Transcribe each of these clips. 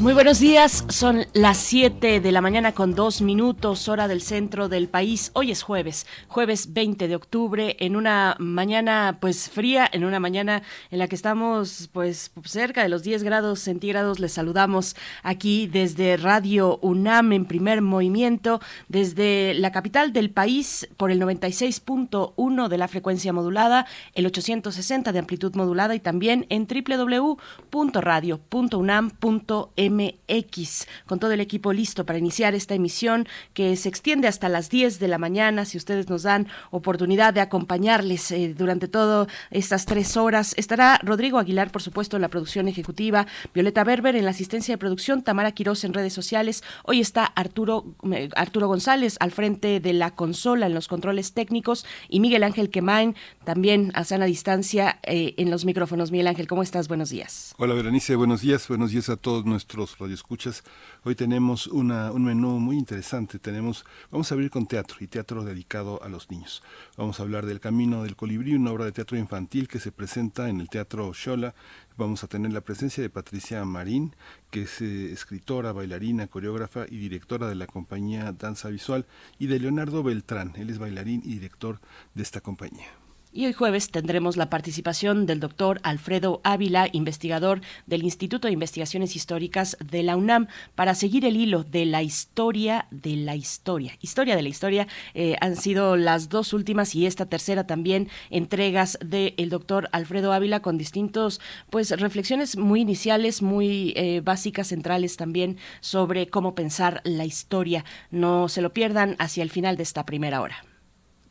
Muy buenos días, son las 7 de la mañana con dos minutos, hora del centro del país. Hoy es jueves, jueves 20 de octubre, en una mañana pues fría, en una mañana en la que estamos pues cerca de los 10 grados centígrados. Les saludamos aquí desde Radio UNAM en primer movimiento, desde la capital del país por el 96.1 de la frecuencia modulada, el 860 de amplitud modulada y también en www.radio.unam.mx MX, con todo el equipo listo para iniciar esta emisión que se extiende hasta las 10 de la mañana. Si ustedes nos dan oportunidad de acompañarles eh, durante todas estas tres horas, estará Rodrigo Aguilar, por supuesto, en la producción ejecutiva, Violeta Berber en la asistencia de producción, Tamara Quiroz en redes sociales. Hoy está Arturo, eh, Arturo González al frente de la consola en los controles técnicos y Miguel Ángel Quemain también a sana distancia eh, en los micrófonos. Miguel Ángel, ¿cómo estás? Buenos días. Hola, Berenice, buenos días. Buenos días a todos nuestros los radioescuchas. Hoy tenemos un menú muy interesante. Tenemos, vamos a abrir con teatro y teatro dedicado a los niños. Vamos a hablar del Camino del Colibrí, una obra de teatro infantil que se presenta en el Teatro Xola. Vamos a tener la presencia de Patricia Marín, que es eh, escritora, bailarina, coreógrafa y directora de la compañía Danza Visual, y de Leonardo Beltrán. Él es bailarín y director de esta compañía. Y hoy jueves tendremos la participación del doctor Alfredo Ávila, investigador del Instituto de Investigaciones Históricas de la UNAM, para seguir el hilo de la historia de la historia. Historia de la historia eh, han sido las dos últimas y esta tercera también entregas del doctor Alfredo Ávila con distintos, pues, reflexiones muy iniciales, muy eh, básicas, centrales también sobre cómo pensar la historia. No se lo pierdan hacia el final de esta primera hora.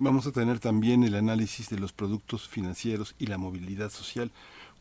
Vamos a tener también el análisis de los productos financieros y la movilidad social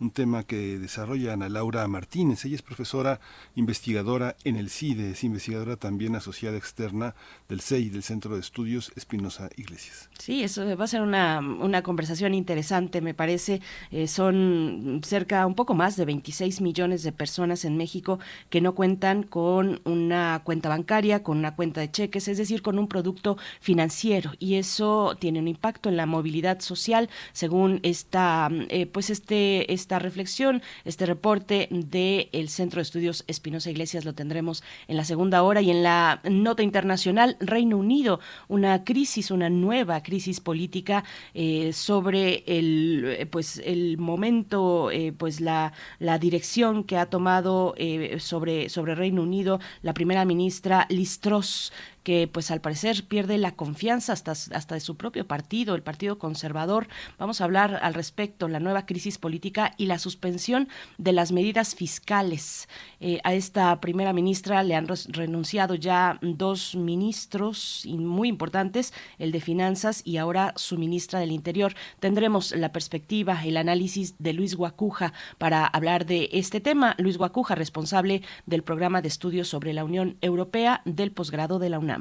un tema que desarrolla Ana Laura Martínez. Ella es profesora investigadora en el CIDE, es investigadora también asociada externa del CEI, del Centro de Estudios Espinosa Iglesias. Sí, eso va a ser una, una conversación interesante, me parece. Eh, son cerca, un poco más de 26 millones de personas en México que no cuentan con una cuenta bancaria, con una cuenta de cheques, es decir, con un producto financiero. Y eso tiene un impacto en la movilidad social, según esta, eh, pues este, este esta reflexión, este reporte del Centro de Estudios Espinosa Iglesias. Lo tendremos en la segunda hora y en la nota internacional. Reino Unido, una crisis, una nueva crisis política eh, sobre el eh, pues el momento, eh, pues la, la dirección que ha tomado sobre, sobre Reino Unido la primera ministra Liz Truss que pues al parecer pierde la confianza hasta, hasta de su propio partido, el Partido Conservador. Vamos a hablar al respecto, la nueva crisis política y la suspensión de las medidas fiscales. Eh, a esta primera ministra le han renunciado ya dos ministros muy importantes, el de Finanzas y ahora su ministra del Interior. Tendremos la perspectiva, el análisis de Luis Guacuja para hablar de este tema. Luis Guacuja, responsable del programa de estudios sobre la Unión Europea del posgrado de la UNAM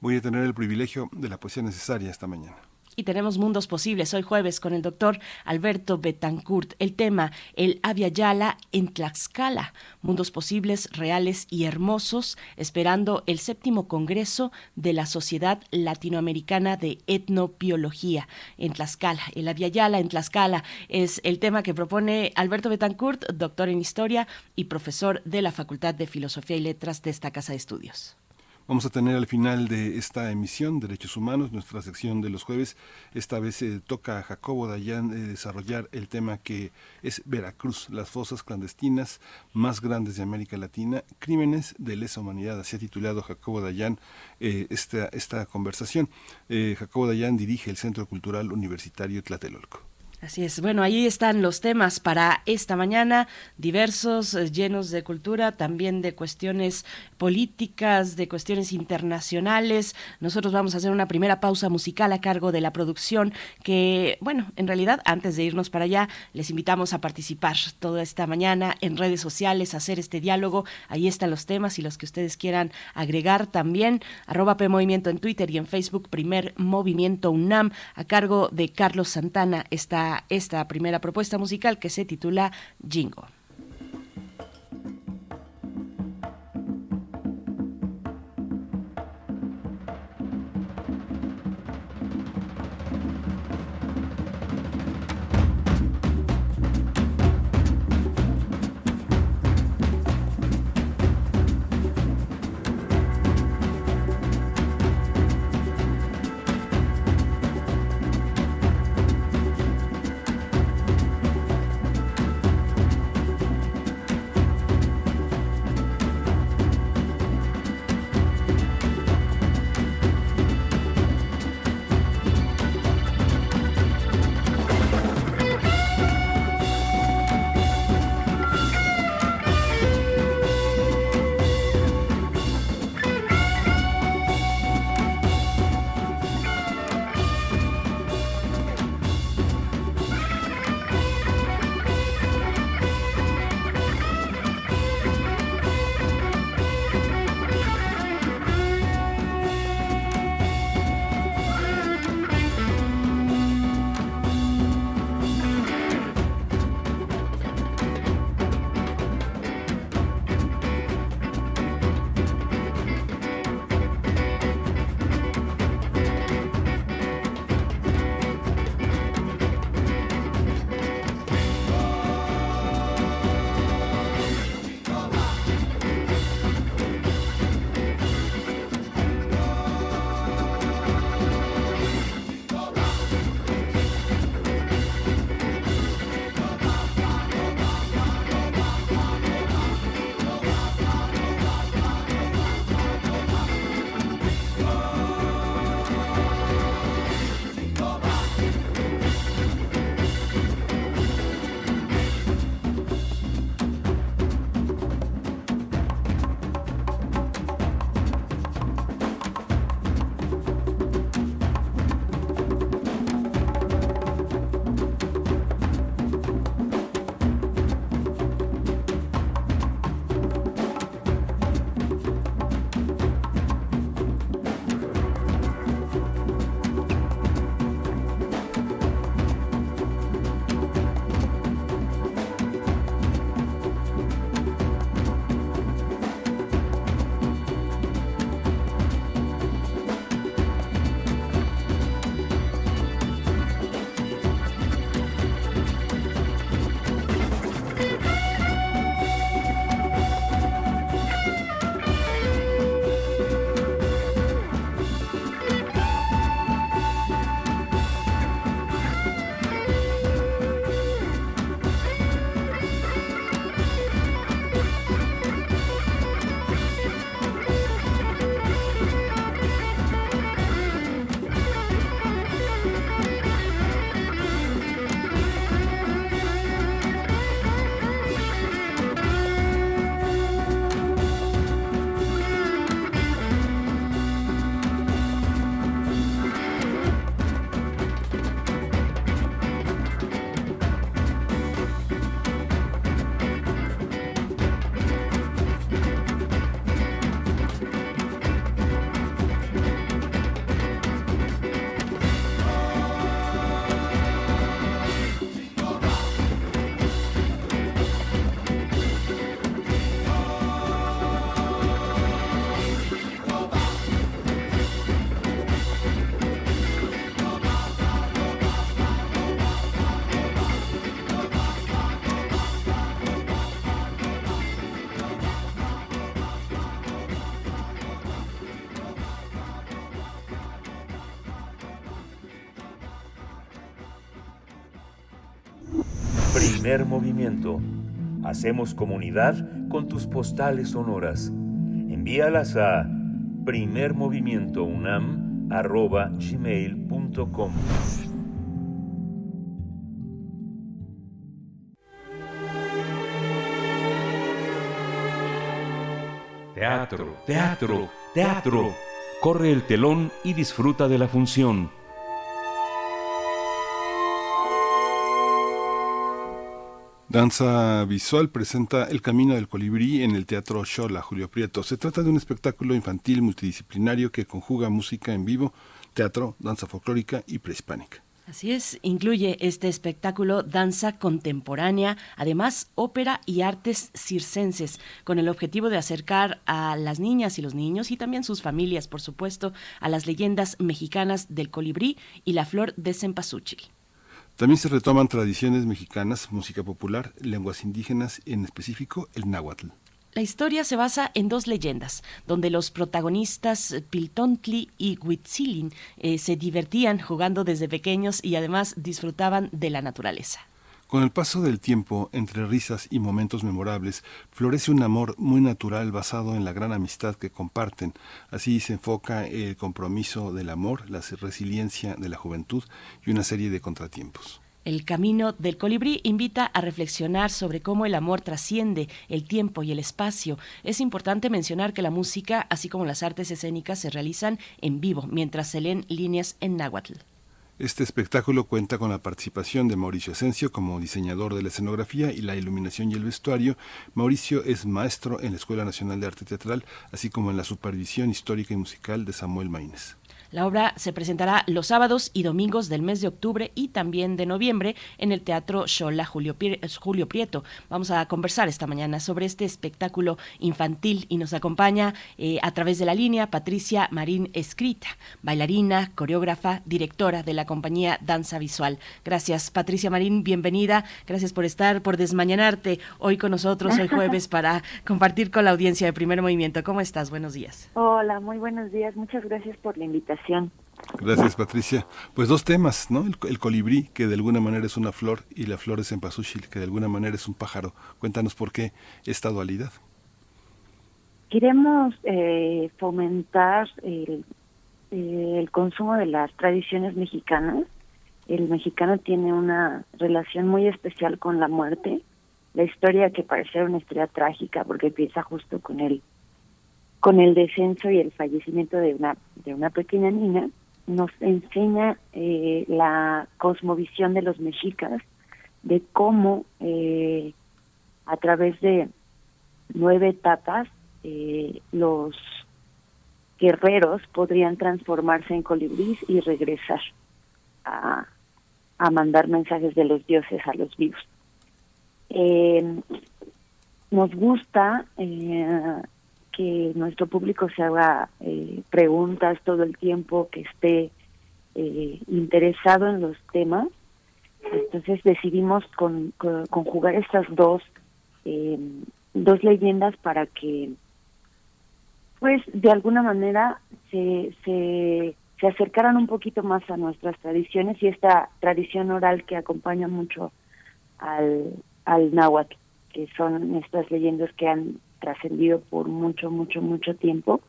voy a tener el privilegio de la poesía necesaria esta mañana. Y tenemos Mundos Posibles hoy jueves con el doctor Alberto Betancourt. El tema, el Avia Yala en Tlaxcala. Mundos Posibles, reales y hermosos, esperando el séptimo Congreso de la Sociedad Latinoamericana de Etnobiología en Tlaxcala. El Avia Yala en Tlaxcala es el tema que propone Alberto Betancourt, doctor en Historia y profesor de la Facultad de Filosofía y Letras de esta Casa de Estudios. Vamos a tener al final de esta emisión Derechos Humanos, nuestra sección de los jueves. Esta vez se toca a Jacobo Dayan eh, desarrollar el tema que es Veracruz, las fosas clandestinas más grandes de América Latina, crímenes de lesa humanidad. Así ha titulado Jacobo Dayan eh, esta, esta conversación. Eh, Jacobo Dayan dirige el Centro Cultural Universitario Tlatelolco. Así es. Bueno, ahí están los temas para esta mañana, diversos, eh, llenos de cultura, también de cuestiones políticas, de cuestiones internacionales. Nosotros vamos a hacer una primera pausa musical a cargo de la producción que, bueno, en realidad, antes de irnos para allá, les invitamos a participar toda esta mañana en redes sociales, a hacer este diálogo. Ahí están los temas y los que ustedes quieran agregar también. Arroba P Movimiento en Twitter y en Facebook, primer Movimiento UNAM, a cargo de Carlos Santana. Está esta primera propuesta musical que se titula Jingo. primer movimiento. Hacemos comunidad con tus postales sonoras. Envíalas a primermovimientounam.gmail.com Teatro, teatro, teatro. Corre el telón y disfruta de la función Danza Visual presenta El Camino del Colibrí en el Teatro Shola, Julio Prieto. Se trata de un espectáculo infantil multidisciplinario que conjuga música en vivo, teatro, danza folclórica y prehispánica. Así es, incluye este espectáculo danza contemporánea, además ópera y artes circenses, con el objetivo de acercar a las niñas y los niños y también sus familias, por supuesto, a las leyendas mexicanas del colibrí y la flor de cempasúchil. También se retoman tradiciones mexicanas, música popular, lenguas indígenas, en específico el náhuatl. La historia se basa en dos leyendas, donde los protagonistas Piltontli y Huitzilin eh, se divertían jugando desde pequeños y además disfrutaban de la naturaleza. Con el paso del tiempo, entre risas y momentos memorables, florece un amor muy natural basado en la gran amistad que comparten. Así se enfoca el compromiso del amor, la resiliencia de la juventud y una serie de contratiempos. El camino del colibrí invita a reflexionar sobre cómo el amor trasciende el tiempo y el espacio. Es importante mencionar que la música, así como las artes escénicas, se realizan en vivo mientras se leen líneas en náhuatl. Este espectáculo cuenta con la participación de Mauricio Asensio como diseñador de la escenografía y la iluminación y el vestuario. Mauricio es maestro en la Escuela Nacional de Arte Teatral, así como en la supervisión histórica y musical de Samuel Maínez. La obra se presentará los sábados y domingos del mes de octubre y también de noviembre en el Teatro Xola Julio, Prieto. Vamos a conversar esta mañana sobre este espectáculo infantil y nos acompaña eh, a través de la línea Patricia Marín Escrita, bailarina, coreógrafa, directora de la compañía Danza Visual. Gracias, Patricia Marín, bienvenida. Gracias por estar, por desmañanarte hoy con nosotros, hoy jueves, para compartir con la audiencia de Primer Movimiento. ¿Cómo estás? Buenos días. Hola, muy buenos días. Muchas gracias por la invitación Gracias, Patricia. Pues dos temas, ¿no? El, colibrí, que de alguna manera es una flor, y la flor de cempasúchil, que de alguna manera es un pájaro. Cuéntanos por qué esta dualidad. Queremos eh, fomentar el, eh, el consumo de las tradiciones mexicanas. El mexicano tiene una relación muy especial con la muerte. La historia que parece una historia trágica porque empieza justo con el con el descenso y el fallecimiento de una, de una pequeña niña, nos enseña eh, la cosmovisión de los mexicas, de cómo eh, a través de nueve etapas eh, los guerreros podrían transformarse en colibríes y regresar a, a mandar mensajes de los dioses a los vivos. nos gusta que nuestro público se haga eh, preguntas todo el tiempo, que esté eh, interesado en los temas. Entonces decidimos con, conjugar estas dos, eh, dos leyendas para que, pues, de alguna manera se, se, se acercaran un poquito más a nuestras tradiciones y esta tradición oral que acompaña mucho al, al náhuatl, que son estas leyendas que han trascendido por mucho, mucho, mucho tiempo,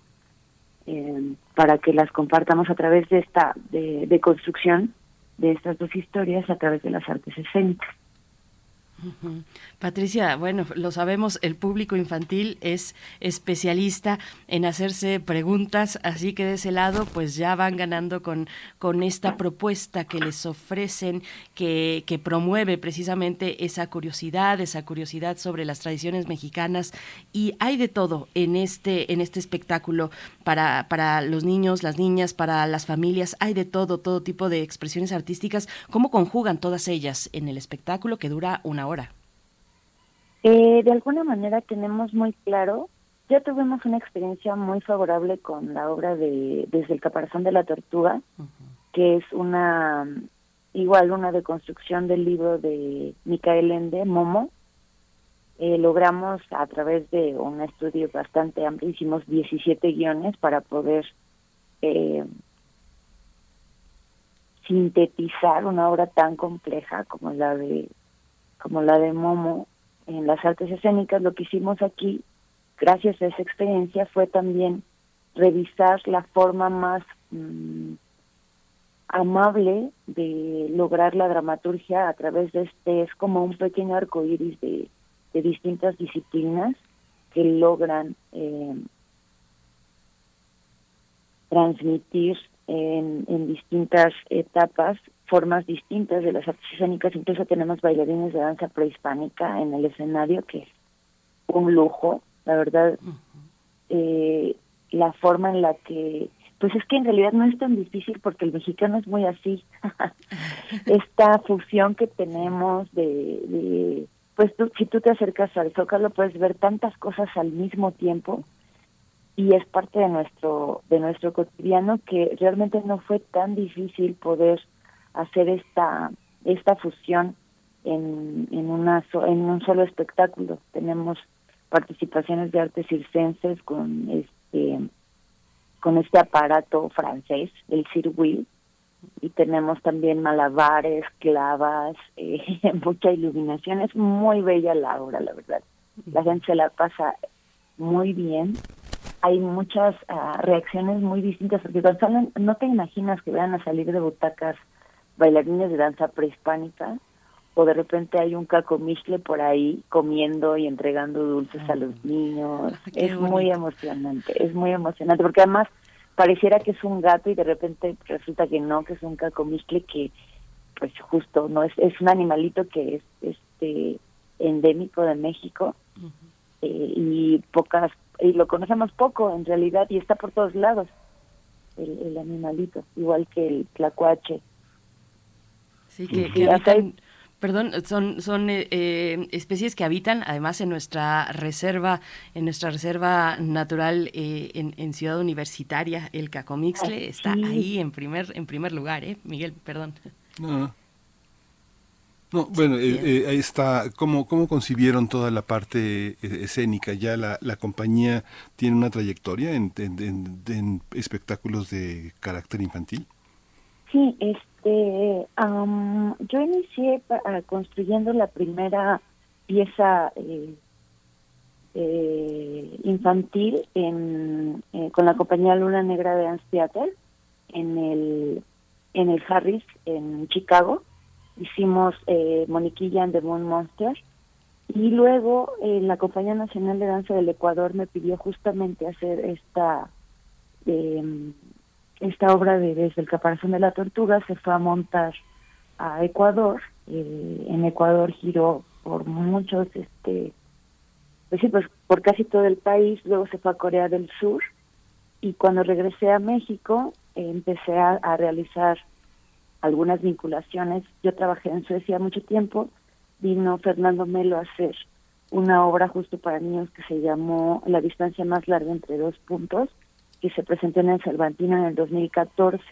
eh, para que las compartamos a través de esta, de, de construcción de estas dos historias a través de las artes escénicas. Patricia, bueno, lo sabemos, el público infantil es especialista en hacerse preguntas, así que de ese lado pues ya van ganando con, con esta propuesta que les ofrecen, que, que promueve precisamente esa curiosidad, esa curiosidad sobre las tradiciones mexicanas. Y hay de todo en este, en este espectáculo para, para los niños, las niñas, para las familias, hay de todo, todo tipo de expresiones artísticas, ¿cómo conjugan todas ellas en el espectáculo que dura una hora? Eh, de alguna manera tenemos muy claro, ya tuvimos una experiencia muy favorable con la obra de Desde el caparazón de la tortuga, que es una, igual una deconstrucción del libro de Micael Ende, Momo. Eh, logramos a través de un estudio bastante amplio, hicimos 17 guiones para poder eh, sintetizar una obra tan compleja como la de como la de Momo en las artes escénicas, lo que hicimos aquí, gracias a esa experiencia, fue también revisar la forma más mm, amable de lograr la dramaturgia a través de este, es como un pequeño arco iris de, de distintas disciplinas que logran eh, transmitir en, en distintas etapas formas distintas de las artes escénicas. Incluso tenemos bailarines de danza prehispánica en el escenario, que es un lujo, la verdad. eh, la forma en la que, pues es que en realidad no es tan difícil porque el mexicano es muy así. Esta fusión que tenemos de, de pues tú, si tú te acercas al Zócalo puedes ver tantas cosas al mismo tiempo y es parte de nuestro de nuestro cotidiano que realmente no fue tan difícil poder hacer esta esta fusión en en una en un solo espectáculo tenemos participaciones de artes circenses con este con este aparato francés el Wheel y tenemos también malabares, clavas, eh, mucha iluminación. Es muy bella la obra, la verdad. La gente se la pasa muy bien. Hay muchas ah, reacciones muy distintas, porque salen, no te imaginas que vayan a salir de butacas bailarines de danza prehispánica, o de repente hay un cacomistle por ahí comiendo y entregando dulces a los niños. Qué es muy emocionante, es muy emocionante, porque además pareciera que es un gato y de repente resulta que no, que es un cacomistle que pues justo no es es un animalito que es este endémico de México eh, y pocas y lo conocemos poco en realidad y está por todos lados el, el animalito igual que el tlacuache Sí, que, que habitan, perdón, son, son eh, eh, especies que habitan además en nuestra reserva, en nuestra reserva natural eh, en, en Ciudad Universitaria, el cacomixle Ah, está sí. ahí en primer, en primer lugar, ¿eh? Miguel, perdón. No, no. No, bueno, eh, eh, ahí está. ¿Cómo, ¿Cómo concibieron toda la parte eh, escénica? ¿Ya la, la compañía tiene una trayectoria en, en- en- en espectáculos de carácter infantil? Sí, este, am, yo inicié ah, construyendo la primera pieza eh, eh, infantil en, eh, con la compañía Luna Negra de Dance Theater en el en el Harris en Chicago. Hicimos eh, Moniquilla and the Moon Monster y luego la compañía nacional de danza del Ecuador me pidió justamente hacer esta em, esta obra de Desde el caparazón de la tortuga se fue a montar a Ecuador. eh, en Ecuador giró por muchos, este, pues sí, pues por casi todo el país. Luego se fue a Corea del Sur. Y cuando regresé a México, empecé a realizar algunas vinculaciones. Yo trabajé en Suecia mucho tiempo. Vino Fernando Melo a hacer una obra justo para niños que se llamó La distancia más larga entre dos puntos que se presentó en el Cervantino en el 2014.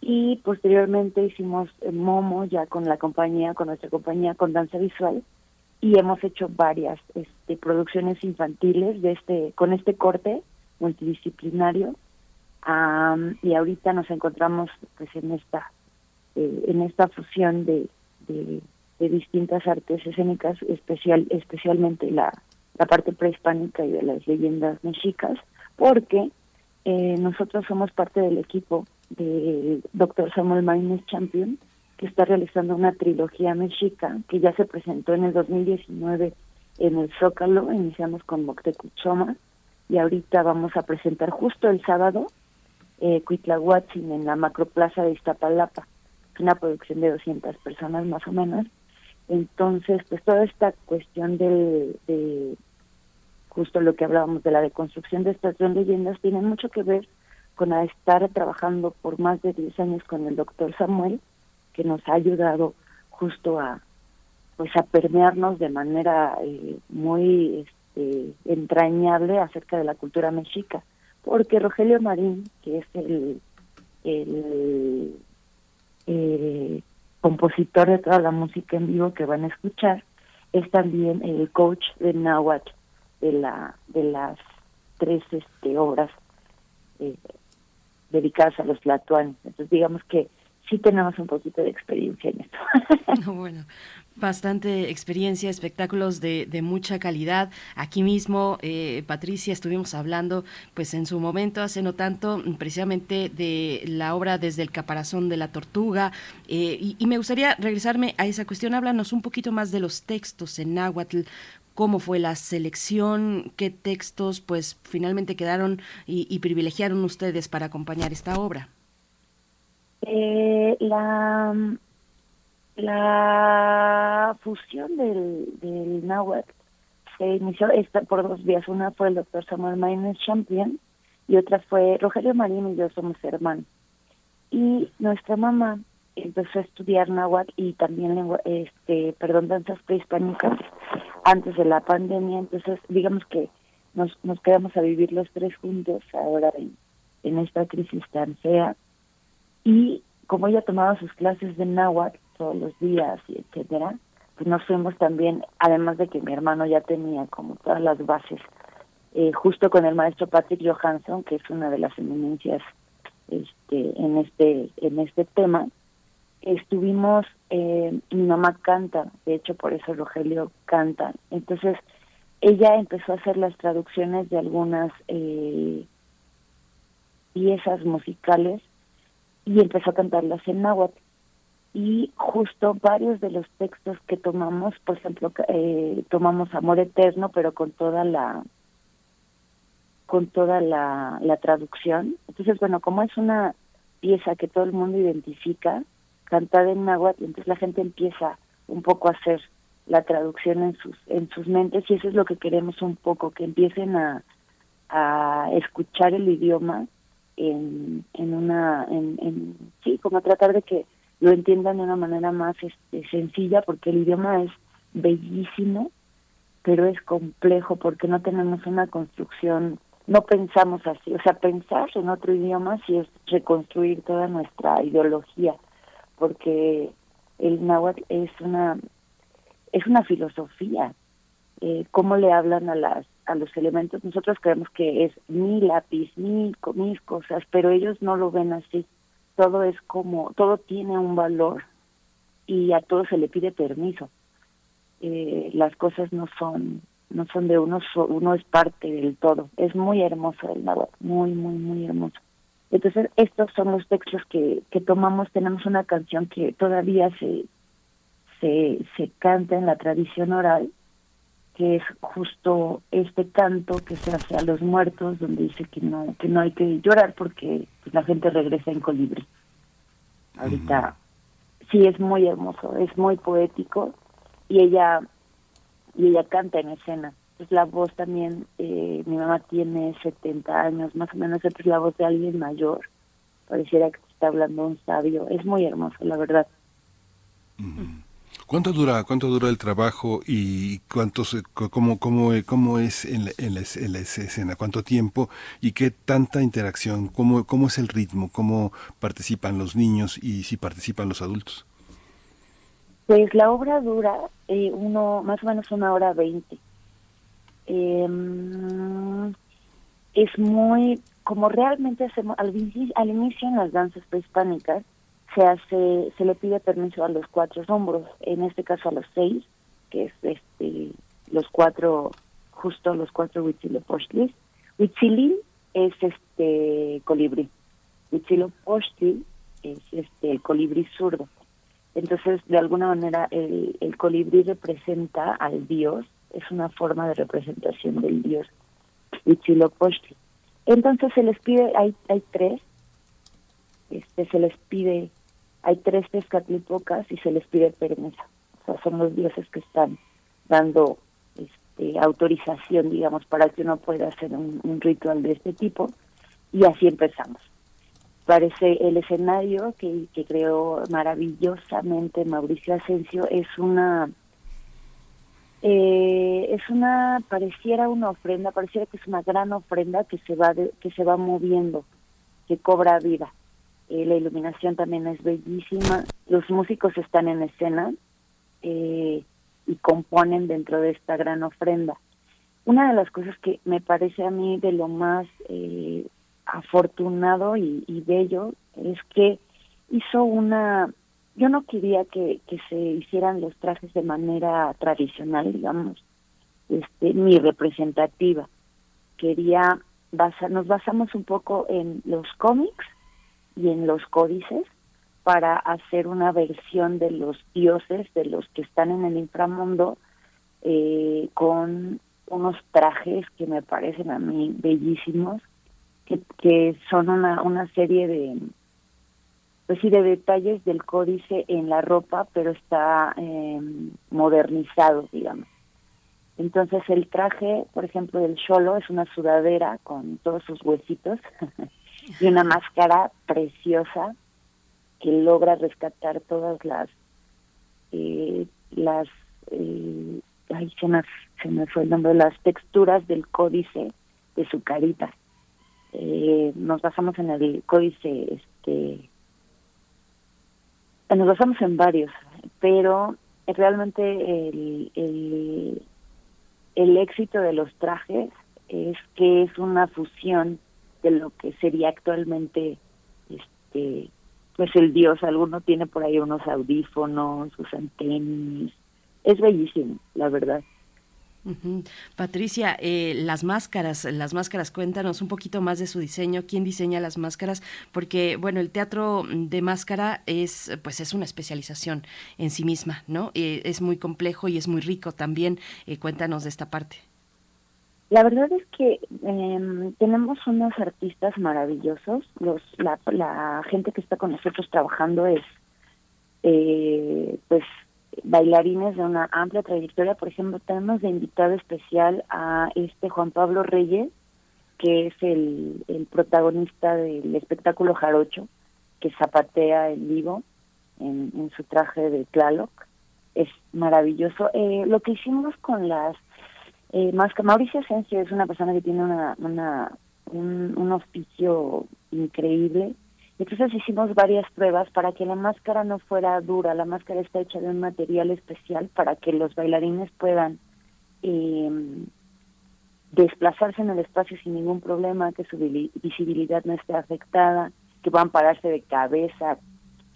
Y posteriormente hicimos eh, Momo ya con la compañía, con nuestra compañía, con danza visual, y hemos hecho varias este, producciones infantiles de este con este corte multidisciplinario. Am, y ahorita nos encontramos pues en esta eh, en esta fusión de, de, de distintas artes escénicas, especial especialmente la, la parte prehispánica y de las leyendas mexicas, porque eh, nosotros somos parte del equipo del doctor Samuel Marines Champion, que está realizando una trilogía mexica que ya se presentó en el 2019 en el Zócalo, iniciamos con Moctecuchoma y ahorita vamos a presentar justo el sábado eh, Cuitlahuatzin en la macroplaza de Iztapalapa, una producción de 200 personas más o menos. Entonces, pues toda esta cuestión del, de justo lo que hablábamos de la deconstrucción de estas dos leyendas tiene mucho que ver con estar trabajando por más de 10 años con el doctor Samuel, que nos ha ayudado justo a pues a permearnos de manera eh, muy este, entrañable acerca de la cultura mexica, porque Rogelio Marín, que es el, el compositor de toda la música en vivo que van a escuchar, es también el coach de Nahuatl de la de las tres este obras eh, dedicadas a los tlatoanes. Entonces digamos que sí tenemos un poquito de experiencia en esto. No, bueno, bastante experiencia, espectáculos de, de mucha calidad. Aquí mismo, eh, Patricia, estuvimos hablando, pues en su momento, hace no tanto, precisamente de la obra Desde el caparazón de la tortuga. eh, y, y me gustaría regresarme a esa cuestión. Háblanos un poquito más de los textos en náhuatl. Cómo fue la selección, qué textos pues finalmente quedaron y, privilegiaron ustedes para acompañar esta obra. Eh, la, la fusión del, del náhuatl se inició esta por dos vías. Una fue el doctor Samuel Maynard Champion y otra fue Rogelio Marín y yo somos hermanos. Y nuestra mamá empezó a estudiar náhuatl y también lengua, este, perdón, danzas prehispánicas antes de la pandemia, entonces digamos que nos, nos quedamos a vivir los tres juntos ahora en, en esta crisis tan fea. Y como ella tomaba sus clases de náhuatl todos los días y etcétera, pues nos fuimos también, además de que mi hermano ya tenía como todas las bases, eh, justo con el maestro Patrick Johansson, que es una de las eminencias este, en este en este tema, estuvimos, eh, mi mamá canta, de hecho por eso Rogelio canta, entonces ella empezó a hacer las traducciones de algunas eh, piezas musicales y empezó a cantarlas en náhuatl. Y justo varios de los textos que tomamos, por ejemplo, eh, tomamos Amor Eterno, pero con toda la con toda la, la traducción. Entonces, bueno, como es una pieza que todo el mundo identifica, cantada en náhuatl, entonces la gente empieza un poco a hacer la traducción en sus en sus mentes y eso es lo que queremos un poco que empiecen a, a escuchar el idioma en, en una en, en sí como tratar de que lo entiendan de una manera más este, sencilla porque el idioma es bellísimo pero es complejo porque no tenemos una construcción no pensamos así o sea pensar en otro idioma sí es reconstruir toda nuestra ideología porque el náhuatl es una es una filosofía. Eh, cómo le hablan a las a los elementos nosotros creemos que es mi lápiz mi mis cosas pero ellos no lo ven así. Todo es como todo tiene un valor y a todo se le pide permiso. Eh, las cosas no son no son de uno uno es parte del todo. Es muy hermoso el náhuatl muy muy muy hermoso entonces, estos son los textos que, que tomamos. Tenemos una canción que todavía se, se, se canta en la tradición oral, que es justo este canto que se hace a los muertos, donde dice que no, que no hay que llorar porque pues, la gente regresa en colibrí. Ahorita sí es muy hermoso, es muy poético y ella y ella canta en escena pues la voz también, eh, mi mamá tiene 70 años, más o menos, es la voz de alguien mayor, pareciera que está hablando un sabio, es muy hermoso, la verdad. ¿Cuánto dura, cuánto dura el trabajo y cuántos, cómo, cómo, cómo es en la, en, la, escena, cuánto tiempo y qué tanta interacción, cómo, cómo es el ritmo, cómo participan los niños y si participan los adultos? Pues la obra dura eh, uno, más o menos una hora veinte eh, es muy, como realmente hacemos, al, al inicio en las danzas prehispánicas, se hace, se le pide permiso a los cuatro hombros, en este caso a los seis, que es este, los cuatro, justo los cuatro Huitzilopochtli. Huitzilin es este colibrí, Huitzilopochtli es este el colibrí zurdo. Entonces, de alguna manera, el, el colibrí representa al dios es una forma de representación del dios Huitzilopochtli. Entonces se les pide, hay, hay tres, este, se les pide, hay tres Tezcatlipocas y se les pide permiso. O sea, son los dioses que están dando este, autorización, digamos, para que uno pueda hacer un, ritual de este tipo. Y así empezamos. Parece el escenario que, que creó maravillosamente Mauricio Asensio es una eh, es una pareciera una ofrenda pareciera que es una gran ofrenda que se va que se va moviendo que cobra vida. Eh, la iluminación también es bellísima los músicos están en escena eh, y componen dentro de esta gran ofrenda. Una de las cosas que me parece a mí de lo más eh, afortunado y bello es que hizo una yo no quería que, que se hicieran los trajes de manera tradicional, digamos, este, ni representativa. Quería basar, nos basamos un poco en los cómics y en los códices para hacer una versión de los dioses, de los que están en el inframundo, eh, con unos trajes que me parecen a mí bellísimos, que, que son una, una serie de, pues sí, de detalles del códice en la ropa, pero está eh, modernizado, digamos. Entonces el traje, por ejemplo, del cholo es una sudadera con todos sus huesitos y una máscara preciosa que logra rescatar todas las eh, las eh, ay, se me, se me fue el nombre las texturas del códice de su carita eh, nos basamos en el códice este nos basamos en varios pero realmente el, el éxito de los trajes es que es una fusión de lo que sería actualmente este pues el dios. Alguno tiene por ahí unos audífonos sus antenis es bellísimo la verdad Patricia, eh, las máscaras, las máscaras, cuéntanos un poquito más de su diseño, quién diseña las máscaras, porque bueno, el teatro de máscara es, pues es una especialización en sí misma, ¿no? Eh, es muy complejo y es muy rico también. Eh, cuéntanos de esta parte. La verdad es que em, tenemos unos artistas maravillosos. Los, la, la gente que está con nosotros trabajando es, pues bailarines de una amplia trayectoria. Por ejemplo, tenemos de invitado especial a este Juan Pablo Reyes, que es el, el protagonista del espectáculo Jarocho, que zapatea en vivo en, su traje de Tlaloc. Es maravilloso. Eh, lo que hicimos con las eh, máscaras, Mauricio Asensio es una persona que tiene una, una un, un oficio increíble entonces hicimos varias pruebas para que la máscara no fuera dura, la máscara está hecha de un material especial para que los bailarines puedan eh, desplazarse en el espacio sin ningún problema, que su visibilidad no esté afectada, que puedan pararse de cabeza,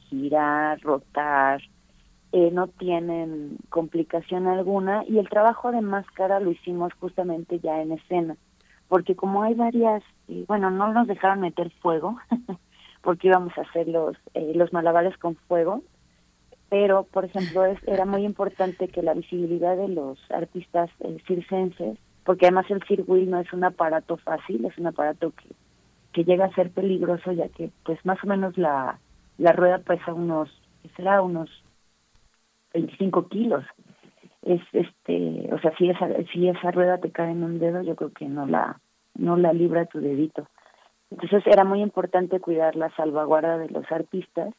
girar, rotar, eh, no tienen complicación alguna. Y el trabajo de máscara lo hicimos justamente ya en escena, porque como hay varias, eh, bueno, no nos dejaron meter fuego, porque íbamos a hacer los, eh, los malabares con fuego, pero por ejemplo es, era muy importante que la visibilidad de los artistas eh, circenses, porque además el circuil no es un aparato fácil, es un aparato que, que llega a ser peligroso ya que pues más o menos la, la rueda pesa unos, será unos 25 kilos. Es este, o sea, si esa, si esa rueda te cae en un dedo, yo creo que no la, no la libra tu dedito. Entonces era muy importante cuidar la salvaguarda de los artistas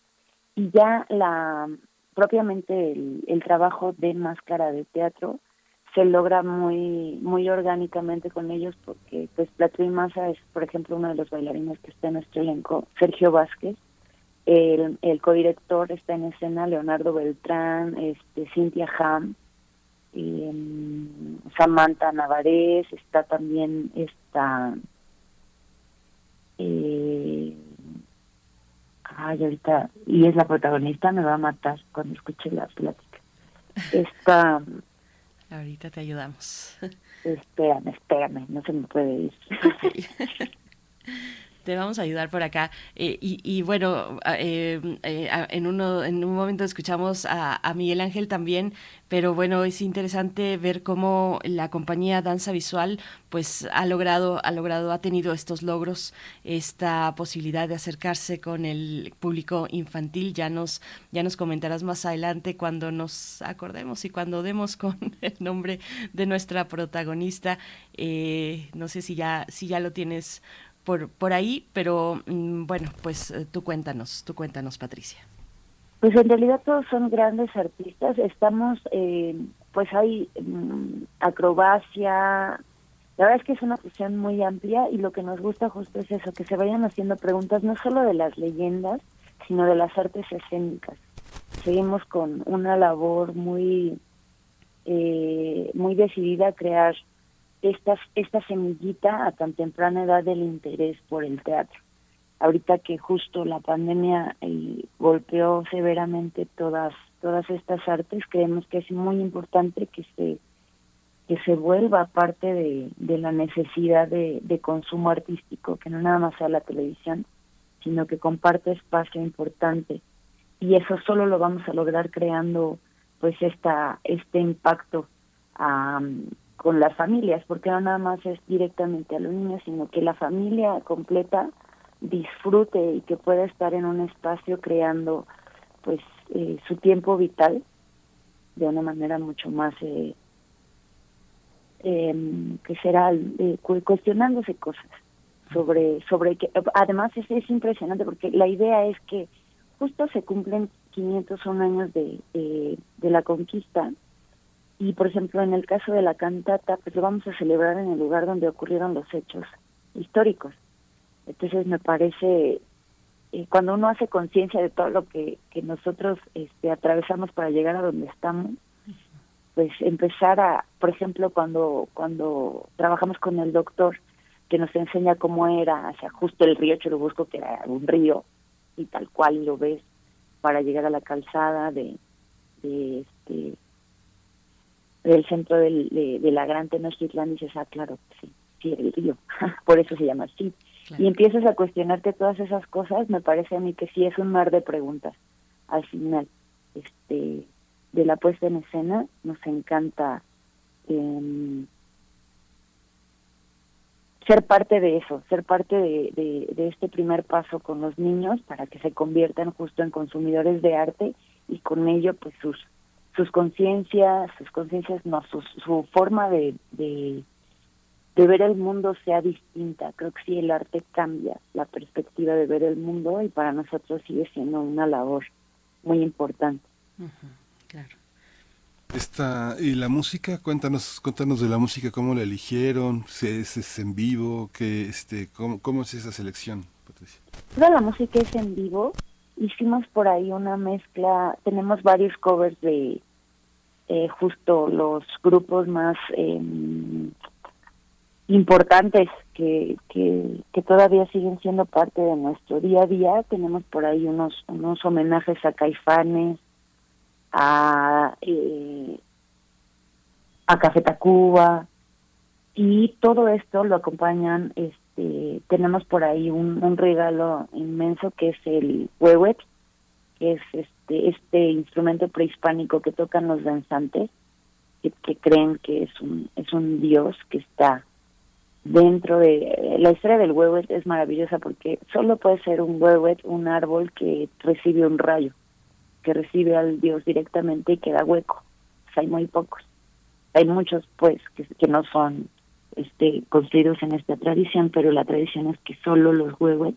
y ya la propiamente el, trabajo de máscara de teatro se logra muy muy orgánicamente con ellos porque pues y Massa es por ejemplo uno de los bailarines que está en nuestro elenco Sergio Vázquez. El, el codirector está en escena Leonardo Beltrán este Cintia Ham um, Samantha Navarés está también esta eh, ay, ahorita, y es la protagonista, me va a matar cuando escuche la plática. Esta. ahorita te ayudamos. Espérame, espérame, no se me puede ir. te vamos a ayudar por acá. Eh, y, bueno, eh, eh, en, uno, en un momento escuchamos a, Miguel Ángel también, pero bueno, es interesante ver cómo la compañía Danza Visual pues ha logrado, ha logrado, ha tenido estos logros, esta posibilidad de acercarse con el público infantil. Ya nos, ya nos comentarás más adelante cuando nos acordemos y cuando demos con el nombre de nuestra protagonista. no sé si ya, si ya lo tienes por, por ahí, pero mm, bueno, pues eh, tú cuéntanos, tú cuéntanos, Patricia. Pues en realidad todos son grandes artistas, estamos, eh, pues hay mm, acrobacia, la verdad es que es una fusión muy amplia y lo que nos gusta justo es eso, que se vayan haciendo preguntas no solo de las leyendas, sino de las artes escénicas. Seguimos con una labor muy, eh, muy decidida a crear esta, esta semillita a tan temprana edad del interés por el teatro. Ahorita que justo la pandemia eh, golpeó severamente todas todas estas artes, creemos que es muy importante que se que se vuelva parte de, la necesidad de, consumo artístico, que no nada más sea la televisión, sino que comparte espacio importante. Y eso solo lo vamos a lograr creando pues esta este impacto con las familias, porque no nada más es directamente a los niños, sino que la familia completa disfrute y que pueda estar en un espacio creando pues eh, su tiempo vital de una manera mucho más eh, em, que será eh, cuestionándose cosas sobre sobre que además es, es impresionante porque la idea es que justo se cumplen 501 años de, de, la conquista y por ejemplo en el caso de la cantata pues lo vamos a celebrar en el lugar donde ocurrieron los hechos históricos. Entonces me parece eh, cuando uno hace conciencia de todo lo que, que nosotros este, atravesamos para llegar a donde estamos pues empezar a por ejemplo cuando cuando trabajamos con el doctor que nos enseña cómo era hacia justo el río Churubusco que era un río y tal cual lo ves para llegar a la calzada de, de este del centro del, de, la Gran Tenochtitlán y dices, ah, claro, sí, sí, el río, por eso se llama así. Y empiezas a cuestionarte todas esas cosas, me parece a mí que sí es un mar de preguntas al final. Este, de la puesta en escena nos encanta eh, ser parte de eso, ser parte de, de, este primer paso con los niños para que se conviertan justo en consumidores de arte y con ello pues sus sus conciencias, sus conciencias no, su, su forma de, de, de, ver el mundo sea distinta. Creo que sí el arte cambia la perspectiva de ver el mundo y para nosotros sigue siendo una labor muy importante. claro. Esta, y la música, cuéntanos, cuéntanos de la música, cómo la eligieron, si es, en vivo, que, este, cómo, cómo es esa selección, Patricia. Toda la música es en vivo. Hicimos por ahí una mezcla, tenemos varios covers de eh, justo los grupos más em, importantes que, que, todavía siguen siendo parte de nuestro día a día. Tenemos por ahí unos, unos homenajes a Caifanes, a, eh, a Café Tacuba y todo esto lo acompañan, este, tenemos por ahí un, un regalo inmenso que es el huehuet, que es este, este instrumento prehispánico que tocan los danzantes, que, creen que es un, es un dios que está dentro de la historia del huehuet es maravillosa porque solo puede ser un huehuet un árbol que recibe un rayo que recibe al Dios directamente y queda hueco. hay muy pocos. Hay muchos, pues, que, no son este, construidos en esta tradición, pero la tradición es que solo los huevos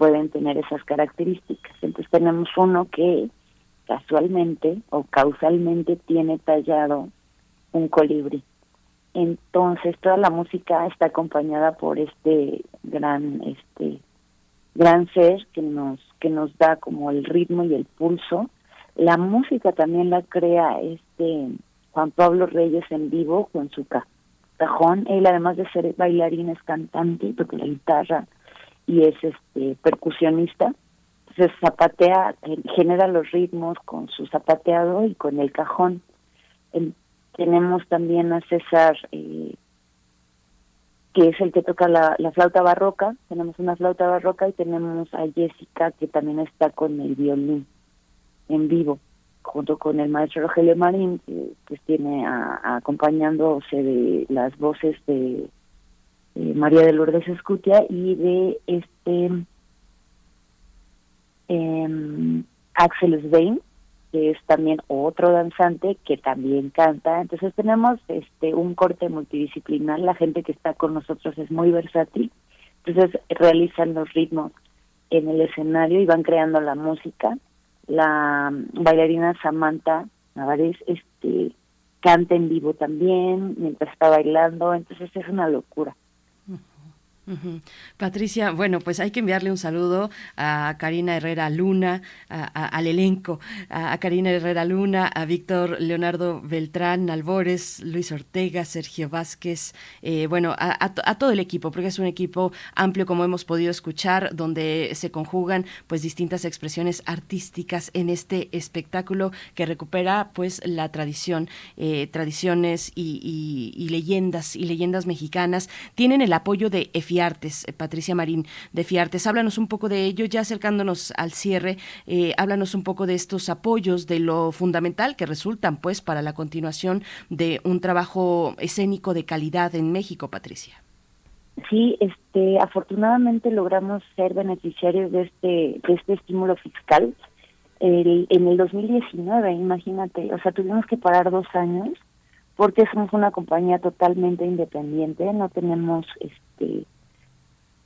pueden tener esas características. Entonces tenemos uno que casualmente o causalmente tiene tallado un colibrí. Entonces toda la música está acompañada por este gran este gran ser que nos que nos da como el ritmo y el pulso. La música también la crea este Juan Pablo Reyes en vivo con su cajón. Él además de ser bailarín es cantante, toca la guitarra y es este percusionista. Entonces zapatea, genera los ritmos con su zapateado y con el cajón. tenemos también a César eh, que es el que toca la, la, flauta barroca, tenemos una flauta barroca y tenemos a Jessica que también está con el violín en vivo, junto con el maestro Rogelio Marín, que pues tiene acompañándose de las voces de, María de Lourdes Escutia y de este eh, Axel Svein, que es también otro danzante que también canta. Entonces tenemos este un corte multidisciplinar, la gente que está con nosotros es muy versátil, entonces realizan los ritmos en el escenario y van creando la música. La bailarina Samantha Navarez este canta en vivo también mientras está bailando, entonces es una locura. Patricia, bueno, pues hay que enviarle un saludo a Karina Herrera Luna, al elenco, a, Karina Herrera Luna, a Víctor Leonardo Beltrán Albores, Luis Ortega, Sergio Vázquez, eh, bueno, a, todo el equipo, porque es un equipo amplio, como hemos podido escuchar, donde se conjugan pues distintas expresiones artísticas en este espectáculo que recupera pues la tradición, eh, tradiciones y, leyendas y leyendas mexicanas. Tienen el apoyo de EFIA FIARTES, Patricia Marín de FIARTES. Háblanos un poco de ello, ya acercándonos al cierre, háblanos un poco de estos apoyos, de lo fundamental que resultan pues para la continuación de un trabajo escénico de calidad en México, Patricia. Sí, este, afortunadamente logramos ser beneficiarios de este, de este estímulo fiscal en el 2019, imagínate, o sea, tuvimos que parar dos años porque somos una compañía totalmente independiente, no tenemos este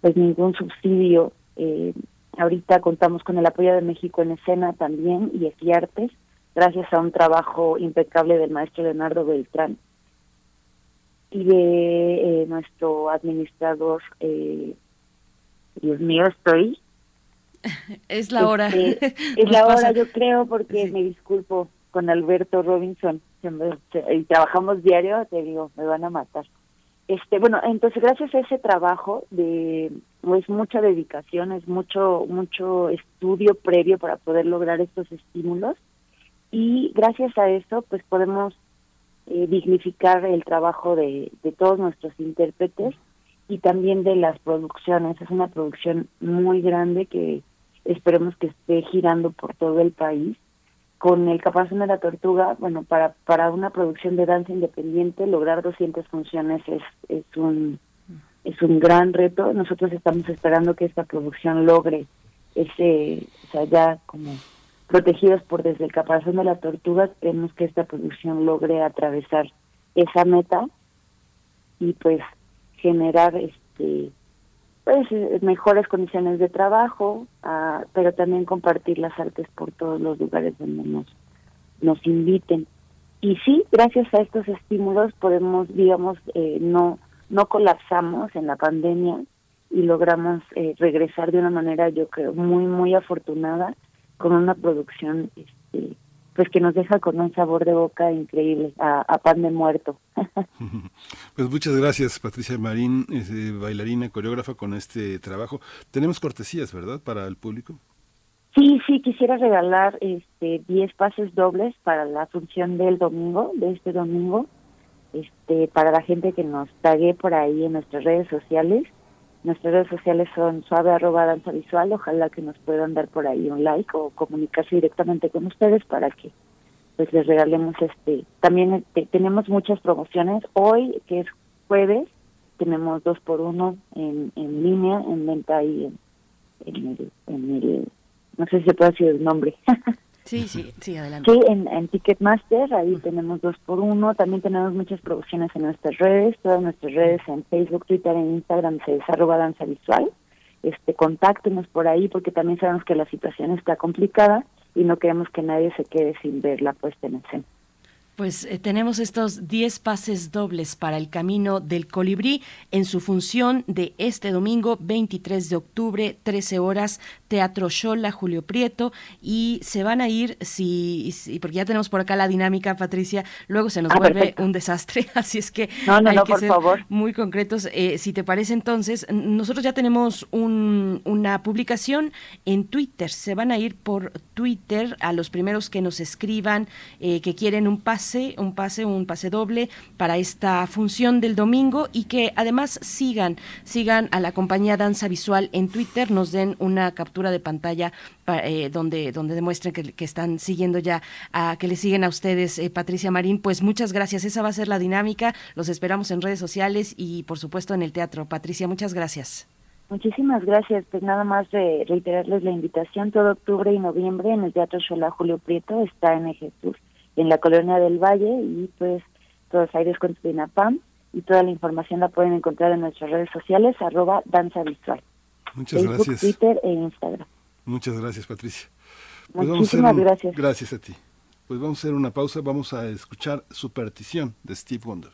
pues ningún subsidio. Eh, ahorita contamos con el apoyo de México en escena también y EFIARTES, gracias a un trabajo impecable del maestro Leonardo Beltrán y de eh, nuestro administrador, eh, Dios mío, estoy es la hora. Este, es la hora, yo creo, porque me disculpo con Alberto Robinson y trabajamos diario, te digo, me van a matar. Este, bueno, entonces gracias a ese trabajo de es mucha dedicación, es mucho mucho estudio previo para poder lograr estos estímulos y gracias a eso pues podemos eh, dignificar el trabajo de todos nuestros intérpretes y también de las producciones. Es una producción muy grande que esperemos que esté girando por todo el país. Con el Caparazón de la Tortuga, bueno, para, para una producción de danza independiente, lograr 200 funciones es, es, un, es un gran reto. Nosotros estamos esperando que esta producción logre ese, o sea, ya como protegidos por desde el Caparazón de la Tortuga, queremos que esta producción logre atravesar esa meta y pues generar este pues eh, mejores condiciones de trabajo, ah, pero también compartir las artes por todos los lugares donde nos, nos inviten. Y sí, gracias a estos estímulos podemos, digamos, eh, no, no colapsamos en la pandemia y logramos eh, regresar de una manera, yo creo, muy, muy afortunada con una producción este, pues que nos deja con un sabor de boca increíble, a, pan de muerto. pues muchas gracias, Patricia Marín, bailarina, coreógrafa con este trabajo. Tenemos cortesías, ¿verdad, para el público? Sí, sí, quisiera regalar este 10 pases dobles para la función del domingo, de este domingo, este para la gente que nos tague por ahí en nuestras redes sociales. Nuestras redes sociales son suave arroba danza visual. Ojalá que nos puedan dar por ahí un like o comunicarse directamente con ustedes para que pues les regalemos este. También este, tenemos muchas promociones. Hoy, que es jueves, tenemos dos por uno en, en línea, en venta ahí en, en, el, en el, no sé si se puede decir el nombre. Sí, sí, sí, adelante. Sí, en, Ticketmaster, ahí tenemos dos por uno. También tenemos muchas producciones en nuestras redes, todas nuestras redes en Facebook, Twitter, en Instagram se desarroba danza visual. Este, contáctenos por ahí porque también sabemos que la situación está complicada y no queremos que nadie se quede sin ver la puesta en escena. Pues eh, tenemos estos 10 pases dobles para el Camino del Colibrí en su función de este domingo 23 de octubre, 13 horas, Teatro Shola, Julio Prieto, y se van a ir, si, porque ya tenemos por acá la dinámica, Patricia, luego se nos ah, vuelve un desastre, así es que hay que ser muy concretos. Eh, si te parece entonces, nosotros ya tenemos un, una publicación en Twitter, se van a ir por Twitter a los primeros que nos escriban eh, que quieren un pase un pase, un pase doble para esta función del domingo y que además sigan, sigan a la compañía Danza Visual en Twitter, nos den una captura de pantalla eh, donde, donde demuestren que, están siguiendo ya, a, que le siguen a ustedes, eh, Patricia Marín. Pues muchas gracias, esa va a ser la dinámica, los esperamos en redes sociales y por supuesto en el teatro. Patricia, muchas gracias. Muchísimas gracias. Pues nada más de reiterarles la invitación todo octubre y noviembre en el Teatro Xola Julio Prieto está en Jesús en la colonia del Valle y pues todos aires con Pam y toda la información la pueden encontrar en nuestras redes sociales arroba danza visual. Muchas gracias. Twitter e Instagram. Muchas gracias Patricia. Pues Muchísimas gracias. Gracias a ti. Pues vamos a hacer una pausa, vamos a escuchar Superstición de Steve Wonder.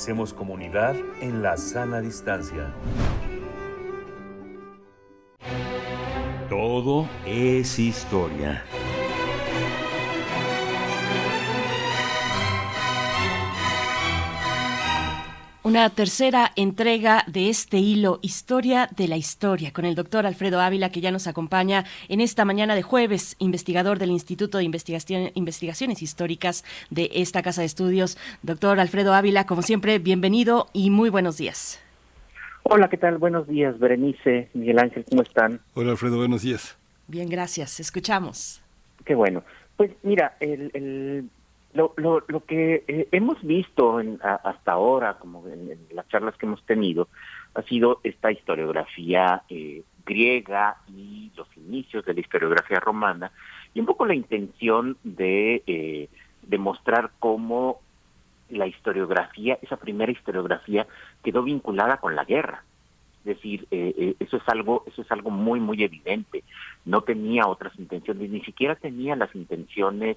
Hacemos comunidad en la sana distancia. Todo es historia. Una tercera entrega de este hilo Historia de la Historia con el doctor Alfredo Ávila que ya nos acompaña en esta mañana de jueves, investigador del Instituto de Investigaciones Históricas de esta Casa de Estudios. Doctor Alfredo Ávila, como siempre, bienvenido y muy buenos días. Hola, ¿qué tal? Buenos días, Berenice, Miguel Ángel, ¿cómo están? Hola, Alfredo, buenos días. Bien, gracias. Escuchamos. Qué bueno. Pues mira, el lo, lo, lo que eh, hemos visto en, hasta ahora, como en, las charlas que hemos tenido, ha sido esta historiografía eh, griega y los inicios de la historiografía romana, y un poco la intención de eh, demostrar cómo la historiografía, esa primera historiografía, quedó vinculada con la guerra. Es decir, eso es algo, eso es algo muy, muy evidente. No tenía otras intenciones, ni siquiera tenía las intenciones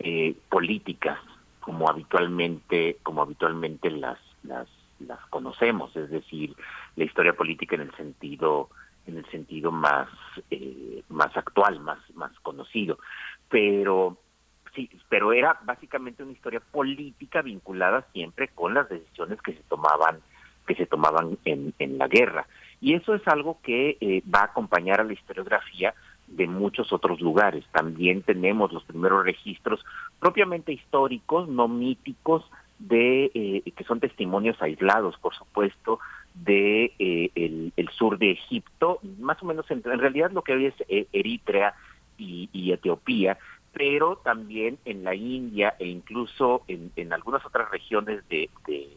eh, políticas como habitualmente como habitualmente las, las las conocemos es decir la historia política en el sentido en el sentido más eh, más actual más más conocido. Pero sí pero era básicamente una historia política vinculada siempre con las decisiones que se tomaban que se tomaban en, en la guerra. Y eso es algo que eh, va a acompañar a la historiografía de muchos otros lugares. También tenemos los primeros registros propiamente históricos, no míticos, de eh, que son testimonios aislados, por supuesto, de eh, el, sur de Egipto, más o menos en, realidad lo que hoy es eh, Eritrea y, Etiopía, pero también en la India e incluso en, en algunas otras regiones de,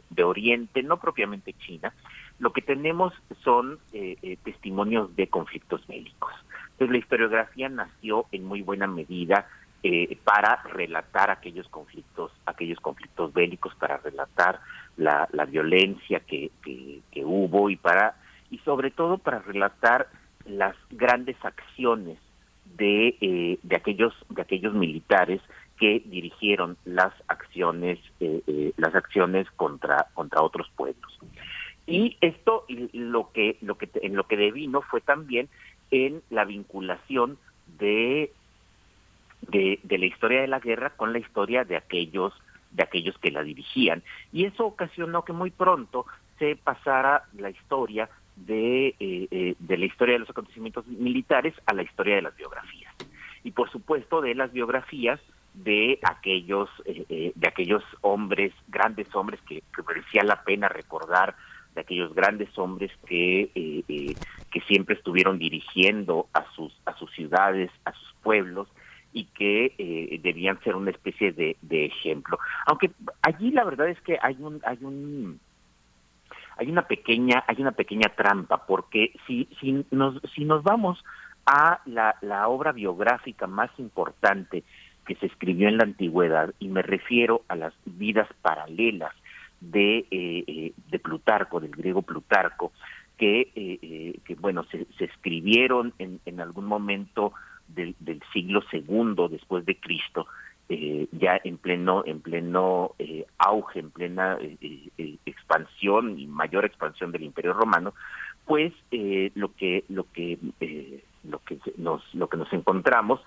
de, Oriente, no propiamente China, lo que tenemos son testimonios de conflictos bélicos. Entonces la historiografía nació en muy buena medida eh, para relatar aquellos conflictos, aquellos conflictos bélicos, para relatar la, la violencia que, que, hubo y para y sobre todo para relatar las grandes acciones de, eh, de aquellos de aquellos militares que dirigieron las acciones eh, las acciones contra contra otros pueblos. Y esto lo que lo que en lo que devino fue también en la vinculación de, de, la historia de la guerra con la historia de aquellos de aquellos que la dirigían. Y eso ocasionó que muy pronto se pasara la historia de, eh, eh, de la historia de los acontecimientos militares a la historia de las biografías. Y por supuesto de las biografías de aquellos eh, de aquellos hombres grandes hombres que merecía la pena recordar de aquellos grandes hombres que, eh, eh, que siempre estuvieron dirigiendo a sus, a sus ciudades, a sus pueblos, y que eh, debían ser una especie de, de, ejemplo. Aunque allí la verdad es que hay un, hay un, hay una pequeña, hay una pequeña trampa, porque si, si nos, si nos vamos a la, la obra biográfica más importante que se escribió en la antigüedad, y me refiero a las vidas paralelas de, eh, eh, de Plutarco, del griego Plutarco, que, eh, que bueno, se, se escribieron en, en, algún momento del, siglo segundo después de Cristo, ya en pleno, en pleno auge, en plena expansión y mayor expansión del Imperio Romano, pues lo que, lo que, lo que nos, lo que nos encontramos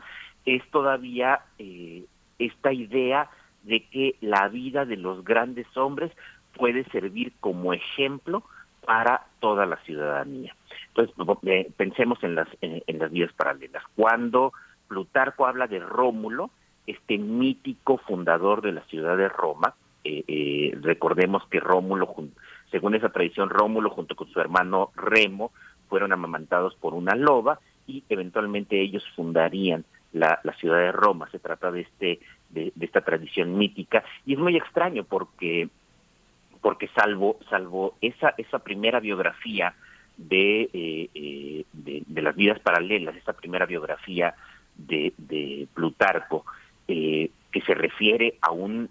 es todavía eh, esta idea de que la vida de los grandes hombres puede servir como ejemplo para toda la ciudadanía. Entonces, eh, pensemos en las, en, las vidas paralelas. Cuando Plutarco habla de Rómulo, este mítico fundador de la ciudad de Roma, eh, eh, recordemos que Rómulo, según esa tradición, Rómulo junto con su hermano Remo fueron amamantados por una loba y eventualmente ellos fundarían la, la ciudad de Roma. Se trata de este de, esta tradición mítica. Y es muy extraño porque porque salvo salvo esa esa primera biografía de, eh, eh, de, las vidas paralelas esa primera biografía de, de Plutarco eh, que se refiere a un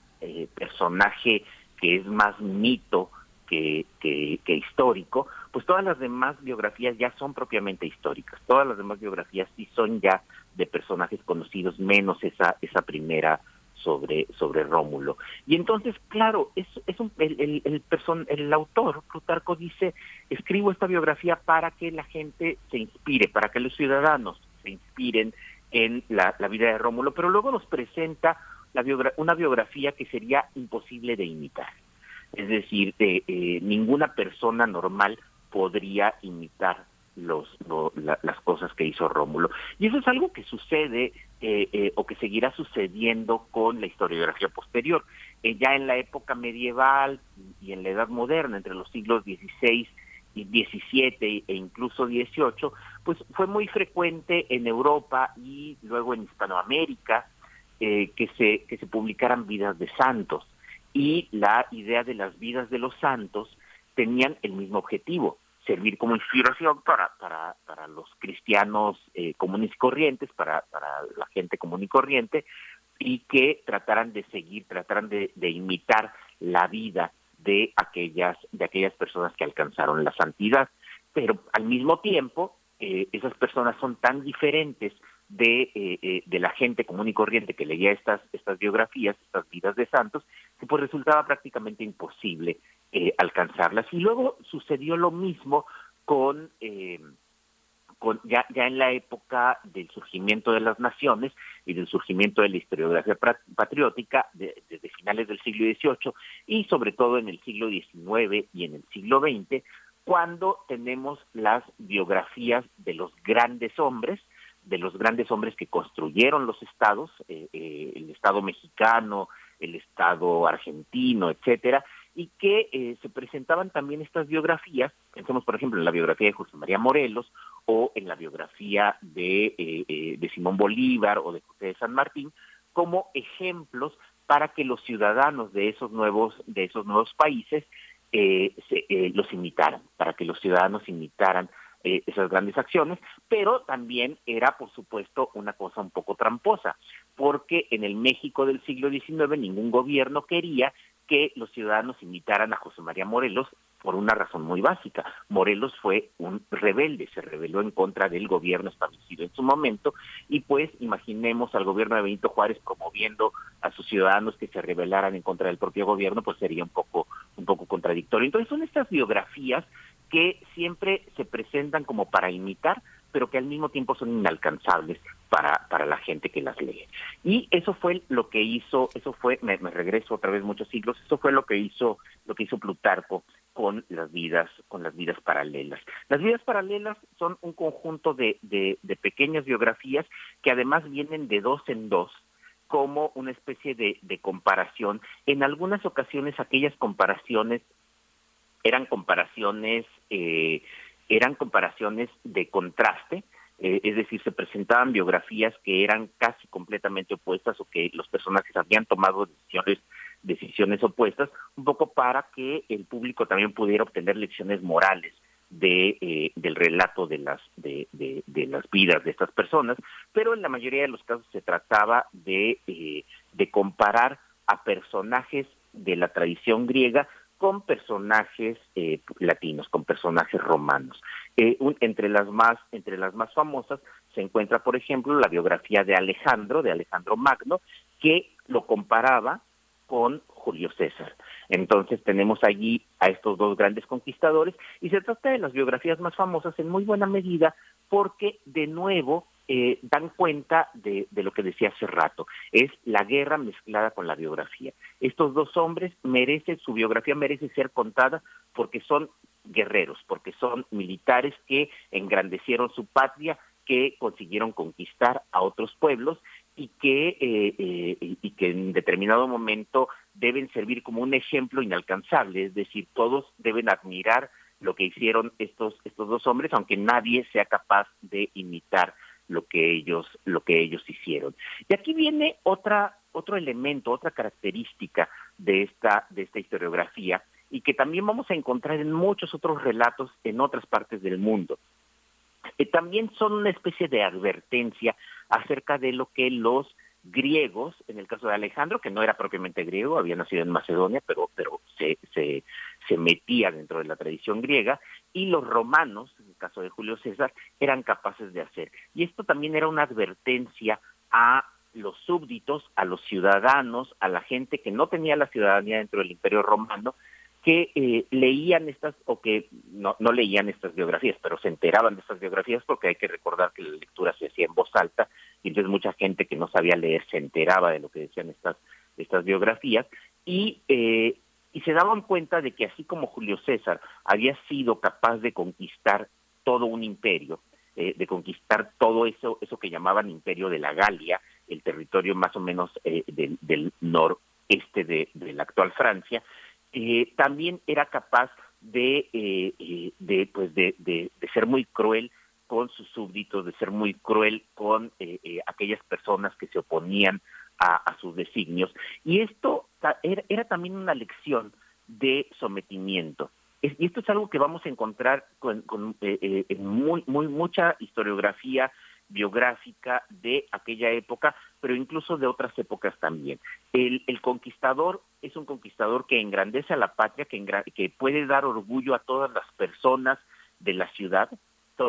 personaje que es más mito que, que, que, histórico, pues todas las demás biografías ya son propiamente históricas, todas las demás biografías sí son ya de personajes conocidos, menos esa, esa primera sobre, sobre Rómulo. Y entonces, claro, es, es un, el, el, el, person, el autor, Plutarco, dice, escribo esta biografía para que la gente se inspire, para que los ciudadanos se inspiren en la, la vida de Rómulo, pero luego nos presenta la una biografía que sería imposible de imitar. Es decir, eh, eh, ninguna persona normal podría imitar los, las cosas que hizo Rómulo. Y eso es algo que sucede eh, eh, o que seguirá sucediendo con la historiografía posterior. Eh, ya en la época medieval y en la Edad Moderna, entre los siglos XVI y XVII e incluso XVIII, pues fue muy frecuente en Europa y luego en Hispanoamérica que, se, que se publicaran vidas de santos. Y la idea de las vidas de los santos tenían el mismo objetivo, servir como inspiración para, para, para los cristianos eh, comunes y corrientes, para, para la gente común y corriente, y que trataran de seguir, trataran de, de imitar la vida de aquellas, de aquellas personas que alcanzaron la santidad. Pero al mismo tiempo, eh, esas personas son tan diferentes de, eh, eh, de la gente común y corriente que leía estas, estas biografías, estas vidas de santos, que pues resultaba prácticamente imposible eh, alcanzarlas. Y luego sucedió lo mismo con, eh, con ya, ya en la época del surgimiento de las naciones y del surgimiento de la historiografía patriótica desde finales del siglo XVIII y sobre todo en el siglo XIX y en el siglo XX, cuando tenemos las biografías de los grandes hombres, de los grandes hombres que construyeron los estados, eh, el Estado mexicano, el Estado argentino, etcétera, y que eh, se presentaban también estas biografías, pensemos por ejemplo en la biografía de José María Morelos o en la biografía de, eh, eh, de Simón Bolívar o de José de San Martín, como ejemplos para que los ciudadanos de esos nuevos, de esos nuevos países se, los imitaran, para que los ciudadanos imitaran esas grandes acciones, pero también era, por supuesto, una cosa un poco tramposa, porque en el México del siglo XIX ningún gobierno quería que los ciudadanos imitaran a José María Morelos por una razón muy básica. Morelos fue un rebelde, se rebeló en contra del gobierno establecido en su momento y pues imaginemos al gobierno de Benito Juárez promoviendo a sus ciudadanos que se rebelaran en contra del propio gobierno, pues sería un poco un poco contradictorio. Entonces son estas biografías que siempre se presentan como para imitar, pero que al mismo tiempo son inalcanzables para, para la gente que las lee. Y eso fue lo que hizo, eso fue, me, regreso otra vez muchos siglos, eso fue lo que hizo, lo que hizo Plutarco con las vidas, con las vidas paralelas. Las vidas paralelas son un conjunto de, de, pequeñas biografías que además vienen de dos en dos, como una especie de, de comparación. En algunas ocasiones aquellas comparaciones eran comparaciones eh, eran comparaciones de contraste, eh, es decir, se presentaban biografías que eran casi completamente opuestas o que los personajes habían tomado decisiones decisiones opuestas, un poco para que el público también pudiera obtener lecciones morales de eh, del relato de las de, de, de, las vidas de estas personas, pero en la mayoría de los casos se trataba de eh, de comparar a personajes de la tradición griega con personajes eh, latinos, con personajes romanos. Eh, entre las más entre las más famosas se encuentra, por ejemplo, la biografía de Alejandro, de Alejandro Magno, que lo comparaba con Julio César. Entonces tenemos allí a estos dos grandes conquistadores y se trata de las biografías más famosas en muy buena medida porque de nuevo eh, dan cuenta de, lo que decía hace rato, es la guerra mezclada con la biografía. Estos dos hombres merecen, su biografía merece ser contada porque son guerreros, porque son militares que engrandecieron su patria, que consiguieron conquistar a otros pueblos y que, eh, eh, y que en determinado momento deben servir como un ejemplo inalcanzable, es decir, todos deben admirar lo que hicieron estos, estos dos hombres, aunque nadie sea capaz de imitar lo que ellos, lo que ellos hicieron. Y aquí viene otra, otro elemento, otra característica de esta, de esta historiografía, y que también vamos a encontrar en muchos otros relatos en otras partes del mundo. que también son una especie de advertencia acerca de lo que los griegos, en el caso de Alejandro, que no era propiamente griego, había nacido en Macedonia, pero, pero se, se, se metía dentro de la tradición griega, y los romanos, en el caso de Julio César, eran capaces de hacer. Y esto también era una advertencia a los súbditos, a los ciudadanos, a la gente que no tenía la ciudadanía dentro del imperio romano, que eh, leían estas, o que no, no leían estas biografías, pero se enteraban de estas biografías porque hay que recordar que la lectura se hacía en voz alta, y entonces mucha gente que no sabía leer se enteraba de lo que decían estas, estas biografías, y, eh, y se daban cuenta de que así como Julio César había sido capaz de conquistar todo un imperio, eh, de conquistar todo eso, eso que llamaban imperio de la Galia, el territorio más o menos del, del noreste de, de la actual Francia, eh, también era capaz de, eh, eh, de pues de, de, ser muy cruel con sus súbditos, de ser muy cruel con aquellas personas que se oponían a, sus designios. Y esto era, era, también una lección de sometimiento. y esto es algo que vamos a encontrar con, con muy, muy, mucha historiografía biográfica de aquella época, pero incluso de otras épocas también. El, conquistador es un conquistador que engrandece a la patria, que, que puede dar orgullo a todas las personas de la ciudad.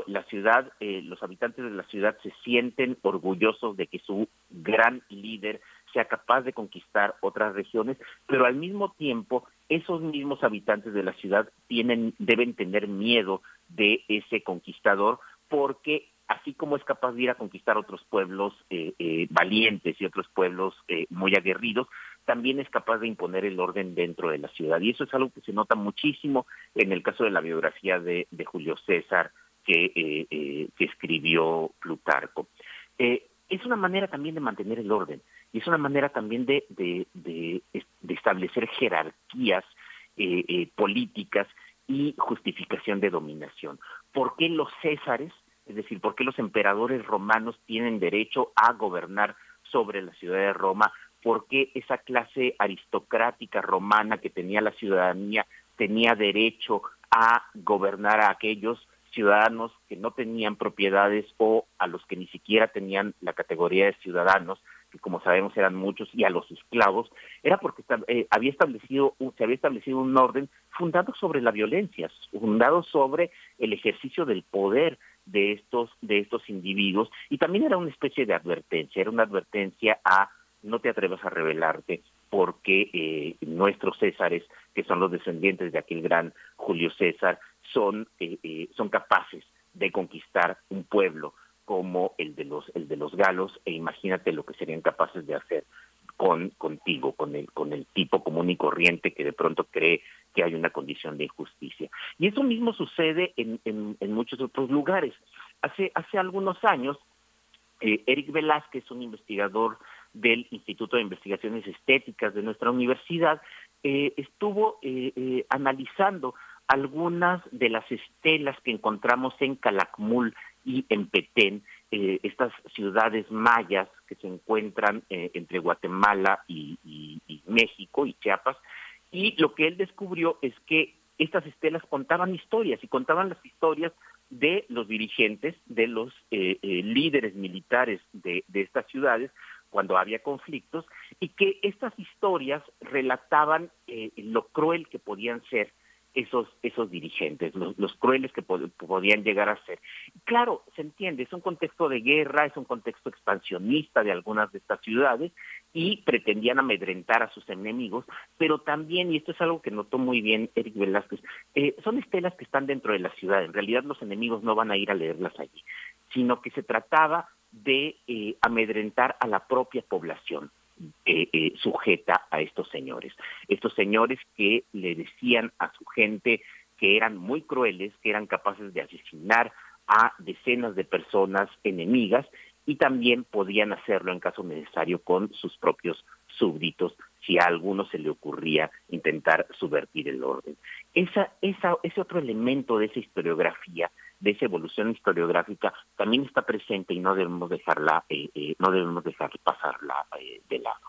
La ciudad, eh, los habitantes de la ciudad se sienten orgullosos de que su gran líder sea capaz de conquistar otras regiones, pero al mismo tiempo esos mismos habitantes de la ciudad tienen, deben tener miedo de ese conquistador porque así como es capaz de ir a conquistar otros pueblos eh, eh, valientes y otros pueblos eh, muy aguerridos, también es capaz de imponer el orden dentro de la ciudad. Y eso es algo que se nota muchísimo en el caso de la biografía de, Julio César que, que escribió Plutarco. es una manera también de mantener el orden y es una manera también de, de, de establecer jerarquías políticas y justificación de dominación. ¿Por qué los césares es decir, ¿por qué los emperadores romanos tienen derecho a gobernar sobre la ciudad de Roma? ¿Por qué esa clase aristocrática romana que tenía la ciudadanía tenía derecho a gobernar a aquellos ciudadanos que no tenían propiedades o a los que ni siquiera tenían la categoría de ciudadanos, que como sabemos eran muchos, y a los esclavos, era porque eh, había establecido, se había establecido un orden fundado sobre la violencia, fundado sobre el ejercicio del poder, de estos, de estos individuos. Y también era una especie de advertencia, era una advertencia a no te atrevas a rebelarte porque eh, nuestros Césares, que son los descendientes de aquel gran Julio César, son, eh, eh, son capaces de conquistar un pueblo como el de los el de los galos e imagínate lo que serían capaces de hacer con contigo, con el con el tipo común y corriente que de pronto cree que hay una condición de injusticia. Y eso mismo sucede en, en, muchos otros lugares. Hace, hace algunos años, eh, Eric Velázquez, un investigador del Instituto de Investigaciones Estéticas de nuestra universidad, eh, estuvo eh, analizando algunas de las estelas que encontramos en Calakmul y en Petén, estas ciudades mayas que se encuentran entre Guatemala y, y México y Chiapas, y lo que él descubrió es que estas estelas contaban historias y contaban las historias de los dirigentes, de los eh, eh, líderes militares de, de estas ciudades cuando había conflictos y que estas historias relataban eh, lo cruel que podían ser esos, esos dirigentes, los, crueles que podían llegar a ser. Claro, se entiende, es un contexto de guerra, es un contexto expansionista de algunas de estas ciudades y pretendían amedrentar a sus enemigos, pero también, y esto es algo que notó muy bien Eric Velázquez, eh, son estelas que están dentro de la ciudad, en realidad los enemigos no van a ir a leerlas allí, sino que se trataba de eh, amedrentar a la propia población. Eh, eh, sujeta a estos señores. Estos señores que le decían a su gente que eran muy crueles, que eran capaces de asesinar a decenas de personas enemigas y también podían hacerlo en caso necesario con sus propios súbditos si a alguno se le ocurría intentar subvertir el orden. Esa, esa, ese otro elemento de esa historiografía, de esa evolución historiográfica, también está presente y no debemos dejarla, eh, eh, no debemos dejar pasarla eh, de lado.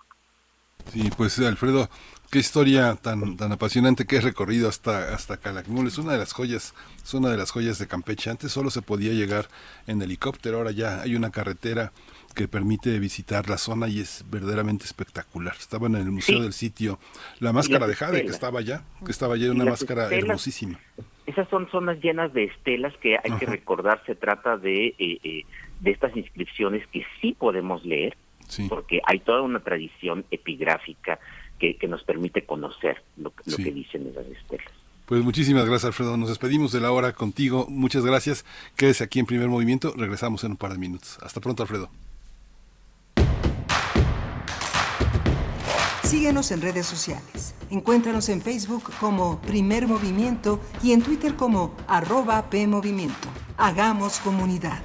Sí, pues Alfredo, qué historia tan tan apasionante que he recorrido hasta hasta Calakmul. Es una de las joyas, es una de las joyas de Campeche. Antes solo se podía llegar en helicóptero, ahora ya hay una carretera que permite visitar la zona y es verdaderamente espectacular. Estaba en el Museo del Sitio la máscara de Jade que estaba allá, que estaba allá una máscara hermosísima. Esas son zonas llenas de estelas que hay que recordar, se trata de, eh, eh, de estas inscripciones que sí podemos leer, porque hay toda una tradición epigráfica que, que nos permite conocer lo, lo que dicen esas estelas. Pues muchísimas gracias, Alfredo. Nos despedimos de la hora contigo. Muchas gracias. Quédese aquí en primer movimiento. Regresamos en un par de minutos. Hasta pronto, Alfredo. Síguenos en redes sociales. Encuéntranos en Facebook como Primer Movimiento y en Twitter como arroba PMovimiento. Hagamos comunidad.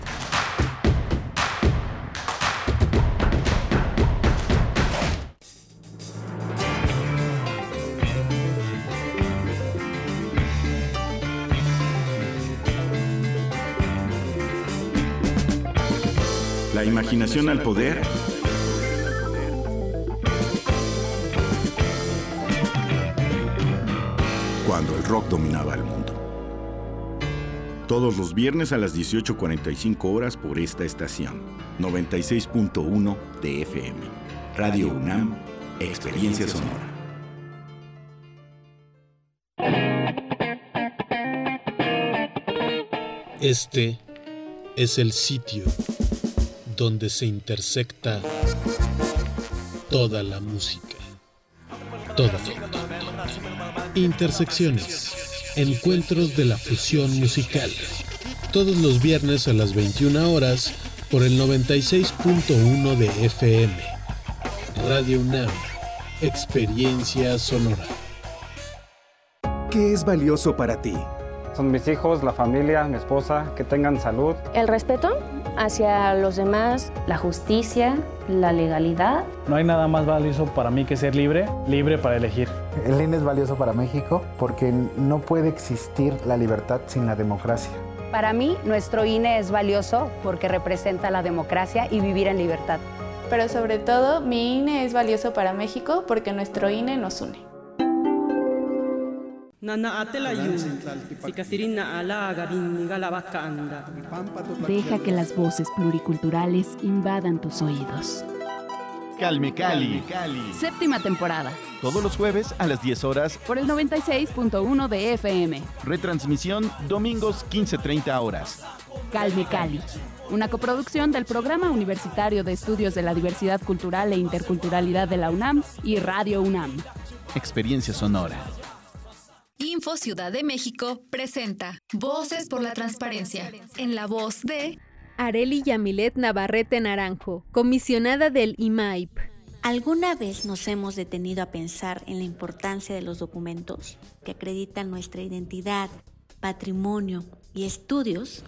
La imaginación al poder. Cuando el rock dominaba el mundo. Todos los viernes a las 18.45 horas por esta estación. 96.1 de FM. Radio UNAM, Experiencia Sonora. Este es el sitio donde se intersecta toda la música. Toda. Intersecciones. Encuentros de la fusión musical. Todos los viernes a las 21 horas por el 96.1 de FM. Radio UNAM. Experiencia sonora. ¿Qué es valioso para ti? Son mis hijos, la familia, mi esposa, que tengan salud. El respeto hacia los demás, la justicia, la legalidad. No hay nada más valioso para mí que ser libre, libre para elegir. El INE es valioso para México porque no puede existir la libertad sin la democracia. Para mí, nuestro INE es valioso porque representa la democracia y vivir en libertad. Pero sobre todo, mi INE es valioso para México porque nuestro INE nos une. Deja que las voces pluriculturales invadan tus oídos. Calme Cali. Séptima temporada. Todos los jueves a las 10 horas por el 96.1 de FM. Retransmisión domingos 15:30 horas. Calme Cali. Una coproducción del Programa Universitario de Estudios de la Diversidad Cultural e Interculturalidad de la UNAM y Radio UNAM. Experiencia sonora. Info Ciudad de México presenta Voces por la Transparencia, en la voz de Areli Yamilet Navarrete Naranjo, comisionada del IMAIP. ¿Alguna vez nos hemos detenido a pensar en la importancia de los documentos que acreditan nuestra identidad, patrimonio y estudios?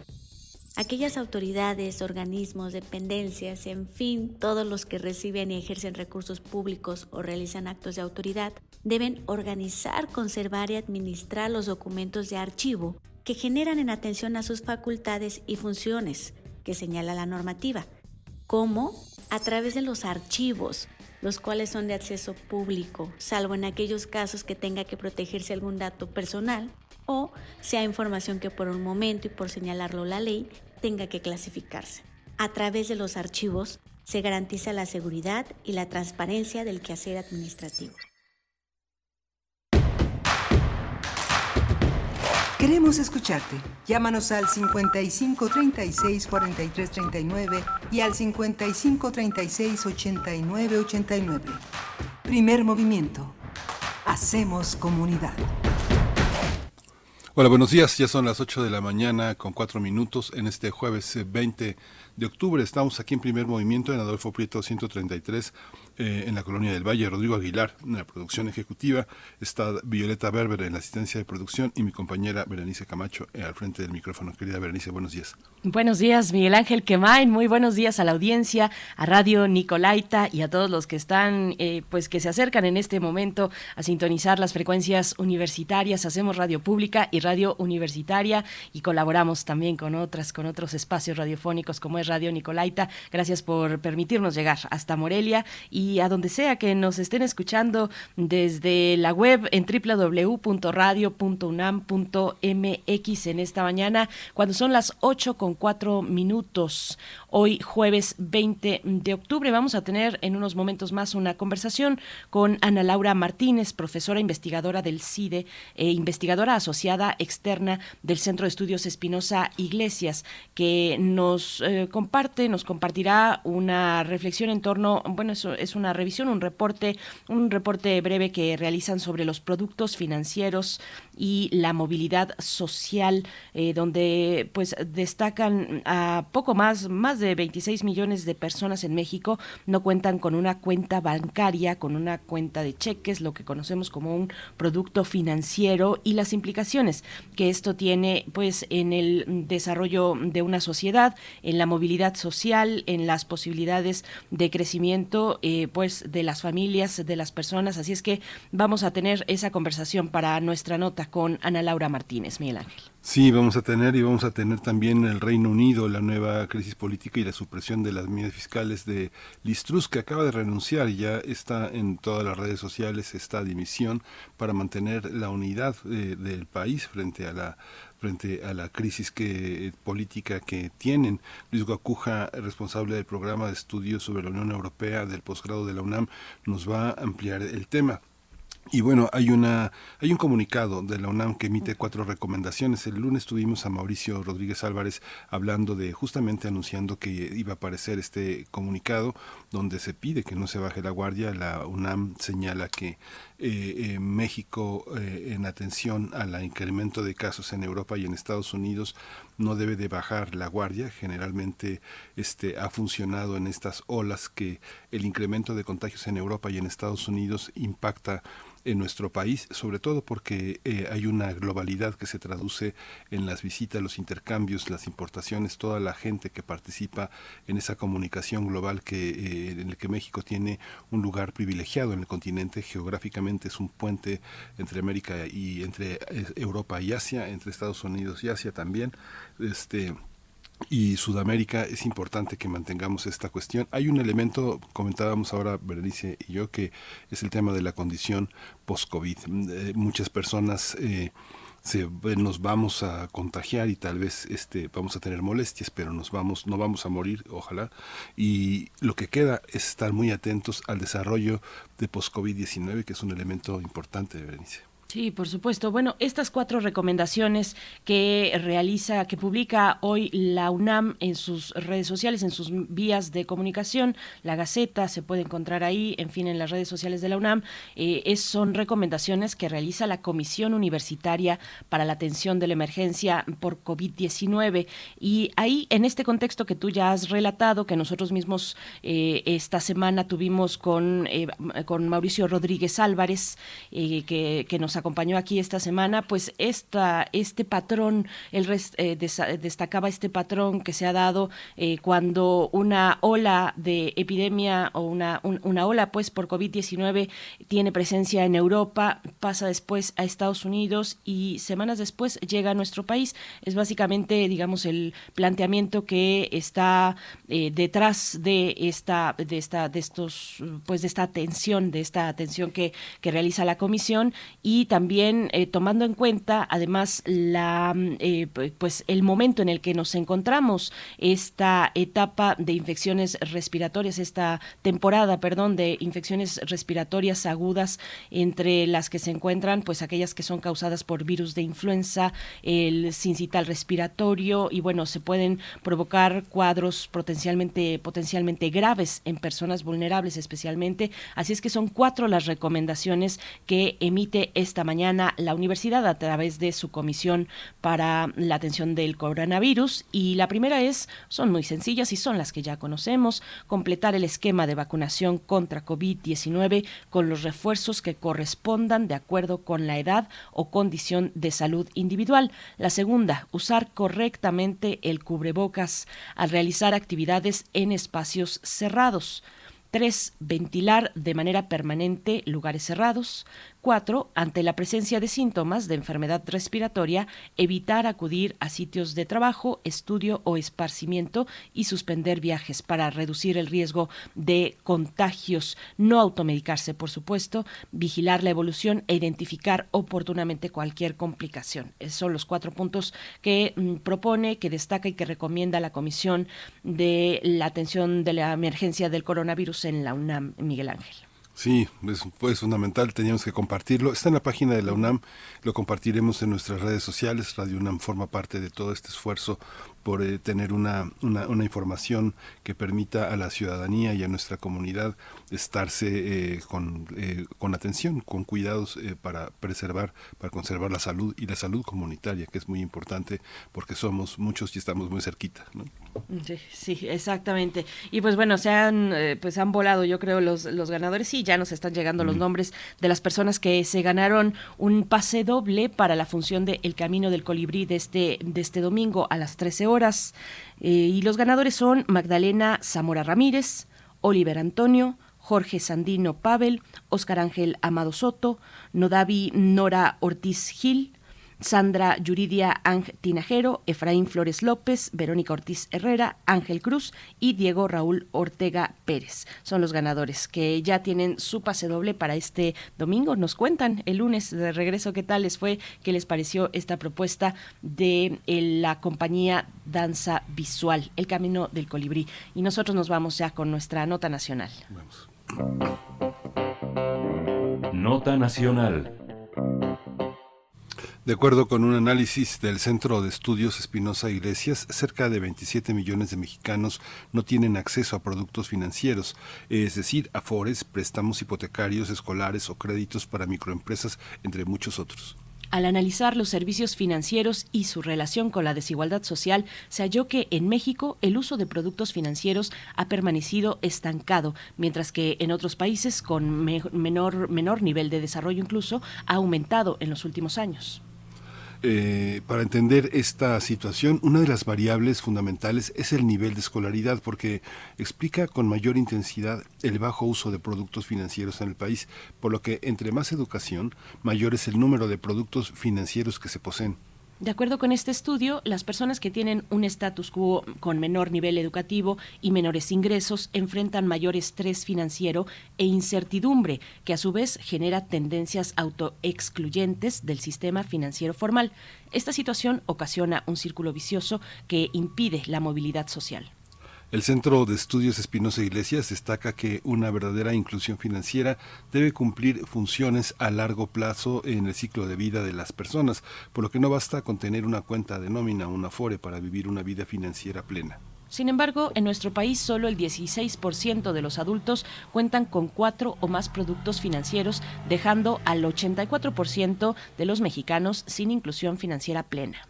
Aquellas autoridades, organismos, dependencias, en fin, todos los que reciben y ejercen recursos públicos o realizan actos de autoridad, deben organizar, conservar y administrar los documentos de archivo que generan en atención a sus facultades y funciones que señala la normativa, como a través de los archivos, los cuales son de acceso público, salvo en aquellos casos que tenga que protegerse algún dato personal o sea información que por un momento y por señalarlo la ley tenga que clasificarse. A través de los archivos se garantiza la seguridad y la transparencia del quehacer administrativo. Queremos escucharte. Llámanos al 55 36 43 39 y al 55 36 89 89. Primer movimiento. Hacemos comunidad. Hola, buenos días. Ya son las 8 de la mañana con 4 minutos en este jueves 20 de octubre. Estamos aquí en primer movimiento en Adolfo Prieto 133 eh, en la colonia del Valle, Rodrigo Aguilar en la producción ejecutiva, está Violeta Berber en la asistencia de producción y mi compañera Berenice Camacho eh, al frente del micrófono. Querida Berenice, buenos días. Buenos días, Miguel Ángel Quemain, muy buenos días a la audiencia, a Radio Nicolaita y a todos los que están, eh, pues que se acercan en este momento a sintonizar las frecuencias universitarias. Hacemos radio pública y radio universitaria y colaboramos también con otras, con otros espacios radiofónicos como es Radio Nicolaita. Gracias por permitirnos llegar hasta Morelia y y a donde sea que nos estén escuchando desde la web en www.radio.unam.mx en esta mañana, cuando son las 8 con 4 minutos. Hoy jueves 20 de octubre. Vamos a tener en unos momentos más una conversación con Ana Laura Martínez, profesora investigadora del CIDE e investigadora asociada externa del Centro de Estudios Espinosa Iglesias, que nos eh, comparte, nos compartirá una reflexión en torno, bueno, eso es una revisión, un reporte, un reporte breve que realizan sobre los productos financieros y la movilidad social, eh, donde pues destacan a poco más, más de 26 millones de personas en México no cuentan con una cuenta bancaria, con una cuenta de cheques, lo que conocemos como un producto financiero y las implicaciones que esto tiene pues en el desarrollo de una sociedad, en la movilidad social, en las posibilidades de crecimiento eh, pues de las familias, de las personas. Así es que vamos a tener esa conversación para nuestra nota con Ana Laura Martínez, Miguel Ángel. Sí, vamos a tener y vamos a tener también el Reino Unido, la nueva crisis política y la supresión de las medidas fiscales de Listrus, que acaba de renunciar y ya está en todas las redes sociales esta dimisión para mantener la unidad eh, del país frente a la frente a la crisis que, política que tienen. Luis Guacuja, responsable del programa de estudios sobre la Unión Europea del posgrado de la UNAM, nos va a ampliar el tema. Y bueno, hay una hay un comunicado de la UNAM que emite cuatro recomendaciones. El lunes tuvimos a Mauricio Rodríguez Álvarez hablando de justamente anunciando que iba a aparecer este comunicado donde se pide que no se baje la guardia. La UNAM señala que eh, México eh, en atención al incremento de casos en Europa y en Estados Unidos no debe de bajar la guardia. Generalmente este ha funcionado en estas olas que el incremento de contagios en Europa y en Estados Unidos impacta en nuestro país, sobre todo porque eh, hay una globalidad que se traduce en las visitas, los intercambios, las importaciones, toda la gente que participa en esa comunicación global que eh, en el que México tiene un lugar privilegiado en el continente geográficamente es un puente entre América y entre eh, Europa y Asia, entre Estados Unidos y Asia también. Este y Sudamérica es importante que mantengamos esta cuestión. Hay un elemento, comentábamos ahora Berenice y yo, que es el tema de la condición post-COVID. Eh, muchas personas eh, se, nos vamos a contagiar y tal vez este, vamos a tener molestias, pero nos vamos, no vamos a morir, ojalá. Y lo que queda es estar muy atentos al desarrollo de post-COVID-19, que es un elemento importante, Berenice. Sí, por supuesto. Bueno, estas cuatro recomendaciones que realiza, que publica hoy la UNAM en sus redes sociales, en sus vías de comunicación, la Gaceta se puede encontrar ahí, en fin, en las redes sociales de la UNAM, eh, son recomendaciones que realiza la Comisión Universitaria para la Atención de la Emergencia por COVID-19. Y ahí, en este contexto que tú ya has relatado, que nosotros mismos eh, esta semana tuvimos con, eh, con Mauricio Rodríguez Álvarez, que, que nos acompañó aquí esta semana, pues esta, este patrón, él eh, destacaba este patrón que se ha dado eh, cuando una ola de epidemia o una, una ola pues por COVID-19 tiene presencia en Europa, pasa después a Estados Unidos y semanas después llega a nuestro país. Es básicamente, digamos, el planteamiento que está eh, detrás de esta, de esta, de estos, pues de esta atención, de esta atención que, que realiza la comisión y también eh, tomando en cuenta además la mm, eh, pues el momento en el que nos encontramos esta etapa de infecciones respiratorias esta temporada perdón de infecciones respiratorias agudas entre las que se encuentran pues aquellas que son causadas por virus de influenza el sincital respiratorio y bueno se pueden provocar cuadros potencialmente potencialmente graves en personas vulnerables especialmente. Así es que son cuatro las recomendaciones que emite este esta mañana la universidad a través de su comisión para la atención del coronavirus y la primera es, son muy sencillas y son las que ya conocemos, completar el esquema de vacunación contra COVID-19 con los refuerzos que correspondan de acuerdo con la edad o condición de salud individual. La segunda, usar correctamente el cubrebocas al realizar actividades en espacios cerrados. 3. Ventilar de manera permanente lugares cerrados. 4. Ante la presencia de síntomas de enfermedad respiratoria, evitar acudir a sitios de trabajo, estudio o esparcimiento y suspender viajes para reducir el riesgo de contagios. No automedicarse, por supuesto, vigilar la evolución e identificar oportunamente cualquier complicación. Esos son los cuatro puntos que mm, propone, que destaca y que recomienda la Comisión de la Atención de la Emergencia del Coronavirus en la UNAM, Miguel Ángel. Sí, es, fundamental, teníamos que compartirlo. Está en la página de la UNAM, lo compartiremos en nuestras redes sociales. Radio UNAM forma parte de todo este esfuerzo por eh, tener una, una, una, información que permita a la ciudadanía y a nuestra comunidad estarse eh, con, eh, con atención, con cuidados para preservar, para conservar la salud y la salud comunitaria, que es muy importante porque somos muchos y estamos muy cerquita. ¿no? Sí, sí, exactamente. Y pues bueno, se han, pues han volado, yo creo, los, los ganadores. Sí, ya nos están llegando los nombres de las personas que se ganaron un pase doble para la función de El Camino del Colibrí de este, de este domingo a las 13 horas Eh, y los ganadores son Magdalena Zamora Ramírez, Oliver Antonio, Jorge Sandino Pavel, Oscar Ángel Amado Soto, Nodavi Nora Ortiz Gil, Sandra Yuridia Ang Tinajero, Efraín Flores López, Verónica Ortiz Herrera, Ángel Cruz y Diego Raúl Ortega Pérez. Son los ganadores que ya tienen su pase doble para este domingo. Nos cuentan el lunes de regreso qué tal les fue, qué les pareció esta propuesta de eh, la compañía Danza Visual, El Camino del Colibrí. Y nosotros nos vamos ya con nuestra nota nacional. Nota nacional. De acuerdo con un análisis del Centro de Estudios Espinosa Iglesias, cerca de 27 millones de mexicanos no tienen acceso a productos financieros, es decir, afores, préstamos hipotecarios, escolares o créditos para microempresas, entre muchos otros. Al analizar los servicios financieros y su relación con la desigualdad social, se halló que en México el uso de productos financieros ha permanecido estancado, mientras que en otros países con menor, menor nivel de desarrollo incluso ha aumentado en los últimos años. Eh, para entender esta situación, una de las variables fundamentales es el nivel de escolaridad, porque explica con mayor intensidad el bajo uso de productos financieros en el país, por lo que entre más educación, mayor es el número de productos financieros que se poseen. De acuerdo con este estudio, las personas que tienen un status quo con menor nivel educativo y menores ingresos enfrentan mayor estrés financiero e incertidumbre, que a su vez genera tendencias autoexcluyentes del sistema financiero formal. Esta situación ocasiona un círculo vicioso que impide la movilidad social. El Centro de Estudios Espinosa Iglesias destaca que una verdadera inclusión financiera debe cumplir funciones a largo plazo en el ciclo de vida de las personas, por lo que no basta con tener una cuenta de nómina o un afore para vivir una vida financiera plena. Sin embargo, en nuestro país solo el 16% de los adultos cuentan con cuatro o más productos financieros, dejando al 84% de los mexicanos sin inclusión financiera plena.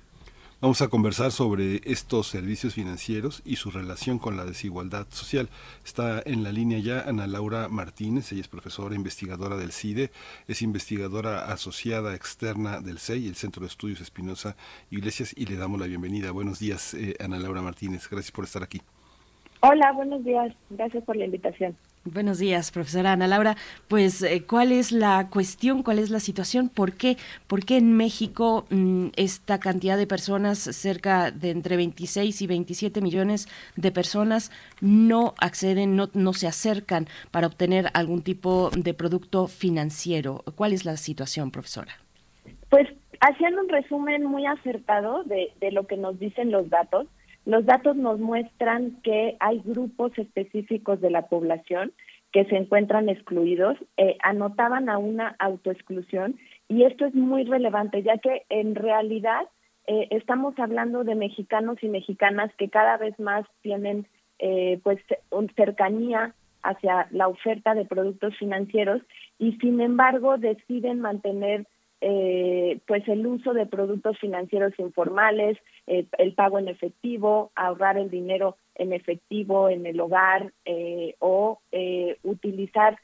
Vamos a conversar sobre estos servicios financieros y su relación con la desigualdad social. Está en la línea ya Ana Laura Martínez, ella es profesora investigadora del CIDE, es investigadora asociada externa del CEI, el Centro de Estudios Espinosa Iglesias, y le damos la bienvenida. Buenos días, eh, Ana Laura Martínez, gracias por estar aquí. Hola, buenos días, gracias por la invitación. Buenos días, profesora Ana Laura. Pues, eh, ¿cuál es la cuestión? ¿Cuál es la situación? ¿Por qué, ¿Por qué en México mm, esta cantidad de personas, cerca de entre 26 y 27 millones de personas, no acceden, no, no se acercan para obtener algún tipo de producto financiero? ¿Cuál es la situación, profesora? Pues, haciendo un resumen muy acertado de, de lo que nos dicen los datos, los datos nos muestran que hay grupos específicos de la población que se encuentran excluidos, eh, anotaban a una autoexclusión y esto es muy relevante ya que en realidad eh, estamos hablando de mexicanos y mexicanas que cada vez más tienen eh, pues cercanía hacia la oferta de productos financieros y sin embargo deciden mantener eh, pues el uso de productos financieros informales, eh, el pago en efectivo, ahorrar el dinero en efectivo en el hogar eh, o utilizar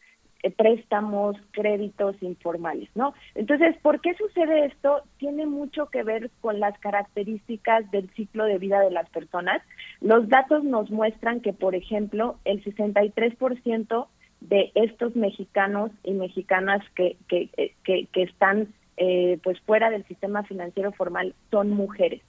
préstamos, créditos informales, ¿no? Entonces, ¿por qué sucede esto? Tiene mucho que ver con las características del ciclo de vida de las personas. Los datos nos muestran que, por ejemplo, el 63% de estos mexicanos y mexicanas que, que, que, que están eh, pues fuera del sistema financiero formal son mujeres.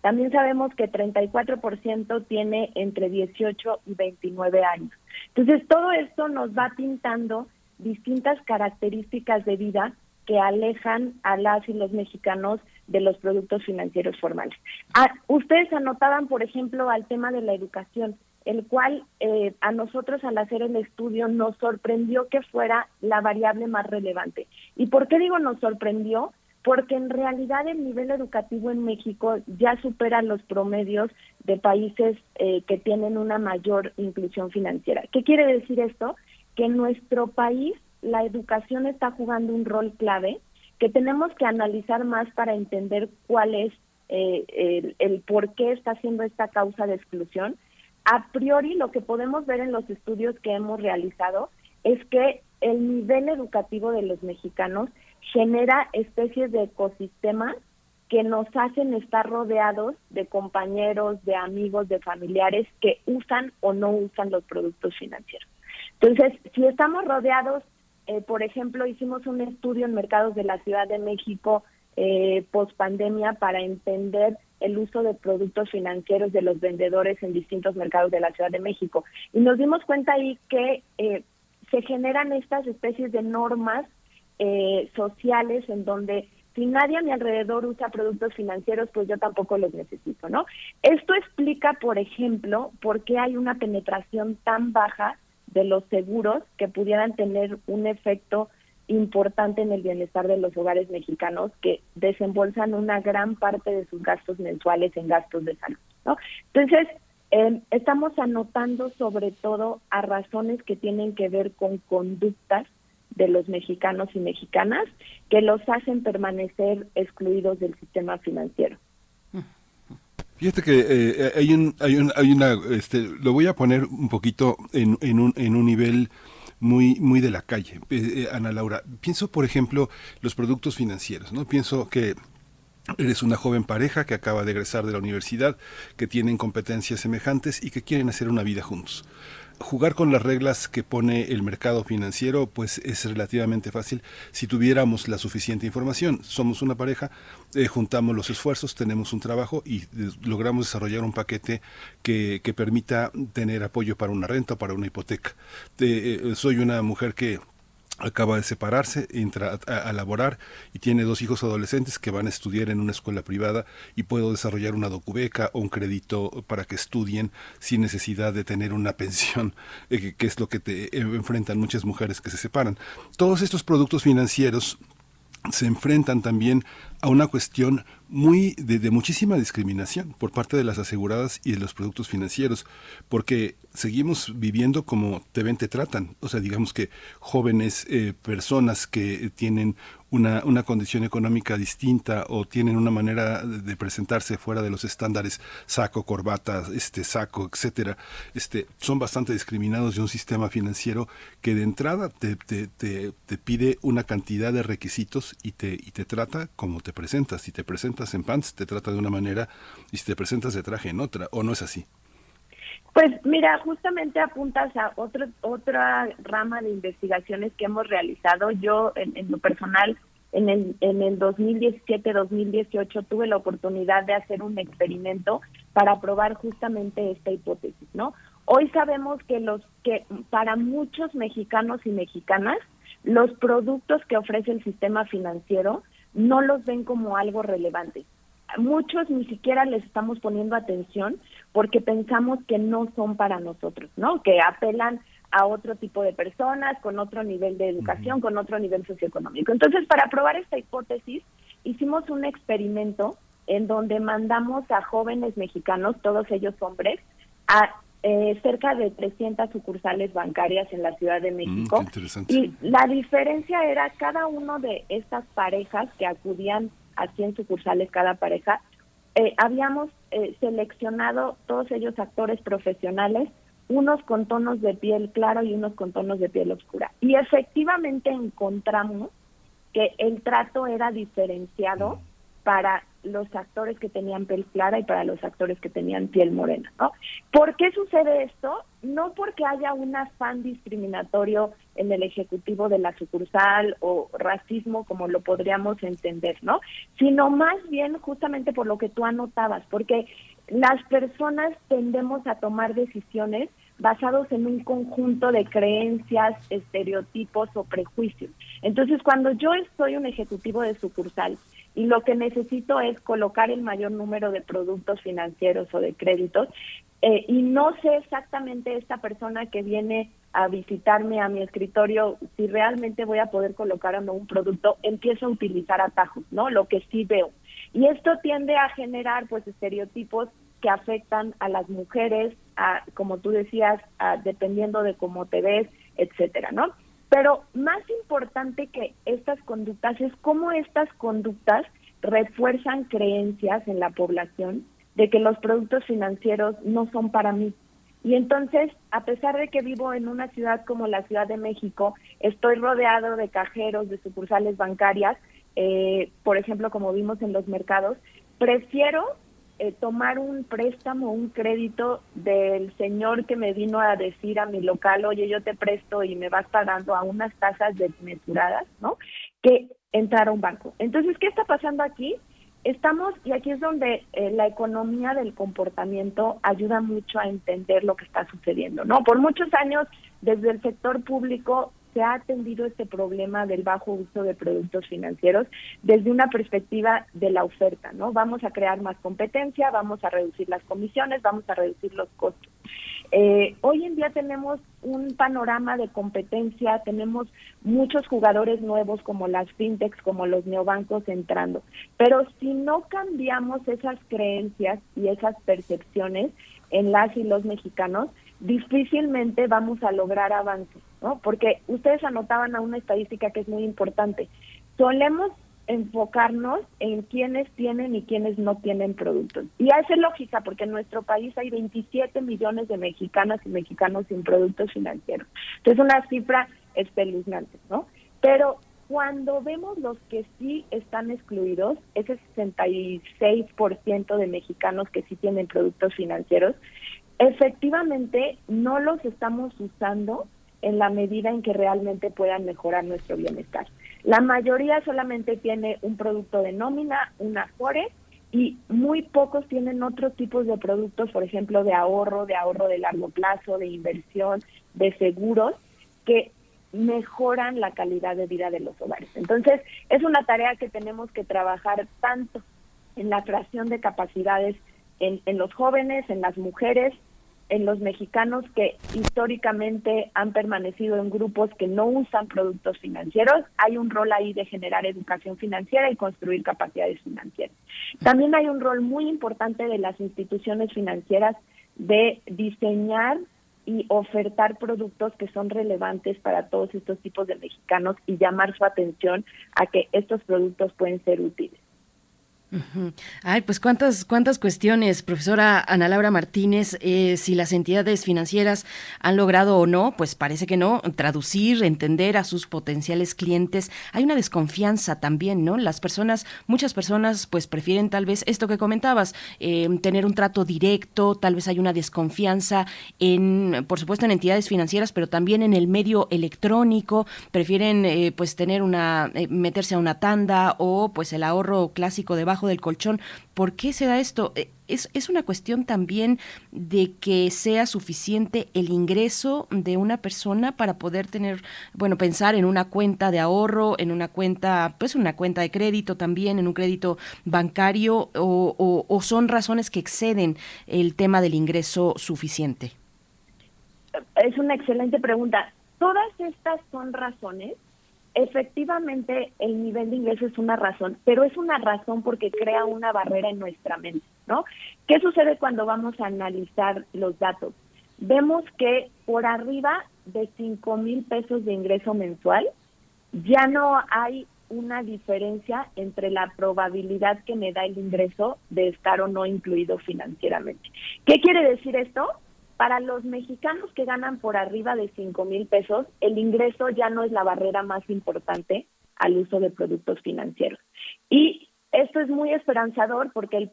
También sabemos que 34% tiene entre 18 y 29 años. Entonces, todo esto nos va pintando distintas características de vida que alejan a las y los mexicanos de los productos financieros formales. Ah, ustedes anotaban, por ejemplo, al tema de la educación el cual eh, a nosotros al hacer el estudio nos sorprendió que fuera la variable más relevante. ¿Y por qué digo nos sorprendió? Porque en realidad el nivel educativo en México ya supera los promedios de países eh, que tienen una mayor inclusión financiera. ¿Qué quiere decir esto? Que en nuestro país la educación está jugando un rol clave que tenemos que analizar más para entender cuál es eh, el, el por qué está siendo esta causa de exclusión a priori lo que podemos ver en los estudios que hemos realizado es que el nivel educativo de los mexicanos genera especies de ecosistemas que nos hacen estar rodeados de compañeros, de amigos, de familiares que usan o no usan los productos financieros. Entonces, si estamos rodeados, eh, por ejemplo, hicimos un estudio en mercados de la Ciudad de México eh, post pandemia para entender el uso de productos financieros de los vendedores en distintos mercados de la Ciudad de México. Y nos dimos cuenta ahí que eh, se generan estas especies de normas eh, sociales en donde si nadie a mi alrededor usa productos financieros, pues yo tampoco los necesito, ¿no? Esto explica, por ejemplo, por qué hay una penetración tan baja de los seguros que pudieran tener un efecto importante en el bienestar de los hogares mexicanos que desembolsan una gran parte de sus gastos mensuales en gastos de salud. ¿no? Entonces, eh, estamos anotando sobre todo a razones que tienen que ver con conductas de los mexicanos y mexicanas que los hacen permanecer excluidos del sistema financiero. Fíjate que eh, hay un, hay un, hay una, este, lo voy a poner un poquito en, en un, en un nivel muy, muy de la calle. Eh, eh, Ana Laura, pienso, por ejemplo, los productos financieros, ¿no? Pienso que Eres una joven pareja que acaba de egresar de la universidad, que tienen competencias semejantes y que quieren hacer una vida juntos jugar con las reglas que pone el mercado financiero pues es relativamente fácil si tuviéramos la suficiente información. Somos una pareja, eh, juntamos los esfuerzos, tenemos un trabajo y eh, logramos desarrollar un paquete que, permita tener apoyo para una renta o para una hipoteca. Eh, soy una mujer que acaba de separarse, entra a, laborar y tiene dos hijos adolescentes que van a estudiar en una escuela privada y puedo desarrollar una docubeca o un crédito para que estudien sin necesidad de tener una pensión, eh, que es lo que te eh, enfrentan muchas mujeres que se separan. Todos estos productos financieros se enfrentan también a una cuestión muy de, muchísima discriminación por parte de las aseguradas y de los productos financieros, porque seguimos viviendo como te ven, te tratan. O sea, digamos que jóvenes, eh, personas que tienen una, una condición económica distinta o tienen una manera de presentarse fuera de los estándares, saco, corbata, este saco, etcétera, este, son bastante discriminados de un sistema financiero que de entrada te, te, te, te pide una cantidad de requisitos y te, y te trata como te presentas. Si te presentas en pants, te trata de una manera, y si te presentas de traje en otra, o no es así. Pues mira, justamente apuntas a otro, otra rama de investigaciones que hemos realizado. Yo, en, lo personal, en el, en el 2017-2018 tuve la oportunidad de hacer un experimento para probar justamente esta hipótesis, ¿no? Hoy sabemos que los que para muchos mexicanos y mexicanas los productos que ofrece el sistema financiero no los ven como algo relevante muchos ni siquiera les estamos poniendo atención porque pensamos que no son para nosotros, ¿no? Que apelan a otro tipo de personas, con otro nivel de educación, con otro nivel socioeconómico. Entonces, para probar esta hipótesis, hicimos un experimento en donde mandamos a jóvenes mexicanos, todos ellos hombres, a eh, cerca de 300 sucursales bancarias en la Ciudad de Mm, México. interesante. y la diferencia era cada uno de estas parejas que acudían a 100 sucursales cada pareja, eh, habíamos eh, seleccionado todos ellos actores profesionales, unos con tonos de piel claro y unos con tonos de piel oscura. Y efectivamente encontramos que el trato era diferenciado para los actores que tenían piel clara y para los actores que tenían piel morena, ¿no? ¿Por qué sucede esto? No porque haya un afán discriminatorio en el ejecutivo de la sucursal o racismo como lo podríamos entender, ¿no? Sino más bien justamente por lo que tú anotabas, porque las personas tendemos a tomar decisiones basados en un conjunto de creencias, estereotipos o prejuicios. Entonces, cuando yo estoy un ejecutivo de sucursal y lo que necesito es colocar el mayor número de productos financieros o de créditos, eh, y no sé exactamente esta persona que viene a visitarme a mi escritorio si realmente voy a poder colocar o no un producto, empiezo a utilizar atajos, ¿no? Lo que sí veo. Y esto tiende a generar pues estereotipos que afectan a las mujeres, a, como tú decías, a, dependiendo de cómo te ves, etcétera, ¿no? Pero más importante que estas conductas es cómo estas conductas refuerzan creencias en la población de que los productos financieros no son para mí. Y entonces, a pesar de que vivo en una ciudad como la Ciudad de México, estoy rodeado de cajeros, de sucursales bancarias, eh, por ejemplo, como vimos en los mercados, prefiero eh, tomar un préstamo, un crédito del señor que me vino a decir a mi local, oye, yo te presto y me vas pagando a unas tasas desmesuradas, ¿no? Que entrar a un banco. Entonces, ¿qué está pasando aquí? Estamos, y aquí es donde eh, la economía del comportamiento ayuda mucho a entender lo que está sucediendo, ¿no? Por muchos años, desde el sector público, se ha atendido este problema del bajo uso de productos financieros desde una perspectiva de la oferta, ¿no? Vamos a crear más competencia, vamos a reducir las comisiones, vamos a reducir los costos. Eh, hoy en día tenemos un panorama de competencia, tenemos muchos jugadores nuevos como las fintechs, como los neobancos entrando, pero si no cambiamos esas creencias y esas percepciones en las y los mexicanos, difícilmente vamos a lograr avances, ¿no? Porque ustedes anotaban a una estadística que es muy importante. Solemos enfocarnos en quienes tienen y quienes no tienen productos. Y hace lógica porque en nuestro país hay 27 millones de mexicanas y mexicanos sin productos financieros. Entonces, una cifra espeluznante, ¿no? Pero cuando vemos los que sí están excluidos, ese 66% de mexicanos que sí tienen productos financieros, efectivamente no los estamos usando en la medida en que realmente puedan mejorar nuestro bienestar. La mayoría solamente tiene un producto de nómina, un Afore, y muy pocos tienen otros tipos de productos, por ejemplo, de ahorro, de ahorro de largo plazo, de inversión, de seguros, que mejoran la calidad de vida de los hogares. Entonces, es una tarea que tenemos que trabajar tanto en la creación de capacidades en, en los jóvenes, en las mujeres, en los mexicanos que históricamente han permanecido en grupos que no usan productos financieros, hay un rol ahí de generar educación financiera y construir capacidades financieras. También hay un rol muy importante de las instituciones financieras de diseñar y ofertar productos que son relevantes para todos estos tipos de mexicanos y llamar su atención a que estos productos pueden ser útiles. Ay, pues cuántas, cuántas cuestiones, profesora Ana Laura Martínez, eh, si las entidades financieras han logrado o no, pues parece que no, traducir, entender a sus potenciales clientes. Hay una desconfianza también, ¿no? Las personas, muchas personas, pues prefieren tal vez esto que comentabas, eh, tener un trato directo, tal vez hay una desconfianza en, por supuesto, en entidades financieras, pero también en el medio electrónico, prefieren eh, pues tener una, eh, meterse a una tanda o pues el ahorro clásico del colchón. ¿Por qué se da esto? Eh, Es, es una cuestión también de que sea suficiente el ingreso de una persona para poder tener, bueno, pensar en una cuenta de ahorro, en una cuenta, pues una cuenta de crédito también, en un crédito bancario, o- o son razones que exceden el tema del ingreso suficiente. Es una excelente pregunta. Todas estas son razones. Efectivamente, el nivel de ingreso es una razón, pero es una razón porque crea una barrera en nuestra mente, ¿no? ¿Qué sucede cuando vamos a analizar los datos? vemos que por arriba de 5 mil pesos de ingreso mensual ya no hay una diferencia entre la probabilidad que me da el ingreso de estar o no incluido financieramente. ¿Qué quiere decir esto? Para los mexicanos que ganan por arriba de 5 mil pesos, el ingreso ya no es la barrera más importante al uso de productos financieros. Y esto es muy esperanzador porque el,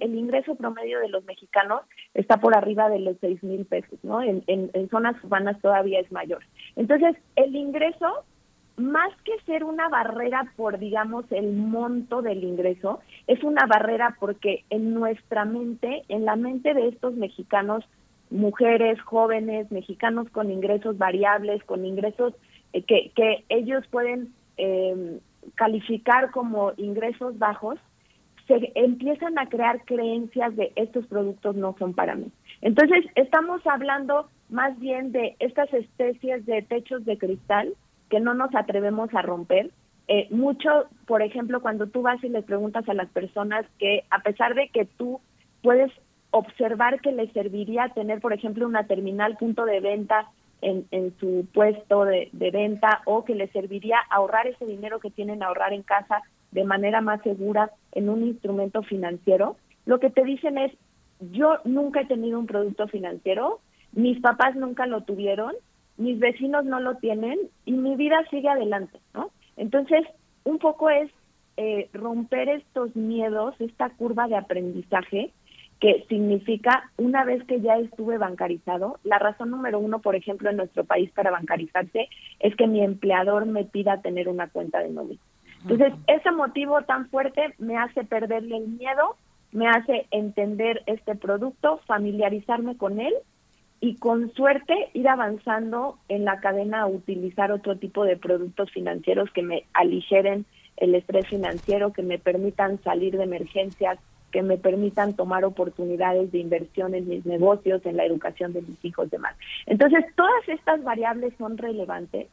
el ingreso promedio de los mexicanos está por arriba de los 6 mil pesos, ¿no? En, en zonas urbanas todavía es mayor. Entonces, el ingreso más que ser una barrera por, digamos, el monto del ingreso, es una barrera porque en nuestra mente, en la mente de estos mexicanos, mujeres, jóvenes, mexicanos con ingresos variables, con ingresos eh, que, que ellos pueden eh, calificar como ingresos bajos, se empiezan a crear creencias de estos productos no son para mí. Entonces, estamos hablando más bien de estas especies de techos de cristal que no nos atrevemos a romper. Eh, mucho, por ejemplo, cuando tú vas y les preguntas a las personas que a pesar de que tú puedes observar que les serviría tener, por ejemplo, una terminal punto de venta en, en su puesto de, de, venta o que les serviría ahorrar ese dinero que tienen ahorrar en casa de manera más segura en un instrumento financiero, lo que te dicen es, yo nunca he tenido un producto financiero, mis papás nunca lo tuvieron mis vecinos no lo tienen y mi vida sigue adelante, ¿no? Entonces, un poco es eh, romper estos miedos, esta curva de aprendizaje que significa una vez que ya estuve bancarizado, la razón número uno, por ejemplo, en nuestro país para bancarizarse es que mi empleador me pida tener una cuenta de nómina. Entonces, ese motivo tan fuerte me hace perderle el miedo, me hace entender este producto, familiarizarme con él y con suerte ir avanzando en la cadena a utilizar otro tipo de productos financieros que me aligeren el estrés financiero, que me permitan salir de emergencias, que me permitan tomar oportunidades de inversión en mis negocios, en la educación de mis hijos, demás. Entonces, todas estas variables son relevantes,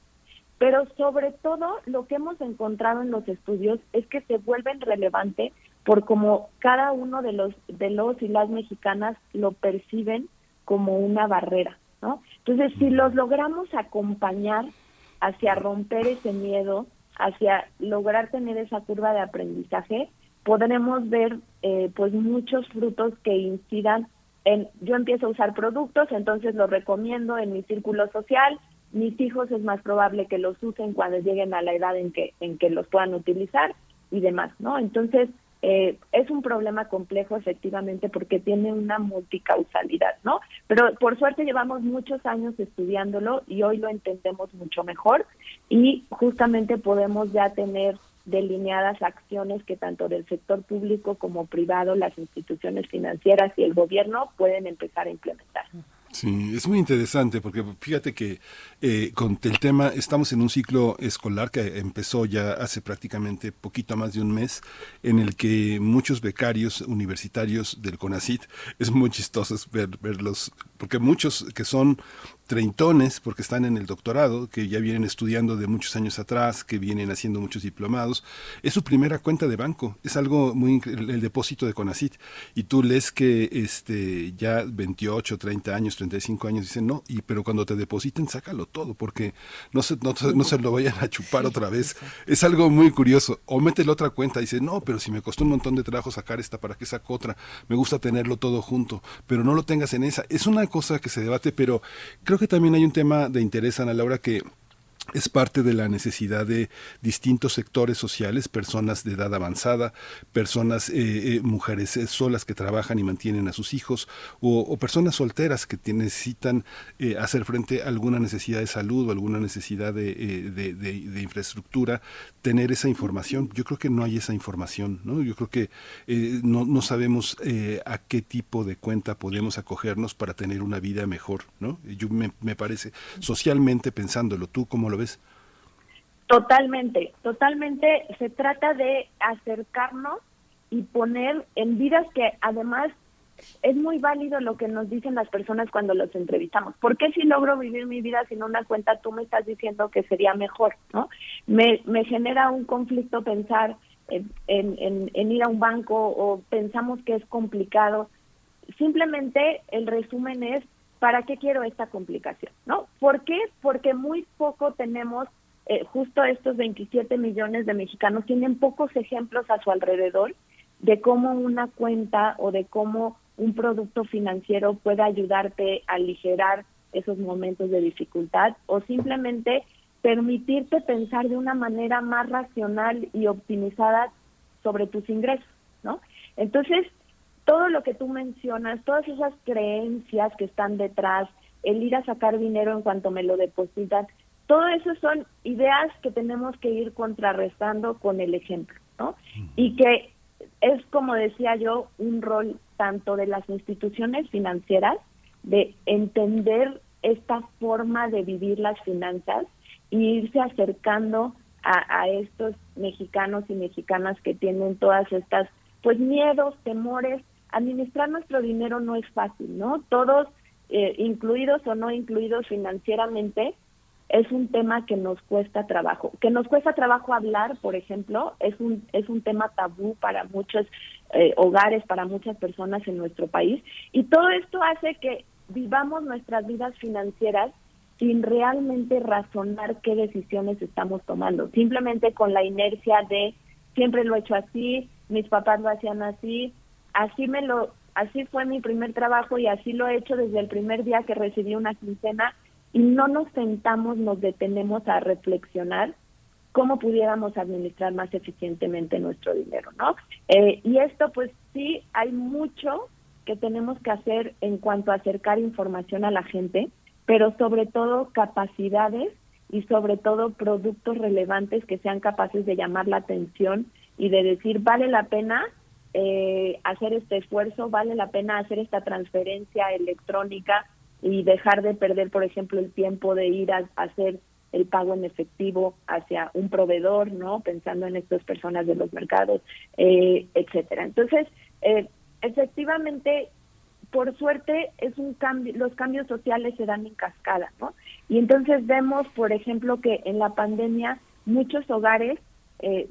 pero sobre todo lo que hemos encontrado en los estudios es que se vuelven relevantes por cómo cada uno de los de los y las mexicanas lo perciben como una barrera, ¿no? Entonces, si los logramos acompañar hacia romper ese miedo, hacia lograr tener esa curva de aprendizaje, podremos ver eh, pues muchos frutos que incidan en, yo empiezo a usar productos, entonces los recomiendo en mi círculo social, mis hijos es más probable que los usen cuando lleguen a la edad en que, en que los puedan utilizar y demás, ¿no? Entonces, eh, es un problema complejo efectivamente porque tiene una multicausalidad, ¿no? Pero por suerte llevamos muchos años estudiándolo y hoy lo entendemos mucho mejor y justamente podemos ya tener delineadas acciones que tanto del sector público como privado, las instituciones financieras y el gobierno pueden empezar a implementar. Sí, es muy interesante porque fíjate que eh, con el tema estamos en un ciclo escolar que empezó ya hace prácticamente poquito más de un mes en el que muchos becarios universitarios del CONACIT es muy chistoso ver, verlos porque muchos que son treintones porque están en el doctorado, que ya vienen estudiando de muchos años atrás, que vienen haciendo muchos diplomados. Es su primera cuenta de banco, es algo muy el depósito de Conacit. Y tú lees que este ya 28, 30 años, 35 años dicen, "No, y pero cuando te depositen sácalo todo porque no se no, se lo vayan a chupar otra vez." Es algo muy curioso. O métele otra cuenta y dice, "No, pero si me costó un montón de trabajo sacar esta, ¿para qué saco otra? Me gusta tenerlo todo junto." Pero no lo tengas en esa. Es una cosa que se debate, pero creo creo que también hay un tema de interés, Ana Laura, que es parte de la necesidad de distintos sectores sociales, personas de edad avanzada, personas, eh, eh, mujeres eh, solas que trabajan y mantienen a sus hijos, o, personas solteras que necesitan hacer frente a alguna necesidad de salud o alguna necesidad de, infraestructura, tener esa información. Yo creo que no hay esa información, ¿no? Yo creo que no, no, sabemos a qué tipo de cuenta podemos acogernos para tener una vida mejor, ¿no? Yo me, me parece, socialmente pensándolo, tú como lo ves? Totalmente, totalmente. Se trata de acercarnos y poner en vidas que además es muy válido lo que nos dicen las personas cuando los entrevistamos. ¿Por qué si logro vivir mi vida sin una cuenta tú me estás diciendo que sería mejor? ¿no? Me, genera un conflicto pensar en, en, en ir a un banco o pensamos que es complicado. Simplemente el resumen es ¿para qué quiero esta complicación? ¿No? ¿Por qué? Porque muy poco tenemos, eh, justo estos 27 millones de mexicanos tienen pocos ejemplos a su alrededor de cómo una cuenta o de cómo un producto financiero puede ayudarte a aligerar esos momentos de dificultad o simplemente permitirte pensar de una manera más racional y optimizada sobre tus ingresos, ¿no? Entonces, todo lo que tú mencionas, todas esas creencias que están detrás, el ir a sacar dinero en cuanto me lo depositan, todo eso son ideas que tenemos que ir contrarrestando con el ejemplo, ¿no? Y que es, como decía yo, un rol tanto de las instituciones financieras, de entender esta forma de vivir las finanzas e irse acercando a, a estos mexicanos y mexicanas que tienen todas estas pues miedos, temores. Administrar nuestro dinero no es fácil, ¿no? Todos, eh, incluidos o no incluidos financieramente, es un tema que nos cuesta trabajo. Que nos cuesta trabajo hablar, por ejemplo, es un, es un tema tabú para muchos eh, hogares, para muchas personas en nuestro país. Y todo esto hace que vivamos nuestras vidas financieras sin realmente razonar qué decisiones estamos tomando, simplemente con la inercia de siempre lo he hecho así, mis papás lo hacían así, así me lo así fue mi primer trabajo y así lo he hecho desde el primer día que recibí una quincena y no nos sentamos, nos detenemos a reflexionar cómo pudiéramos administrar más eficientemente nuestro dinero, ¿no? Eh, y esto pues sí hay mucho que tenemos que hacer en cuanto a acercar información a la gente, pero sobre todo capacidades y sobre todo productos relevantes que sean capaces de llamar la atención y de decir, vale la pena eh, hacer este esfuerzo, vale la pena hacer esta transferencia electrónica y dejar de perder, por ejemplo, el tiempo de ir a, hacer el pago en efectivo hacia un proveedor, ¿no? Pensando en estas personas de los mercados, eh, etcétera. Entonces, eh, efectivamente, por suerte, es un cambio, los cambios sociales se dan en cascada, ¿no? Y entonces vemos, por ejemplo, que en la pandemia muchos hogares eh,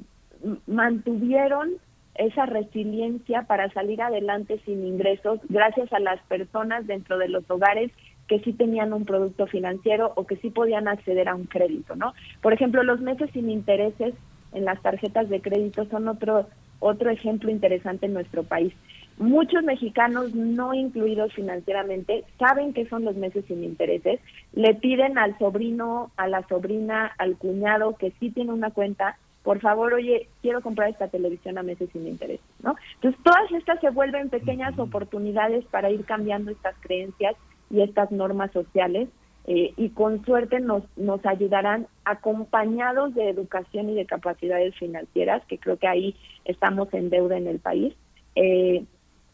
mantuvieron esa resiliencia para salir adelante sin ingresos gracias a las personas dentro de los hogares que sí tenían un producto financiero o que sí podían acceder a un crédito, ¿no? Por ejemplo, los meses sin intereses en las tarjetas de crédito son otro otro ejemplo interesante en nuestro país. Muchos mexicanos no incluidos financieramente saben que son los meses sin intereses, le piden al sobrino, a la sobrina, al cuñado que sí tiene una cuenta por favor, oye, quiero comprar esta televisión a meses sin interés, ¿no? Entonces, todas estas se vuelven pequeñas oportunidades para ir cambiando estas creencias y estas normas sociales eh, y con suerte nos, nos ayudarán acompañados de educación y de capacidades financieras, que creo que ahí estamos en deuda en el país, eh,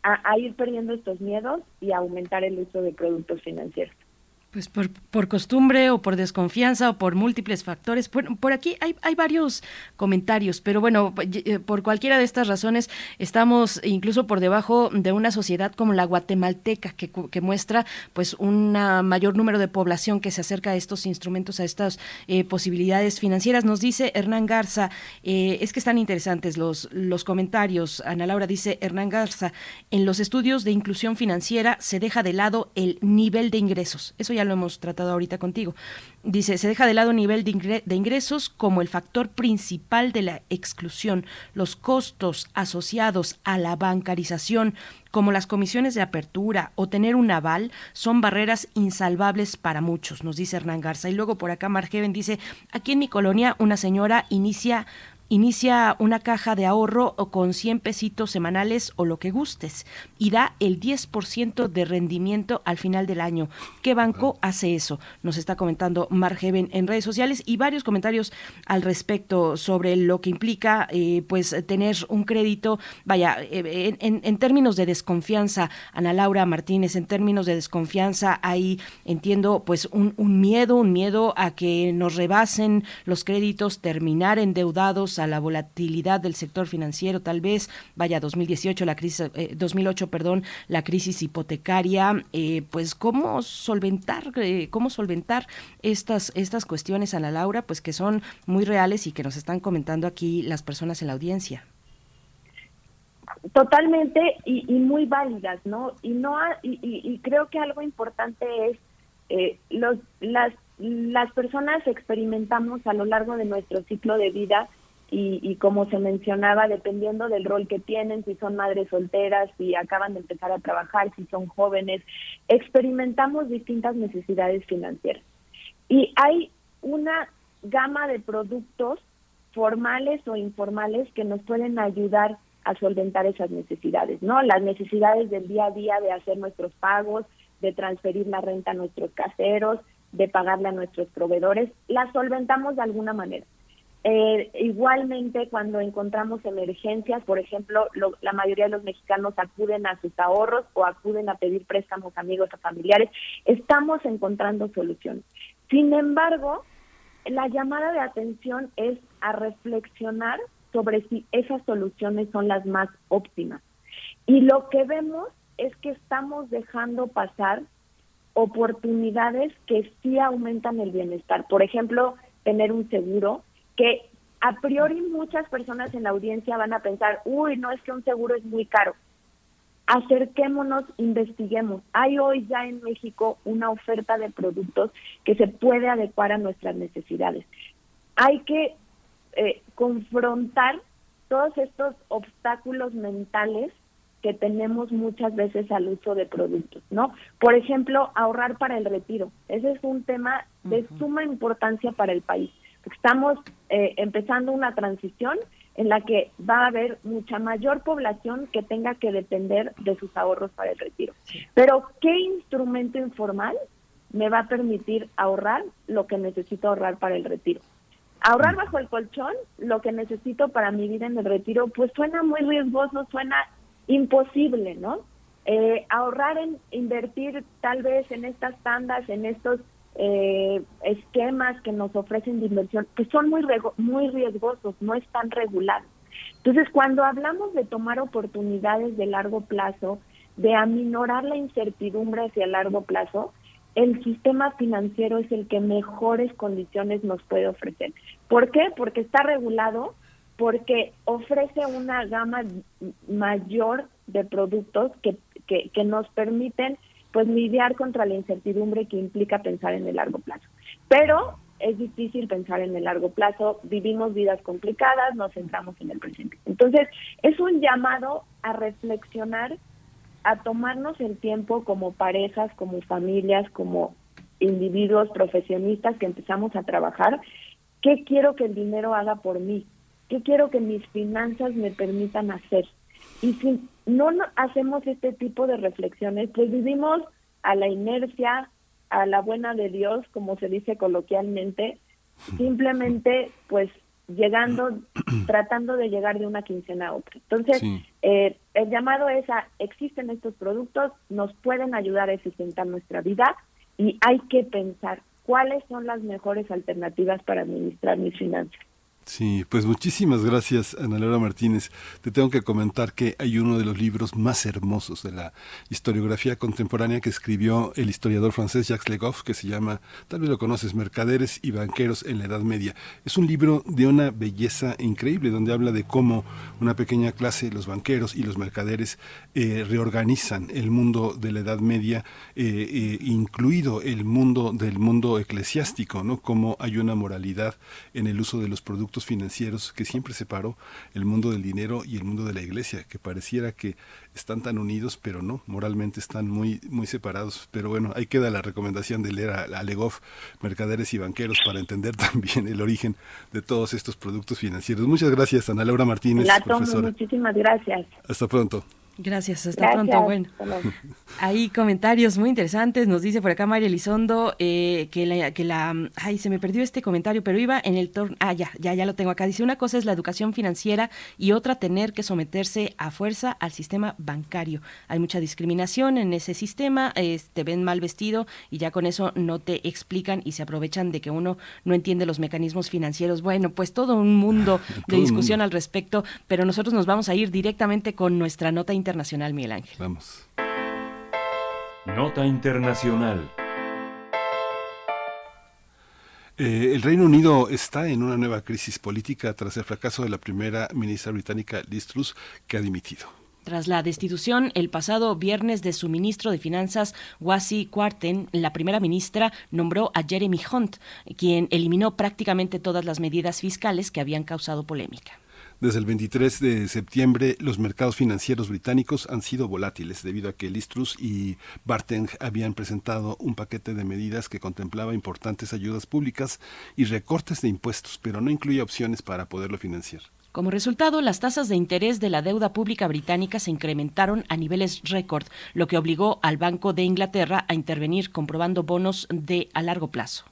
a ir perdiendo estos miedos y a aumentar el uso de productos financieros. Pues por, por, costumbre o por desconfianza o por múltiples factores. Por, por aquí hay, hay, varios comentarios, pero bueno, eh, por cualquiera de estas razones estamos incluso por debajo de una sociedad como la guatemalteca, que, que muestra pues un mayor número de población que se acerca a estos instrumentos, a estas eh, posibilidades financieras. Nos dice Hernán Garza, eh, es que están interesantes los, los comentarios. Ana Laura dice, Hernán Garza, en los estudios de inclusión financiera se deja de lado el nivel de ingresos. Eso ya lo hemos tratado ahorita contigo. Dice, se deja de lado nivel de ingresos como el factor principal de la exclusión. Los costos asociados a la bancarización, como las comisiones de apertura o tener un aval, son barreras insalvables para muchos, nos dice Hernán Garza. Y luego por acá Margeven dice, aquí en mi colonia una señora inicia Inicia una caja de ahorro con 100 pesitos semanales o lo que gustes y da el 10% de rendimiento al final del año. ¿Qué banco hace eso? Nos está comentando Margeven en redes sociales y varios comentarios al respecto sobre lo que implica eh, pues tener un crédito, vaya, eh, en, términos de desconfianza, Ana Laura Martínez, en términos de desconfianza, ahí entiendo pues un, un miedo, un miedo a que nos rebasen los créditos, terminar endeudados la volatilidad del sector financiero, tal vez, vaya 2018, la crisis, 2008, eh, perdón, la crisis hipotecaria, eh, pues cómo solventar, eh, cómo solventar estas, estas cuestiones, Ana Laura, pues que son muy reales y que nos están comentando aquí las personas en la audiencia. totalmente y, muy válidas, ¿no? Y no y, creo que algo importante es eh, los las las personas experimentamos a lo largo de nuestro ciclo de vida y, y, como se mencionaba, dependiendo del rol que tienen, si son madres solteras, si acaban de empezar a trabajar, si son jóvenes, experimentamos distintas necesidades financieras. Y hay una gama de productos formales o informales que nos pueden ayudar a solventar esas necesidades, ¿no? Las necesidades del día a día de hacer nuestros pagos, de transferir la renta a nuestros caseros, de pagarle a nuestros proveedores, las solventamos de alguna manera. Eh, igualmente, cuando encontramos emergencias, por ejemplo, la mayoría de los mexicanos acuden a sus ahorros o acuden a pedir préstamos a amigos o familiares, estamos encontrando soluciones. Sin embargo, la llamada de atención es a reflexionar sobre si esas soluciones son las más óptimas. Y lo que vemos es que estamos dejando pasar oportunidades que sí aumentan el bienestar. Por ejemplo, tener un seguro que a priori muchas personas en la audiencia van a pensar, uy, no es que un seguro es muy caro. Acerquémonos, investiguemos. Hay hoy ya en México una oferta de productos que se puede adecuar a nuestras necesidades. Hay que eh, confrontar todos estos obstáculos mentales que tenemos muchas veces al uso de productos, ¿no? Por ejemplo, ahorrar para el retiro. Ese es un tema de suma importancia para el país. Estamos eh, empezando una transición en la que va a haber mucha mayor población que tenga que depender de sus ahorros para el retiro. Pero, ¿qué instrumento informal me va a permitir ahorrar lo que necesito ahorrar para el retiro? Ahorrar bajo el colchón lo que necesito para mi vida en el retiro, pues suena muy riesgoso, suena imposible, ¿no? Eh, ahorrar en invertir tal vez en estas tandas, en estos eh, esquemas que nos ofrecen de inversión, que son muy, muy riesgosos, no están regulados. Entonces, cuando hablamos de tomar oportunidades de largo plazo, de aminorar la incertidumbre hacia largo plazo, el sistema financiero es el que mejores condiciones nos puede ofrecer. ¿Por qué? Porque está regulado, porque ofrece una gama mayor de productos que, que, nos permiten pues lidiar contra la incertidumbre que implica pensar en el largo plazo. Pero es difícil pensar en el largo plazo, vivimos vidas complicadas, nos centramos en el presente. Entonces, es un llamado a reflexionar, a tomarnos el tiempo como parejas, como familias, como individuos profesionistas que empezamos a trabajar, ¿qué quiero que el dinero haga por mí? ¿Qué quiero que mis finanzas me permitan hacer? Y si no hacemos este tipo de reflexiones, pues vivimos a la inercia, a la buena de Dios, como se dice coloquialmente, simplemente pues llegando, tratando de llegar de una quincena a otra. Entonces, eh, el llamado es a, existen estos productos, nos pueden ayudar a eficientar nuestra vida y hay que pensar cuáles son las mejores alternativas para administrar mis finanzas. Sí, pues muchísimas gracias, Ana Laura Martínez. Te tengo que comentar que hay uno de los libros más hermosos de la historiografía contemporánea que escribió el historiador francés Jacques Legoff, que se llama, tal vez lo conoces, Mercaderes y Banqueros en la Edad Media. Es un libro de una belleza increíble, donde habla de cómo una pequeña clase, los banqueros y los mercaderes, eh, reorganizan el mundo de la Edad Media, eh, eh, incluido el mundo del mundo eclesiástico, ¿no? Cómo hay una moralidad en el uso de los productos financieros que siempre separó el mundo del dinero y el mundo de la iglesia, que pareciera que están tan unidos, pero no, moralmente están muy, muy separados. Pero bueno, ahí queda la recomendación de leer a, a Legoff, Mercaderes y Banqueros, para entender también el origen de todos estos productos financieros. Muchas gracias, Ana Laura Martínez. La muchísimas gracias. Hasta pronto. Gracias, hasta pronto. Bueno, hay comentarios muy interesantes. Nos dice por acá María Elizondo eh, que, la, que la. Ay, se me perdió este comentario, pero iba en el torno. Ah, ya, ya, ya lo tengo acá. Dice: una cosa es la educación financiera y otra tener que someterse a fuerza al sistema bancario. Hay mucha discriminación en ese sistema, te ven mal vestido y ya con eso no te explican y se aprovechan de que uno no entiende los mecanismos financieros. Bueno, pues todo un mundo de discusión al respecto, pero nosotros nos vamos a ir directamente con nuestra nota internacional, Miguel Ángel. Vamos. Nota internacional. Eh, el Reino Unido está en una nueva crisis política tras el fracaso de la primera ministra británica Liz Truss, que ha dimitido. Tras la destitución el pasado viernes de su ministro de Finanzas, Wasi Kwarten, la primera ministra nombró a Jeremy Hunt, quien eliminó prácticamente todas las medidas fiscales que habían causado polémica. Desde el 23 de septiembre, los mercados financieros británicos han sido volátiles debido a que Listrus y Barteng habían presentado un paquete de medidas que contemplaba importantes ayudas públicas y recortes de impuestos, pero no incluye opciones para poderlo financiar. Como resultado, las tasas de interés de la deuda pública británica se incrementaron a niveles récord, lo que obligó al Banco de Inglaterra a intervenir comprobando bonos de a largo plazo.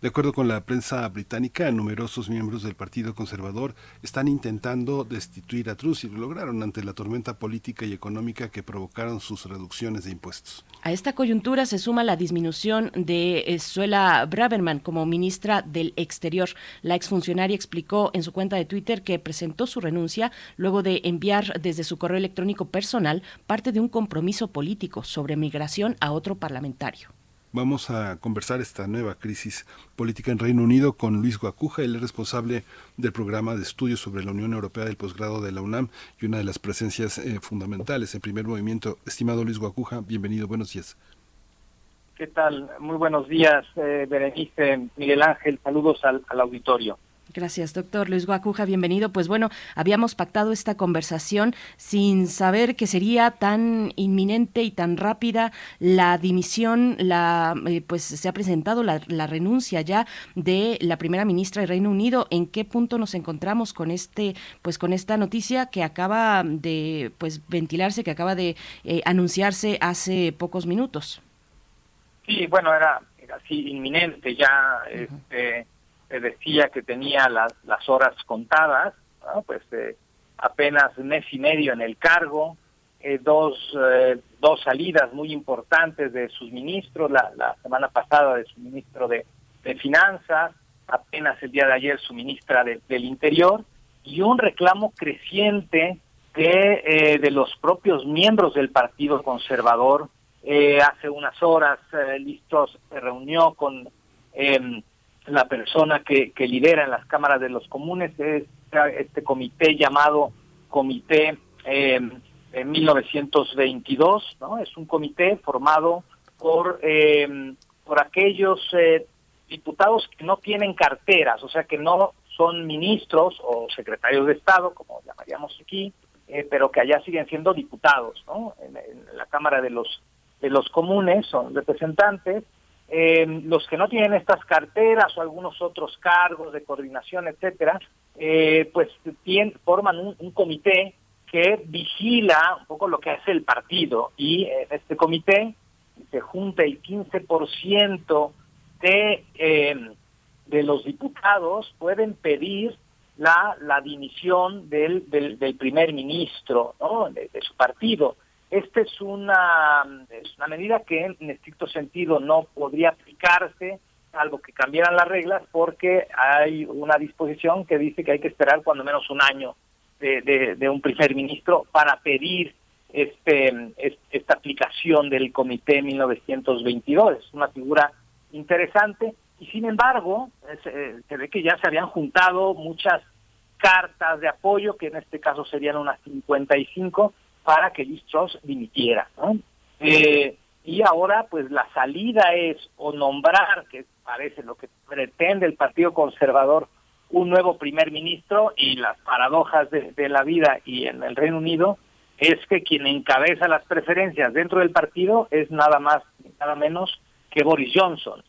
De acuerdo con la prensa británica, numerosos miembros del Partido Conservador están intentando destituir a Truss y lo lograron ante la tormenta política y económica que provocaron sus reducciones de impuestos. A esta coyuntura se suma la disminución de Suela Braverman como ministra del Exterior. La exfuncionaria explicó en su cuenta de Twitter que presentó su renuncia luego de enviar desde su correo electrónico personal parte de un compromiso político sobre migración a otro parlamentario. Vamos a conversar esta nueva crisis política en Reino Unido con Luis Guacuja, es responsable del programa de estudios sobre la Unión Europea del posgrado de la UNAM y una de las presencias eh, fundamentales en primer movimiento. Estimado Luis Guacuja, bienvenido, buenos días. ¿Qué tal? Muy buenos días, eh, Berenice, Miguel Ángel, saludos al auditorio. Gracias, doctor Luis Guacuja, bienvenido. Pues bueno, habíamos pactado esta conversación sin saber que sería tan inminente y tan rápida la dimisión, la eh, pues se ha presentado la, renuncia ya de la primera ministra del Reino Unido. ¿En qué punto nos encontramos con este, pues con esta noticia que acaba de pues ventilarse, que acaba de eh, anunciarse hace pocos minutos? Sí, bueno, era, así inminente ya. este, decía que tenía las, las horas contadas, pues eh, apenas mes y medio en el cargo, eh, dos, eh, dos salidas muy importantes de sus ministros, la, la semana pasada de su ministro de, de Finanzas, apenas el día de ayer su ministra del Interior, y un reclamo creciente de, de los propios miembros del Partido Conservador. hace unas horas, Listos se reunió con em, la persona que, que lidera en las cámaras de los comunes es este comité llamado Comité eh, 1922, ¿no? Es un comité formado por, em, por aquellos eh, diputados que no tienen carteras, o sea, que no son ministros o secretarios de Estado, como llamaríamos aquí, eh, pero que allá siguen siendo diputados, ¿no? En, en, la Cámara de los de los comunes son representantes eh, los que no tienen estas carteras o algunos otros cargos de coordinación, etcétera, eh, pues tienen, forman un, comité que vigila un poco lo que hace el partido y en este comité se junta el 15% de, eh, de los diputados pueden pedir la, la dimisión del, del, del primer ministro ¿no? de su partido. Esta es una, medida que en estricto sentido no podría aplicarse salvo que cambiaran las reglas porque hay una disposición que dice que hay que esperar cuando menos un año de, de, un primer ministro para pedir este, esta aplicación del Comité 1922. Es una figura interesante y sin embargo eh, se ve que ya se habían juntado muchas cartas de apoyo, que en este caso serían unas 55, para que Liz Truss dimitiera. Eh, y ahora, pues la salida es o nombrar, que parece lo que pretende el Partido Conservador, un nuevo primer ministro y las paradojas de, de la vida y en el Reino Unido es que quien encabeza las preferencias dentro del partido es nada más, nada menos que Boris Johnson.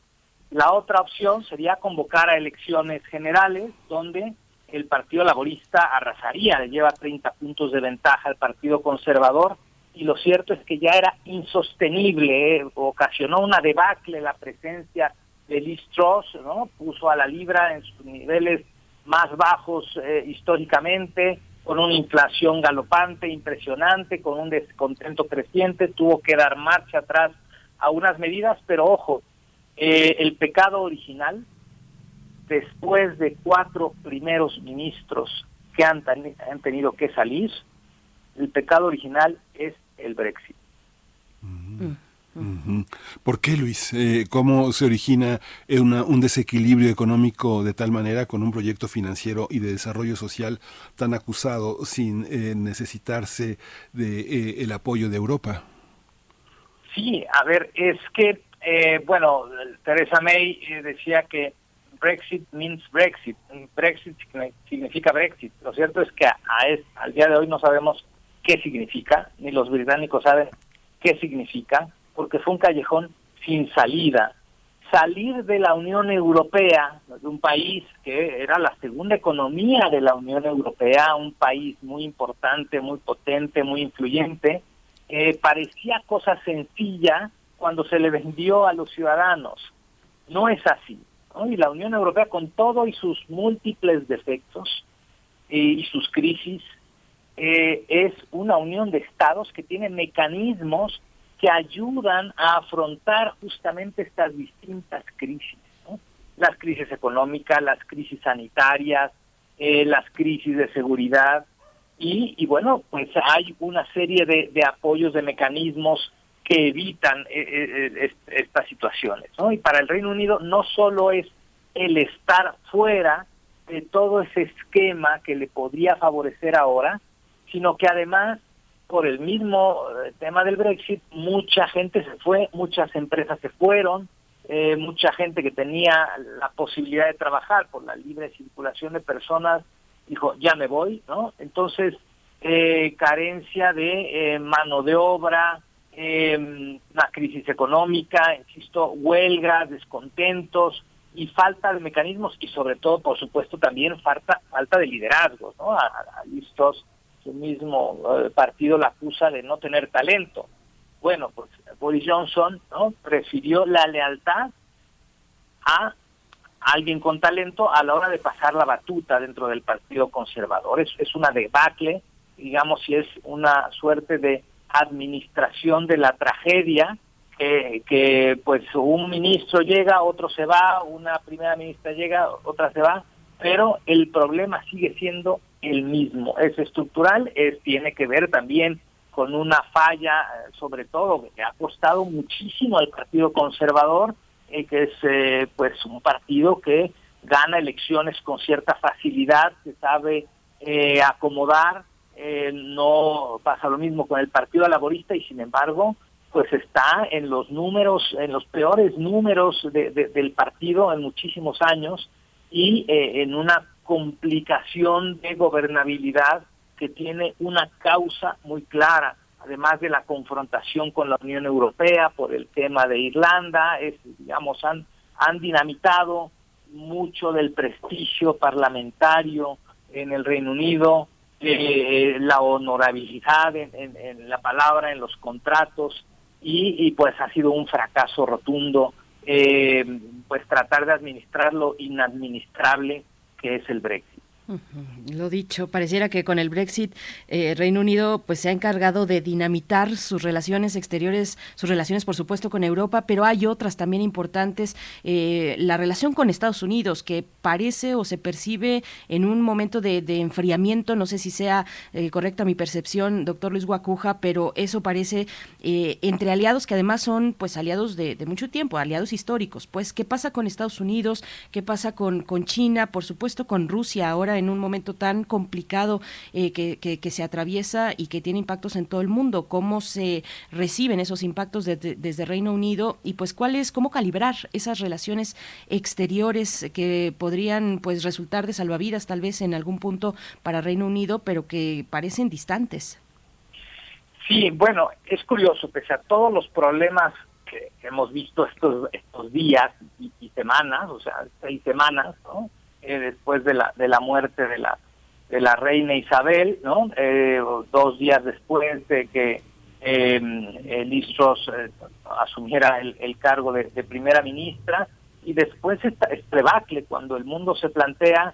La otra opción sería convocar a elecciones generales donde el Partido Laborista arrasaría, le lleva 30 puntos de ventaja al Partido Conservador y lo cierto es que ya era insostenible, eh, ocasionó una debacle la presencia de Liz Truss, ¿no? puso a la libra en sus niveles más bajos eh, históricamente, con una inflación galopante, impresionante, con un descontento creciente, tuvo que dar marcha atrás a unas medidas, pero ojo, eh, el pecado original después de cuatro primeros ministros que han, han tenido que salir, el pecado original es el Brexit. Mm, ¿Por qué, Luis? Eh, ¿Cómo se origina una, un desequilibrio económico de tal manera con un proyecto financiero y de desarrollo social tan acusado sin eh, necesitarse de eh, el apoyo de Europa? Sí, a ver, es que, bueno, Teresa May decía que Brexit means Brexit, Brexit significa Brexit. Lo cierto es que a, al día de hoy no sabemos qué significa, ni los británicos saben qué significa porque fue un callejón sin salida. Salir de la Unión Europea, de un país que era la segunda economía de la Unión Europea, un país muy importante, muy potente, muy influyente, eh, parecía cosa sencilla cuando se le vendió a los ciudadanos. No es así. Y la Unión Europea, con todo y sus múltiples defectos eh, y sus crisis, eh, es una unión de estados que tiene mecanismos que ayudan a afrontar justamente estas distintas crisis, las crisis económicas, las crisis sanitarias, eh, las crisis de seguridad y, bueno, pues hay una serie de, apoyos, de mecanismos que evitan eh, eh, estas situaciones. Y para el Reino Unido no solo es el estar fuera de todo ese esquema que le podría favorecer ahora, sino que además por el mismo eh, tema del Brexit, mucha gente se fue, muchas empresas se fueron, eh, mucha gente que tenía la posibilidad de trabajar por la libre circulación de personas dijo, ya me voy, ¿no? Entonces, eh, carencia de mano de obra, una crisis económica, insisto, huelgas, descontentos y falta de mecanismos y sobre todo, por supuesto, también falta, falta de liderazgo, ¿no? A, a listos su mismo eh, partido la acusa de no tener talento. Bueno, pues Boris Johnson no prefirió la lealtad a alguien con talento a la hora de pasar la batuta dentro del Partido Conservador. Es, es una debacle, digamos, si es una suerte de administración de la tragedia, que, pues un ministro llega, otro se va, una primera ministra llega, otra se va, pero el problema sigue siendo el mismo. Es estructural, es, tiene que ver también con una falla, eh, sobre todo, que ha costado muchísimo al Partido Conservador, eh, que es eh, pues un partido que gana elecciones con cierta facilidad, que sabe acomodar, no pasa lo mismo con el Partido Laborista y sin embargo pues está en los números, en los peores números del partido en muchísimos años y en una complicación de gobernabilidad que tiene una causa muy clara, además de la confrontación con la Unión Europea por el tema de Irlanda, es, digamos, han, han dinamitado mucho del prestigio parlamentario en el Reino Unido, eh, la honorabilidad en, la palabra, en los contratos, y, pues ha sido un fracaso rotundo, eh, pues tratar de administrar lo inadministrable que es el Brexit. Lo dicho, pareciera que con el Brexit eh, Reino Unido pues se ha encargado de dinamitar sus relaciones exteriores, sus relaciones por supuesto con Europa, pero hay otras también importantes. Eh, la relación con Estados Unidos que parece o se percibe en un momento de, enfriamiento, no sé si sea eh, correcta mi percepción, doctor Luis Guacuja, pero eso parece entre aliados que además son pues aliados de, mucho tiempo, aliados históricos. Pues, ¿qué pasa con Estados Unidos? ¿Qué pasa con China? Por supuesto con Rusia ahora en un momento tan complicado eh, que, que, se atraviesa y que tiene impactos en todo el mundo. ¿Cómo se reciben esos impactos desde Reino Unido? Y pues cuál es, cómo calibrar esas relaciones exteriores que podrían pues resultar de salvavidas tal vez en algún punto para Reino Unido, pero que parecen distantes. Sí, bueno, es curioso, pese a todos los problemas que hemos visto estos estos días y, y semanas, o sea, seis semanas, ¿no? Eh, después de la de la muerte de la de la reina Isabel, ¿no? Eh, dos días después de que eh, Listros eh, asumiera el, el cargo de, primera ministra y después este debacle cuando el mundo se plantea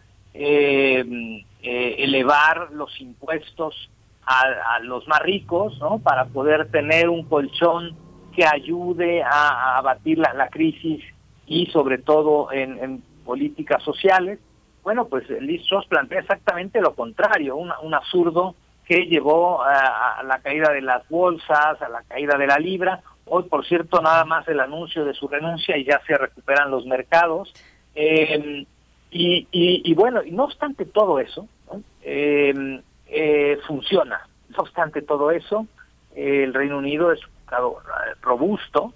elevar los impuestos a, los más ricos, ¿no? Para poder tener un colchón que ayude a, abatir la, la crisis y sobre todo en, en políticas sociales. Bueno, pues Liz Truss plantea exactamente lo contrario, un, absurdo que llevó a, la caída de las bolsas, a la caída de la libra. Hoy, por cierto, nada más el anuncio de su renuncia y ya se recuperan los mercados. Eh, y, y, bueno, y no obstante todo eso, eh, eh, funciona. No obstante todo eso, el Reino Unido es un mercado robusto,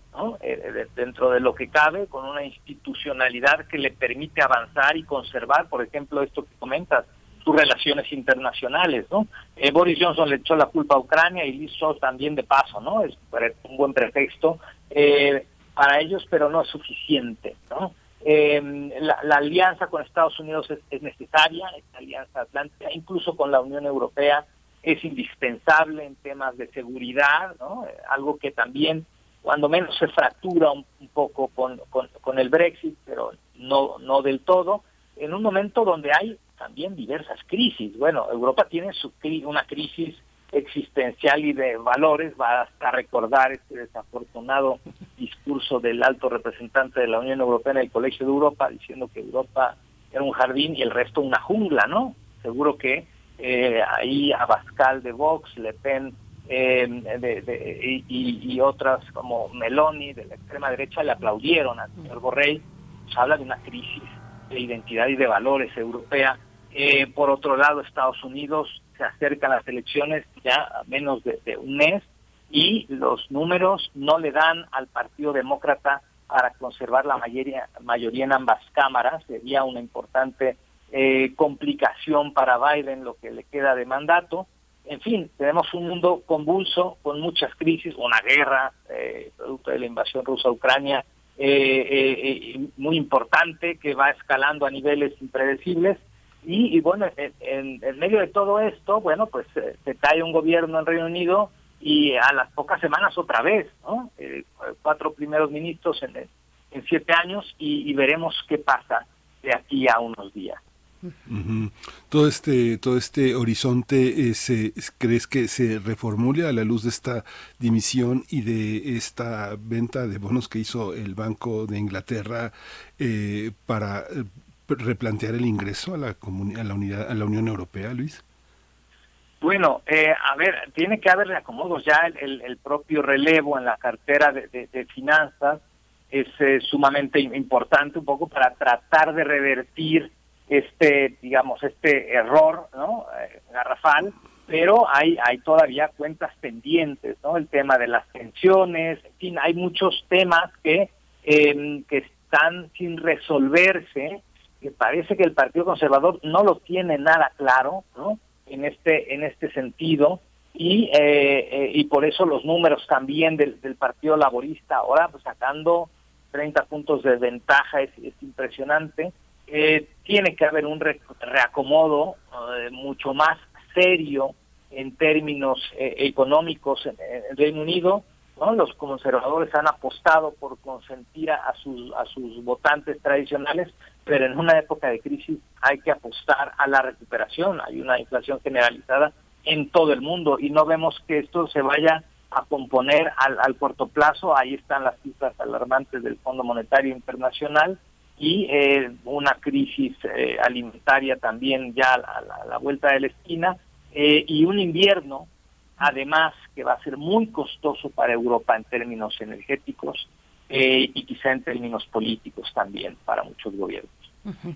dentro de lo que cabe, con una institucionalidad que le permite avanzar y conservar, por ejemplo, esto que comentas, sus relaciones internacionales, ¿no? Eh, Boris Johnson le echó la culpa a Ucrania y Liz también de paso, ¿no? Es un buen pretexto eh, para ellos, pero no es suficiente, ¿no? Eh, la, alianza con Estados Unidos es, necesaria, esta alianza atlántica, incluso con la Unión Europea es indispensable en temas de seguridad, ¿no? algo que también cuando menos se fractura un, poco con, con, el Brexit, pero no, no del todo, en un momento donde hay también diversas crisis. Bueno, Europa tiene su, una crisis existencial y de valores, va hasta recordar este desafortunado discurso del alto representante de la Unión Europea en el Colegio de Europa, diciendo que Europa era un jardín y el resto una jungla, ¿no? Seguro que eh, ahí Abascal de Vox, Le Pen eh, de, y, otras como Meloni de la extrema derecha le aplaudieron al señor Borrell. Se habla de una crisis de identidad y de valores europea eh, por otro lado, Estados Unidos se acerca a las elecciones ya a menos de, un mes y los números no le dan al Partido Demócrata para conservar la mayoría, mayoría en ambas cámaras. Sería una importante eh, complicación para Biden lo que le queda de mandato. En fin, tenemos un mundo convulso con muchas crisis, una guerra, eh, producto de la invasión rusa a Ucrania, muy importante que va escalando a niveles impredecibles y, bueno, en, medio de todo esto, bueno, pues eh, se cae un gobierno en Reino Unido y a las pocas semanas otra vez, ¿no? Eh, cuatro primeros ministros en, en siete años y, veremos qué pasa de aquí a unos días. Todo este todo este horizonte eh, se, crees que se reformule a la luz de esta dimisión y de esta venta de bonos que hizo el Banco de Inglaterra para replantear el ingreso a la, a la, unidad, a la Unión Europea, Luis? Bueno, eh, a ver, tiene que haber reacomodos. Ya el, propio relevo en la cartera de, finanzas es eh, sumamente importante un poco para tratar de revertir este, digamos, este error, ¿no? Eh, garrafal, pero hay, hay todavía cuentas pendientes, ¿no? El tema de las pensiones, en fin, hay muchos temas que, que están sin resolverse que parece que el Partido Conservador no lo tiene nada claro, ¿no? En este en este sentido y eh, eh, y por eso los números también del, del Partido Laborista ahora pues, sacando 30 puntos de ventaja es, impresionante. Eh, tiene que haber un reacomodo mucho más serio en términos económicos en, el Reino Unido. ¿no? Los conservadores han apostado por consentir a sus a sus votantes tradicionales pero en una época de crisis hay que apostar a la recuperación. Hay una inflación generalizada en todo el mundo y no vemos que esto se vaya a componer al, corto plazo. Ahí están las cifras alarmantes del Fondo Monetario Internacional y eh, una crisis eh, alimentaria también ya a la, vuelta de la esquina eh, y un invierno además que va a ser muy costoso para Europa en términos energéticos y quizá en términos políticos también para muchos gobiernos.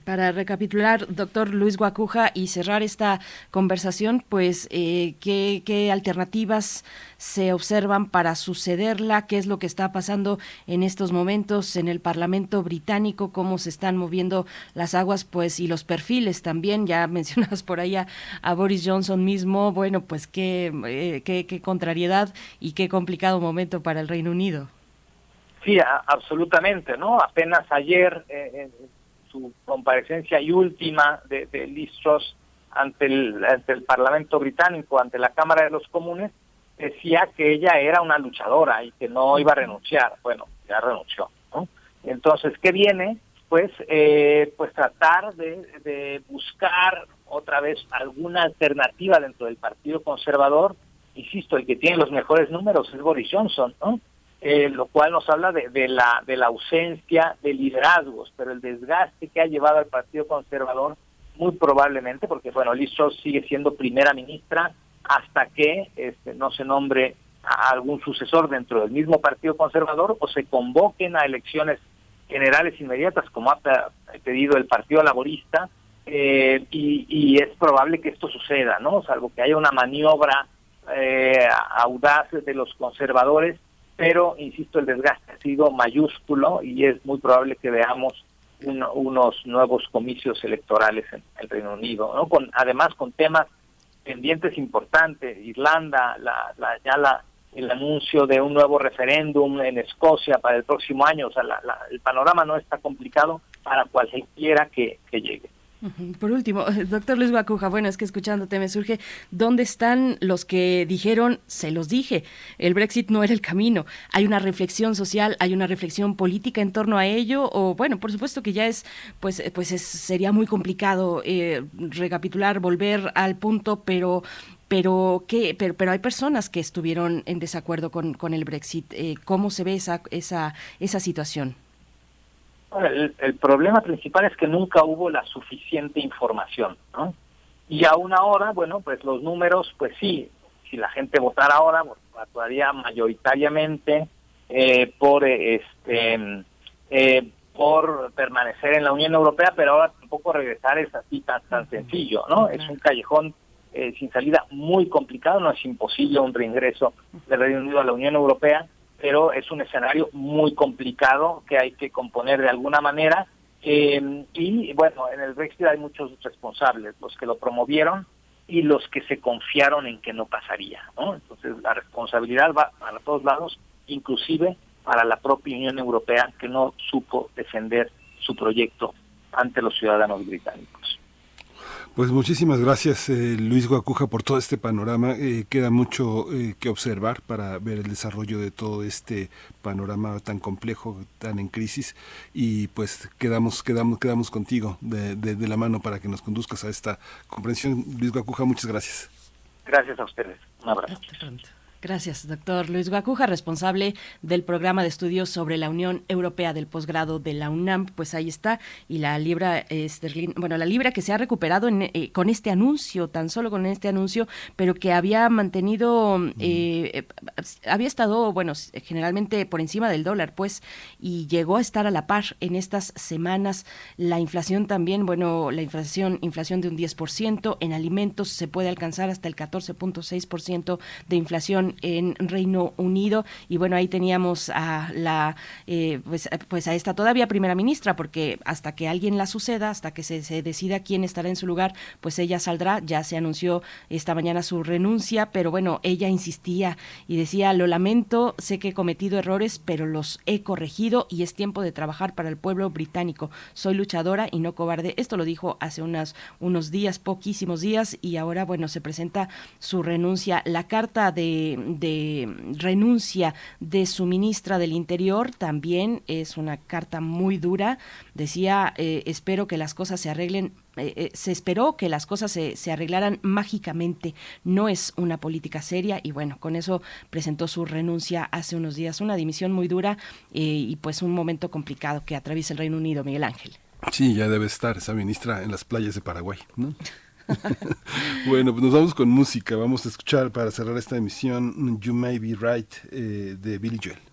Para recapitular, doctor Luis Guacuja, y cerrar esta conversación, pues, eh, ¿qué, alternativas se observan para sucederla? ¿Qué es lo que está pasando en estos momentos en el Parlamento británico? ¿Cómo se están moviendo las aguas? Pues, y los perfiles también, ya mencionas por ahí a, Boris Johnson mismo. Bueno, pues, qué, eh, qué, contrariedad y qué complicado momento para el Reino Unido. Sí, absolutamente, ¿no? Apenas ayer eh, su comparecencia y última de, de Liz Truss ante el, ante el Parlamento británico, ante la Cámara de los Comunes, decía que ella era una luchadora y que no iba a renunciar. Bueno, ya renunció. ¿no? Entonces, ¿qué viene? Pues, eh, pues tratar de, de buscar otra vez alguna alternativa dentro del Partido Conservador. Insisto, el que tiene los mejores números es Boris Johnson, ¿no? Eh, lo cual nos habla de, la, de la ausencia de liderazgos, pero el desgaste que ha llevado al Partido Conservador, muy probablemente, porque bueno, Liz Truss sigue siendo primera ministra, hasta que este, no se nombre a algún sucesor dentro del mismo Partido Conservador o se convoquen a elecciones generales inmediatas, como ha pedido el Partido Laborista, eh, y, es probable que esto suceda, ¿no? Salvo que haya una maniobra eh, audaz de los conservadores, pero, insisto, el desgaste ha sido mayúsculo y es muy probable que veamos unos nuevos comicios electorales en el Reino Unido, ¿no? Con, además con temas pendientes importantes, Irlanda, la, la, ya la, el anuncio de un nuevo referéndum en Escocia para el próximo año, o sea, el panorama no está complicado para cualquiera que llegue. Por último, doctor Luis Guacuja, bueno, es que escuchándote me surge, ¿dónde están los que dijeron, se los dije, el Brexit no era el camino? ¿Hay una reflexión social, hay una reflexión política en torno a ello? O bueno, por supuesto que ya es, pues, pues sería muy complicado eh, recapitular, volver al punto, pero pero ¿qué? pero pero hay personas que estuvieron en desacuerdo con, con el Brexit eh, cómo se ve esa esa esa situación el, problema principal es que nunca hubo la suficiente información, ¿no? Y aún ahora, bueno, pues los números, pues sí, si la gente votara ahora, votaría mayoritariamente eh, por este eh, por permanecer en la Unión Europea, pero ahora tampoco regresar es así tan, tan sencillo, ¿no? Es un callejón eh, sin salida muy complicado, no es imposible un reingreso del Reino Unido a la Unión Europea, pero es un escenario muy complicado que hay que componer de alguna manera. Eh, y bueno, en el Brexit hay muchos responsables, los que lo promovieron y los que se confiaron en que no pasaría. ¿no? Entonces la responsabilidad va para todos lados, inclusive para la propia Unión Europea que no supo defender su proyecto ante los ciudadanos británicos. Pues muchísimas gracias eh, Luis Guacuja por todo este panorama. Eh, queda mucho eh, que observar para ver el desarrollo de todo este panorama tan complejo, tan en crisis y pues quedamos quedamos quedamos contigo de, de la mano para que nos conduzcas a esta comprensión. Luis Guacuja, muchas gracias. Gracias a ustedes. Un abrazo. Gracias, doctor Luis Guacuja, responsable del programa de estudios sobre la Unión Europea del posgrado de la UNAM. Pues ahí está. Y la libra esterlina, bueno, la libra que se ha recuperado eh, con este anuncio, tan solo con este anuncio, pero que había mantenido, eh, había estado, bueno, generalmente por encima del dólar, pues, y llegó a estar a la par en estas semanas. La inflación también, bueno, la inflación, inflación de un 10%, en alimentos se puede alcanzar hasta el 14.6% de inflación en Reino Unido. Y bueno ahí teníamos a la eh, pues, pues a esta todavía primera ministra porque hasta que alguien la suceda hasta que se, se decida quién estará en su lugar pues ella saldrá. Ya se anunció esta mañana su renuncia pero bueno ella insistía y decía lo lamento sé que he cometido errores pero los he corregido y es tiempo de trabajar para el pueblo británico. Soy luchadora y no cobarde esto lo dijo hace unas, unos días poquísimos días y ahora bueno se presenta su renuncia. La carta de de renuncia de su ministra del Interior también es una carta muy dura. Decía, eh, espero que las cosas se arreglen eh, eh, se esperó que las cosas se, se, arreglaran mágicamente. No es una política seria y bueno, con eso presentó su renuncia hace unos días. Una dimisión muy dura y pues un momento complicado que atraviesa el Reino Unido, Miguel Ángel. Sí, ya debe estar esa ministra en las playas de Paraguay, ¿no? bueno, pues nos vamos con música. Vamos a escuchar para cerrar esta emisión You May Be Right eh, de Billy Joel.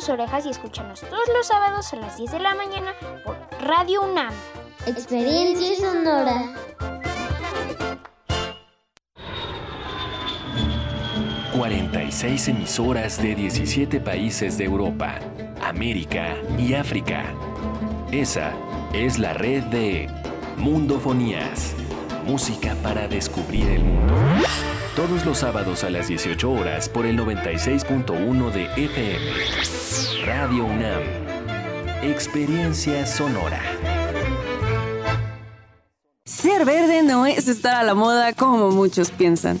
Tus orejas y escúchanos todos los sábados a las 10 de la mañana por Radio UNAM. Experiencia sonora. 46 emisoras de 17 países de Europa, América y África. Esa es la red de Mundofonías, música para descubrir el mundo. Todos los sábados a las 18 horas por el 96.1 de FM. Radio UNAM. Experiencia sonora. Ser verde no es estar a la moda como muchos piensan.